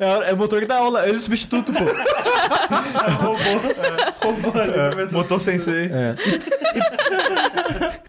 É. é, o motor que dá aula, ele é substituto, pô. É, robô. É. Robô, é. Motor sensei. É.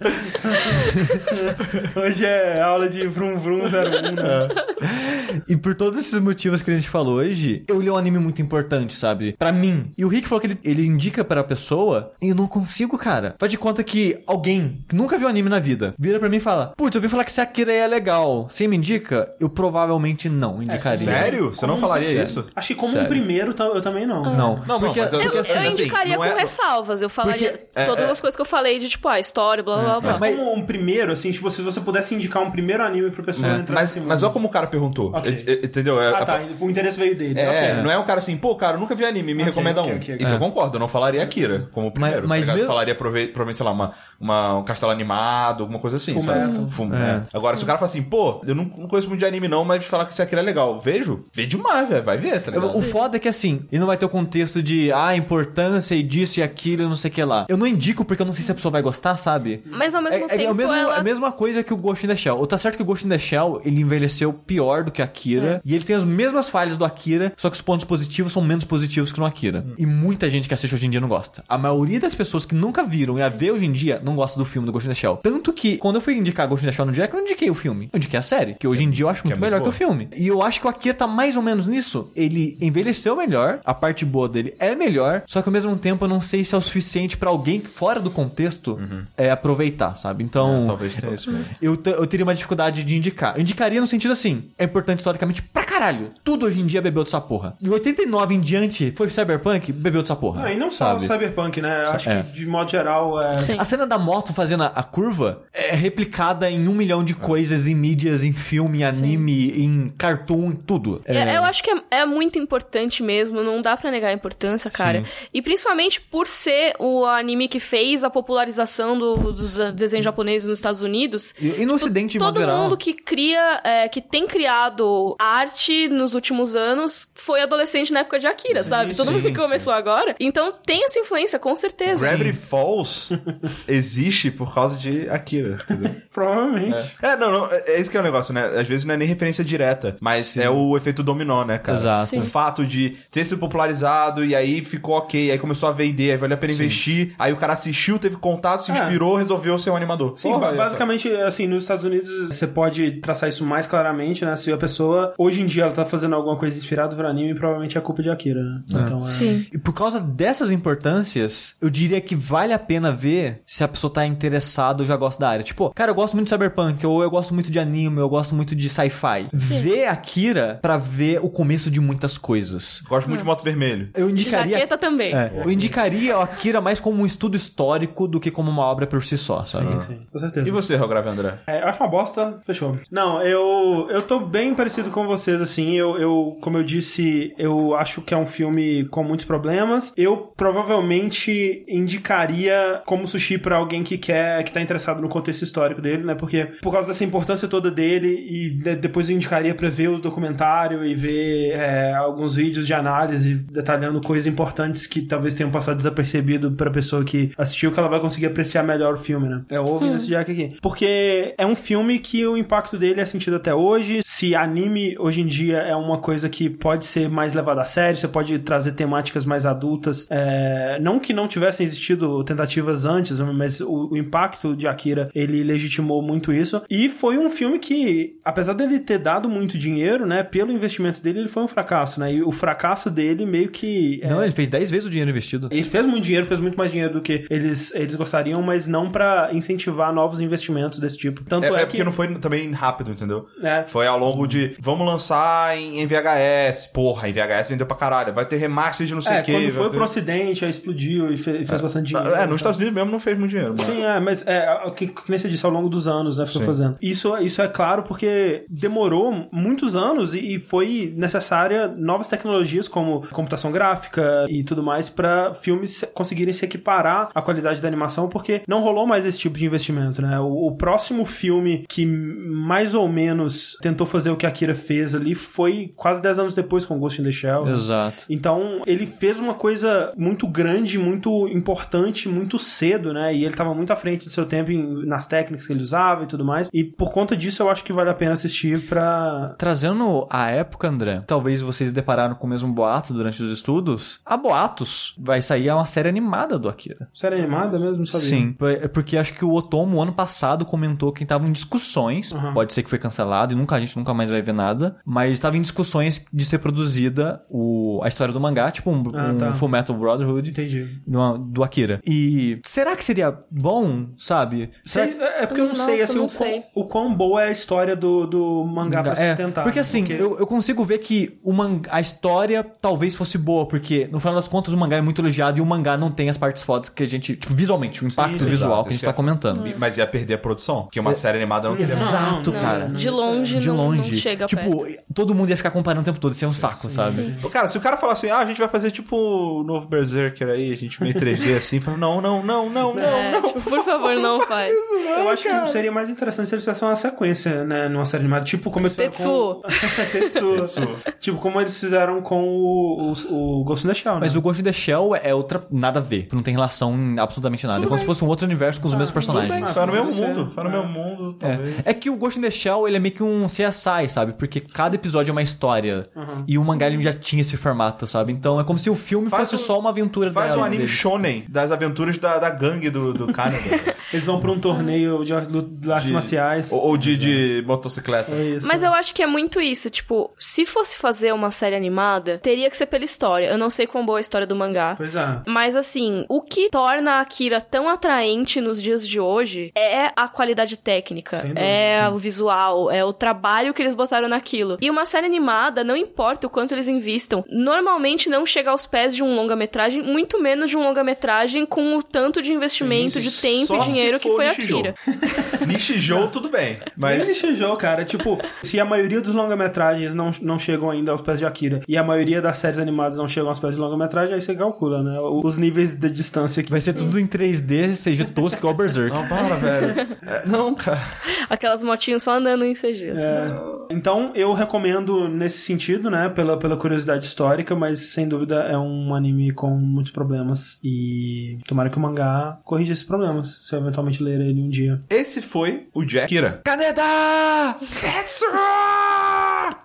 Hoje é aula de Vrum Vrum 01, né? É. E por todos esses motivos que a gente falou hoje, eu li um anime muito importante, sabe? Pra mim. E o Rick falou que ele, ele indica pra pessoa e eu não consigo, cara. Faz de conta que alguém que nunca viu anime na vida vira pra mim e fala: Putz, eu ouvi falar que esse Akira é legal. Você me indica? Eu provavelmente não indicaria. É, sério? Você como não falaria sério? isso? Acho que como sério. um primeiro eu também não. Ah. Não. Não, porque, não, porque, eu, assim, eu indicaria assim, com é... ressalvas. Eu falaria porque, é, todas é, as coisas que eu falei de tipo, a história, blá blá blá. Mas como um primeiro, assim, tipo, se você pudesse indicar um primeiro anime pra pessoa é. entrar mas, Mas olha como o cara perguntou. Okay. Entendeu? É, ah, tá. O interesse veio dele. É, okay. não é um cara assim, pô, cara, eu nunca vi anime, me okay, recomenda um. Isso eu concordo, eu não falaria Akira como primeiro. Mas, tá mas falaria provavelmente, sei lá, uma, uma, um castelo animado, alguma coisa assim, Fumeto. sabe? É. Agora, Sim. se o cara fala assim, pô, eu não, não conheço muito de anime não, mas falar que esse Akira é legal, vejo, vê demais, velho, vai ver, tá ligado? O foda é que assim, ele não vai ter o contexto de, ah, importância e disso e aquilo, não sei o que lá. Eu não indico porque eu não sei se a pessoa vai gostar, sabe? Mas ao mesmo é, tempo. É, é, o mesmo, ela... é a mesma coisa que o Ghost in the Shell. Ou tá certo que o Ghost in the Shell ele envelheceu pior do que Akira. É. E ele tem as mesmas falhas do Akira, só que os pontos positivos são menos positivos que no Akira. Hum. E muita gente que assiste hoje em dia não gosta. A maioria das pessoas que nunca viram e a ver hoje em dia não gosta do filme do Ghost in the Shell. Tanto que, quando eu fui indicar Ghost in the Shell no Jack, eu não indiquei o filme. Eu indiquei a série. Que hoje em dia eu acho muito, é melhor que o filme. E eu acho que o Akira tá mais ou menos nisso. Ele envelheceu melhor, a parte boa dele é melhor, só que ao mesmo tempo eu não sei se é o suficiente para alguém fora do contexto uhum. é, aproveitar, sabe? Então. É, talvez tenha isso mesmo. Eu, eu teria uma dificuldade de indicar. Eu indicaria no sentido assim: é importante historicamente pra caralho. Tudo hoje em dia bebeu dessa porra. E 89 em diante foi Cyberpunk, bebeu dessa porra. Ah, e não só sabe? Cyberpunk, né? Acho é. que de modo geral é. Sim. A cena da moto fazendo a, a, curva é replicada em um milhão de coisas, em mídias, em filme, em anime, Sim. em cartoon, em tudo. É... Eu acho que é, é, muito importante mesmo, não dá pra negar a importância, cara. Sim. E principalmente por ser o anime que fez a popularização do, dos desenhos japoneses nos Estados Unidos. E, e no Ocidente, Todo mundo que cria, é, que tem criado arte nos últimos anos foi adolescente na época de Akira, sim, sabe? Todo sim, mundo que começou sim. agora. Então tem essa influência, com certeza. Gravity Falls existe por causa de Akira, entendeu? Provavelmente. É. é, não, não, é, é isso que é o negócio, né? Às vezes não é nem referência direta, mas é o efeito dominó, né, cara? Exato. O fato de ter sido popularizado e aí ficou ok, aí começou a vender, aí valeu a pena investir, aí o cara assistiu, teve contato, se é. inspirou, resolveu ser um animador. Sim, Porra, basicamente, assim, nos Estados Unidos você pode traçar isso mais claramente, né? Se a pessoa, hoje em dia, ela tá fazendo alguma coisa inspirada por anime, provavelmente é culpa de Akira, né? É. Então, é... Sim. E por causa dessas importâncias, eu diria que vale a pena ver se a pessoa tá interessada ou já gosta da área. Tipo, cara, eu gosto muito de cyberpunk, ou eu gosto muito de anime, eu gosto muito de sci-fi. Ver Akira pra ver o começo de muitas coisas. Gosto muito de moto vermelho. Eu indicaria... Jaqueta também. É, eu indicaria o Akira mais como um estudo histórico do que como uma obra por si só, sabe? Sim, sim. Com certeza. E você, Grave André? É, eu acho uma bosta, fechou. Não, eu, eu tô bem parecido com vocês, assim. Eu, eu, como eu disse, eu acho que é um filme com muitos problemas. Eu provavelmente indicaria como sushi para alguém que quer, que tá interessado no contexto histórico dele, né? Porque por causa dessa importância toda dele, e de, depois eu indicaria pra ver o documentário e ver é, alguns vídeos de análise detalhando coisas importantes que talvez tenham passado desapercebido pra pessoa que assistiu, que ela vai conseguir apreciar melhor o filme, né? É, ouve hum. esse Jack aqui. Porque é um filme que o impacto dele é sentido até hoje. Se anime hoje em dia é uma coisa que pode ser mais levada a sério, você pode trazer temáticas mais adultas. É, não que não tivessem existido tentativas antes, mas o, o, impacto de Akira, ele legitimou muito isso. E foi um filme que, apesar dele ter dado muito dinheiro, né, pelo investimento dele, ele foi um fracasso, né? E o fracasso dele meio que... É... Não, ele fez 10 vezes o dinheiro investido. Ele fez muito dinheiro, fez muito mais dinheiro do que eles, eles gostariam, mas não para incentivar novos investimentos desse tipo. Tanto é, é, é porque não foi também rápido, entendeu? É. Foi ao longo de, vamos lançar em, VHS, porra, em VHS vendeu pra caralho, vai ter remaster de não sei o é, que. quando foi ter... pro ocidente, aí explodiu e fez, fez é. bastante dinheiro. É, nos Estados Unidos mesmo não fez muito dinheiro. Mas... Sim, é, mas é, o que, que nem você disse, ao longo dos anos, né, ficou fazendo. Isso, isso é claro porque demorou muitos anos e, e foi necessária novas tecnologias como computação gráfica e tudo mais para filmes conseguirem se equiparar à qualidade da animação, porque não rolou mais esse tipo de investimento, né? O, o próximo filme que mais ou menos tentou fazer o que a Akira fez ali foi quase 10 anos depois com Ghost in the Shell. Exato. Então, ele fez uma coisa muito grande, muito importante, muito cedo, né? E ele estava muito à frente do seu tempo em, nas técnicas que ele usava e tudo mais. E por conta disso, eu acho que vale a pena assistir pra... Trazendo a época, André, talvez vocês depararam com o mesmo boato durante os estudos. A Boatos vai sair uma série animada do Akira. Série animada mesmo? Sabia. Sim, é porque acho que o Otomo, ano passado, comentou que estavam em discussões, uhum. pode ser que foi cancelado e nunca a gente nunca mais vai ver nada, mas estava em discussões de ser produzida o, a história do mangá, tipo um, ah, um tá. Full Metal Brotherhood Entendi. Do, do Akira. E será que seria bom, sabe? Sei, é porque eu não Nossa, sei, assim, não o, sei. Quão, o quão boa é a história do, do mangá pra é, sustentar. Porque assim, porque... Eu, eu consigo ver que o mangá, a história talvez fosse boa, porque no final das contas o mangá é muito elogiado e o mangá não tem as partes fodas que a gente, tipo, visualmente, o impacto Sim, visual exato, que a gente tá comentando. Mas ia perder a produção, que uma é, série animada não teria. Exato, não, cara. de longe, de longe. Não, chega Tipo, perto. todo mundo ia ficar comparando o tempo todo, isso é um saco, Sim. sabe? Sim. Cara, se o cara falar assim, ah, a gente vai fazer tipo o novo Berserker aí, a gente meio 3D assim, fala, não, não, não, não, não, é, não. Tipo, por favor, não, não faz. Isso, não, eu acho cara. que seria mais interessante se eles fizessem uma sequência, né, numa série animada, tipo como eles Tetsu. com... Tetsu. Tetsu. tipo como eles fizeram com o, o, o Ghost in the Shell, né? Mas o Ghost in the Shell é outra, nada a ver, não tem relação em absolutamente nada. Tudo é como bem. se fosse um outro universo com os ah, mesmos personagens. Foi no mesmo mundo, foi no mesmo mundo, talvez. É. é que o Ghost in the Shell, ele é meio que um CSI, sabe? Porque cada episódio é uma história. Uhum. E o mangá ele já tinha esse formato, sabe? Então é como se o filme faz fosse um, só uma aventura Faz um anime deles. shonen das aventuras da, da gangue do, do Canadá. Eles vão pra um torneio de, de artes marciais. Ou, ou de, de motocicleta. É Mas eu acho que é muito isso. Tipo, se fosse fazer uma série animada, teria que ser pela história. Eu não sei quão boa é a história do mangá. Pois é. Mas assim, o que torna a Akira tão atraente nos dias de hoje é a qualidade técnica. Dúvida, é sim. o visual, é o trabalho que eles botaram naquilo. E uma série animada, não importa o quanto eles investam, normalmente não chega aos pés de um longa-metragem, muito menos de um longa-metragem com o tanto de investimento, de tempo e dinheiro que foi Akira. Nishijou, tudo bem. Mas. Nishijou, cara, tipo, se a maioria dos longa-metragens não, não chegam ainda aos pés de Akira e a maioria das séries animadas não chegam aos pés de longa-metragem, aí você calcula, né? Os níveis de distância que. Vai ser tudo em 3D, seja tosco igual Berserk. Não, para, velho. É, não, cara. Aquelas motinhas só andando em CG. Assim. É. Então, eu recomendo nesse sentido, né? Pela, pela curiosidade histórica, mas sem dúvida é um anime com muitos problemas. E tomara que o mangá corrija esses problemas, se eu eventualmente ler ele um dia. Esse foi o Jack Kira. Kaneda!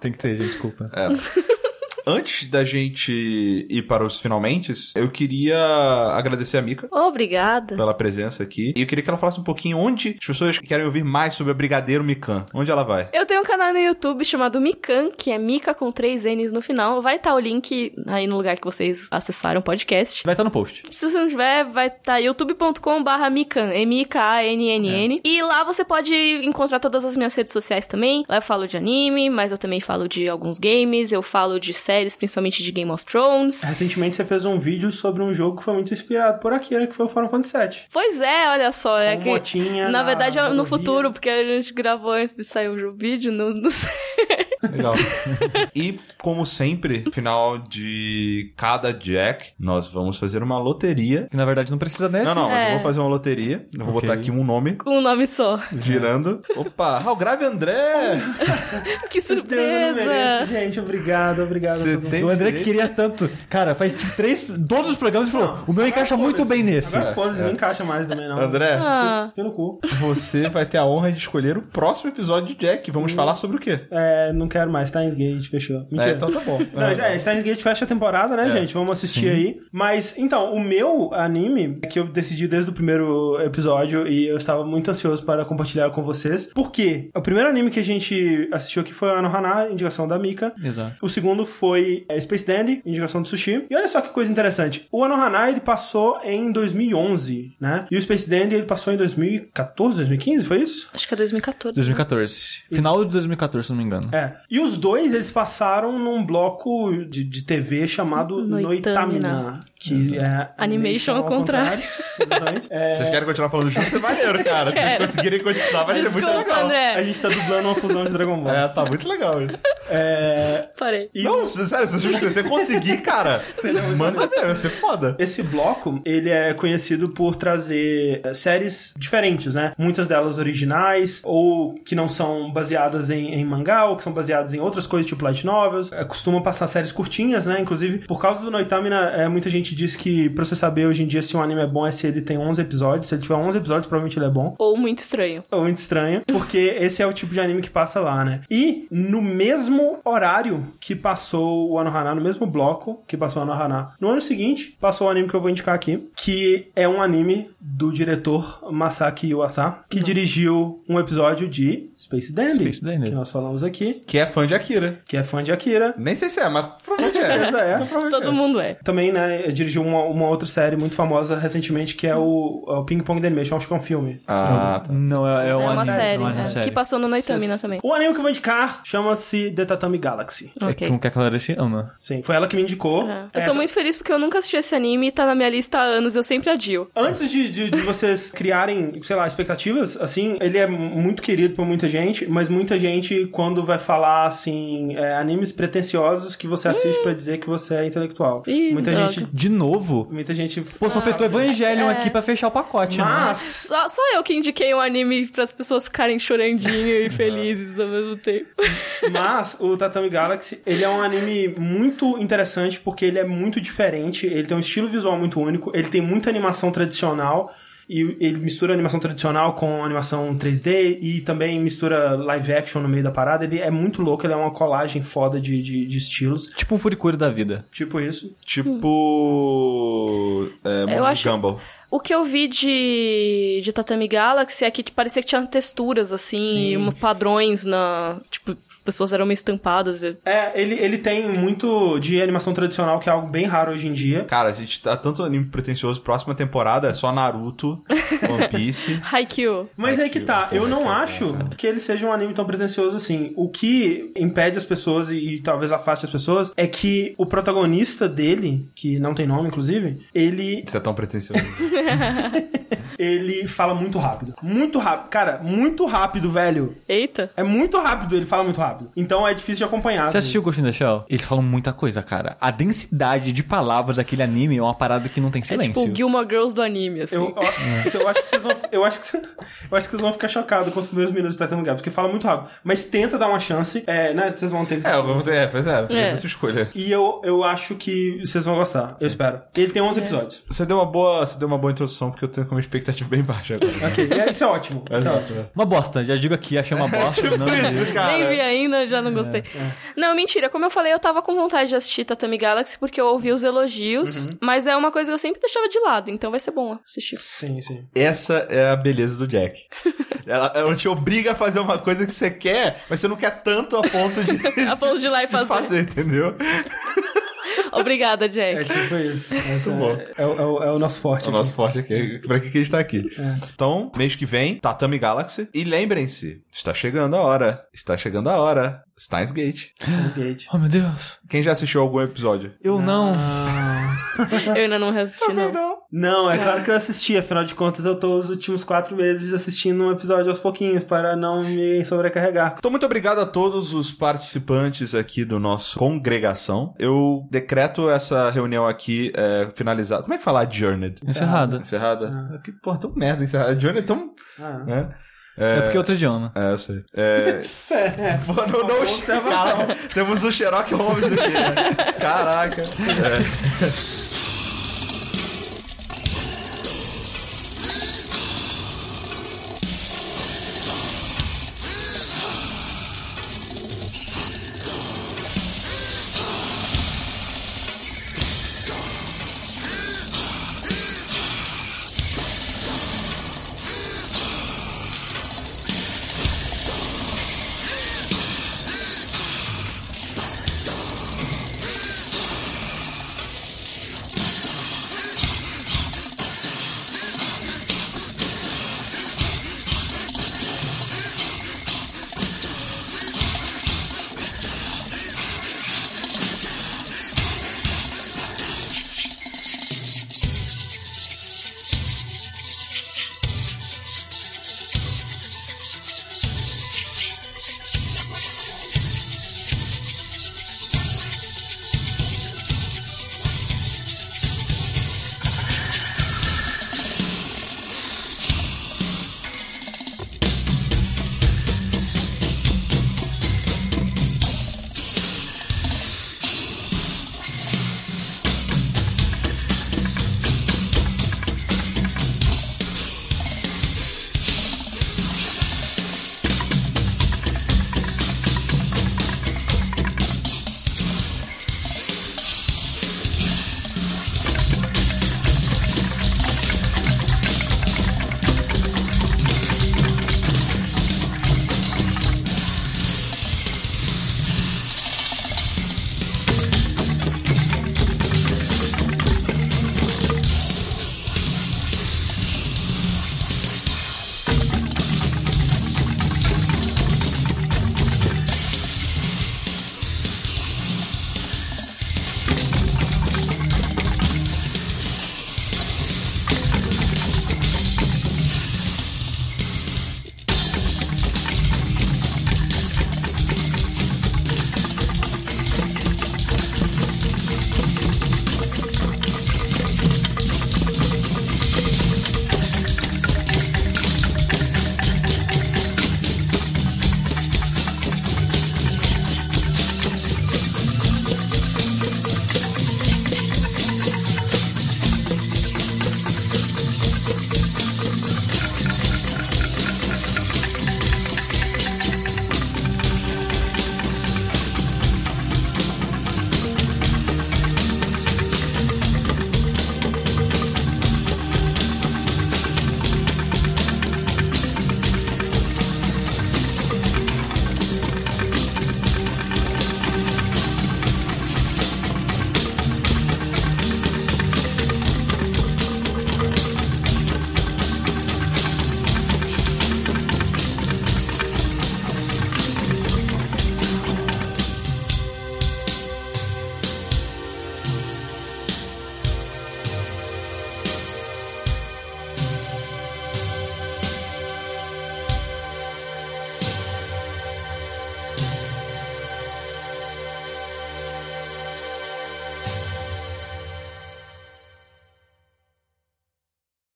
Tem que ter, gente, desculpa. É. Antes da gente ir para os finalmente, eu queria agradecer a Mika. Obrigada. Pela presença aqui. E eu queria que ela falasse um pouquinho onde as pessoas querem ouvir mais sobre a Brigadeiro Mikan. Onde ela vai? Eu tenho um canal no YouTube chamado Mikan, que é Mika com três N's no final. Vai estar tá o link aí no lugar que vocês acessaram o podcast. Vai estar tá no post. Se você não tiver, vai estar tá youtube.com barra Mikan, M-I-K-A-N-N-N. É. E lá você pode encontrar todas as minhas redes sociais também. Lá eu falo de anime, mas eu também falo de alguns games, eu falo de séries séries, principalmente de Game of Thrones. Recentemente você fez um vídeo sobre um jogo que foi muito inspirado por Akira, que foi o Final Fantasy VII. Pois é, olha só. É que, na, na verdade, é no futuro, porque a gente gravou antes de sair o vídeo, não, não sei. Legal. e, como sempre, no final de cada Jack, nós vamos fazer uma loteria. Que na verdade não precisa dessa. Não, não, mas é. eu vou fazer uma loteria. Eu vou okay. botar aqui um nome. Com um nome só. Girando. Opa, Raul Grave André! que surpresa! Mereço, gente, obrigado, obrigado. Você tem o André que queria tanto. Cara, faz tipo três. Todos os programas ele falou: o meu encaixa muito bem nesse. Agora foda-se, é. não encaixa mais também, não. André, ah. pelo cu. Você vai ter a honra de escolher o próximo episódio de Jack. Vamos hum. falar sobre o quê? É, não quero quero mais. Steins Gate, fechou. Mentira. É, então tá bom. Não, é, é, Steins Gate fecha a temporada, né, é. gente? Vamos assistir Sim. aí. Mas, então, o meu anime, que eu decidi desde o primeiro episódio e eu estava muito ansioso para compartilhar com vocês. Por quê? O primeiro anime que a gente assistiu aqui foi o Anohana, indicação da Mika. Exato. O segundo foi é, Space Dandy, indicação do Sushi. E olha só que coisa interessante. O Anohana, ele passou em 2011, né? E o Space Dandy, ele passou em 2014, 2015, foi isso? Acho que é 2014. 2014. Né? Final de 2014, se não me engano. É. E os dois, eles passaram num bloco de, de TV chamado Noitamina. Noitamina que é Animation ao contrário. contrário. é... Vocês querem continuar falando junto? Vai ser maneiro, cara. Se vocês conseguirem continuar, vai Desculpa, ser muito legal. André. A gente tá dublando uma fusão de Dragon Ball. É, tá muito legal isso. É... Parei. E... Não, sério, se você conseguir, cara, manda ver, vai ser foda. Esse bloco, ele é conhecido por trazer é, séries diferentes, né? Muitas delas originais, ou que não são baseadas em, em mangá, ou que são baseadas em outras coisas, tipo light novels. É, costuma passar séries curtinhas, né? Inclusive, por causa do Noitamina, é, muita gente diz que pra você saber hoje em dia se um anime é bom é se ele tem 11 episódios. Se ele tiver 11 episódios, provavelmente ele é bom. Ou muito estranho. Ou muito estranho, porque esse é o tipo de anime que passa lá, né? E no mesmo horário que passou o Anohana, no mesmo bloco que passou o Anohana, no ano seguinte, passou o anime que eu vou indicar aqui, que é um anime do diretor Masaki Yuasa, que Não. dirigiu um episódio de Space Dandy, Space Dandy, que nós falamos aqui. Que é fã de Akira. Que é fã de Akira. Nem sei se é, mas provavelmente é. é. Todo mundo é. Também, né, dirigiu uma, uma outra série muito famosa recentemente, que é o, o Ping Pong The Animation. Acho que é um filme. Ah, tá. Não, é, é, uma, é uma série. É, série. Que passou no Noitamina também. O anime que eu vou indicar chama-se The Tatami Galaxy. Okay. É com que a Clara se ama. Sim, foi ela que me indicou. É. Eu tô muito feliz porque eu nunca assisti esse anime e tá na minha lista há anos, eu sempre adio. Antes de, de, de vocês criarem, sei lá, expectativas, assim, ele é muito querido por muita gente, mas muita gente, quando vai falar, assim, é, animes pretensiosos que você assiste para dizer que você é intelectual. Ih, muita droga. gente. De novo? Muita gente. Pô, só feito Evangelion é. aqui pra fechar o pacote, né? Mas... né? Só, só eu que indiquei um anime para as pessoas ficarem chorandinho e felizes ao mesmo tempo. Mas o Tatami Galaxy, ele é um anime muito interessante porque ele é muito diferente, ele tem um estilo visual muito único, ele tem muita animação tradicional e ele mistura animação tradicional com animação 3D e também mistura live action no meio da parada. Ele é muito louco, ele é uma colagem foda de, de, de estilos. Tipo um Furikuri da vida. Tipo isso. Tipo. É, Eu acho... Gumball. O que eu vi de, de Tatami Galaxy é que parecia que tinha texturas, assim, Sim. padrões na. Tipo, pessoas eram meio estampadas. É, ele, ele tem muito de animação tradicional, que é algo bem raro hoje em dia. Cara, a gente tá tanto anime pretencioso. Próxima temporada é só Naruto, One Piece. Haikyuu. Mas Haikyuu. aí que tá, eu não acho que ele seja um anime tão pretencioso assim. O que impede as pessoas e, e talvez afaste as pessoas é que o protagonista dele, que não tem nome, inclusive, ele. Isso é tão pretencioso. ele fala muito rápido. Muito rápido. Cara, muito rápido, velho. Eita. É muito rápido, ele fala muito rápido rápido. Então é difícil de acompanhar. Você assistiu Ghost in the Shell? Eles falam muita coisa, cara. A densidade de palavras daquele anime é uma parada que não tem silêncio. É tipo o Gilmore Girls do anime, assim. Eu, eu, eu acho que vocês vão, eu acho que, eu acho que vocês vão ficar chocados com os primeiros minutos de Titanic Gap, porque fala muito rápido. Mas tenta dar uma chance, é, né? Vocês vão ter que... É, eu vou ter, é, pois é, é. essa escolha. E eu, eu acho que vocês vão gostar, Sim. eu espero. Ele tem 11 é. episódios. Você deu uma boa, você deu uma boa introdução, porque eu tenho uma expectativa bem baixa agora. ok, é, isso é ótimo. Isso é ótimo. Uma bosta, já digo aqui, achei uma bosta. tipo não, isso, cara. Nem vi ainda, já não gostei. É. Não, mentira. Como eu falei, eu tava com vontade de assistir Tatami Galaxy porque eu ouvi os elogios, uhum. mas é uma coisa que eu sempre deixava de lado, então vai ser bom assistir. Sim, sim. Essa é a beleza do Jack. ela, ela te obriga a fazer uma coisa que você quer, mas você não quer tanto a ponto de... a ponto de ir lá e fazer. Fazer, entendeu? Obrigada, Jack. É tipo isso. Essa Muito bom. É, é, o, é, o nosso forte. É o nosso forte aqui. Pra que, que a gente tá aqui? É. Então, mês que vem, Tatami Galaxy. E lembrem-se, está chegando a hora. Está chegando a hora. Steins Gate. Steins Gate. Oh, meu Deus. Quem já assistiu algum episódio? Eu não. eu ainda não assisti, não. não. Não, é claro que eu assisti. Afinal de contas, eu tô os últimos quatro meses assistindo um episódio aos pouquinhos para não me sobrecarregar. Então, muito obrigado a todos os participantes aqui do nosso congregação. Eu decreto essa reunião aqui é, finalizada. Como é que fala adjourned? Encerrada. Encerrada. Ah. Que porra, tão merda encerrada. Adjourned é tão... Ah. Né? É, é porque é outro idioma. É, eu sei. É... é. Mano, não, cara, temos o Sherlock Holmes aqui, né? Caraca. É.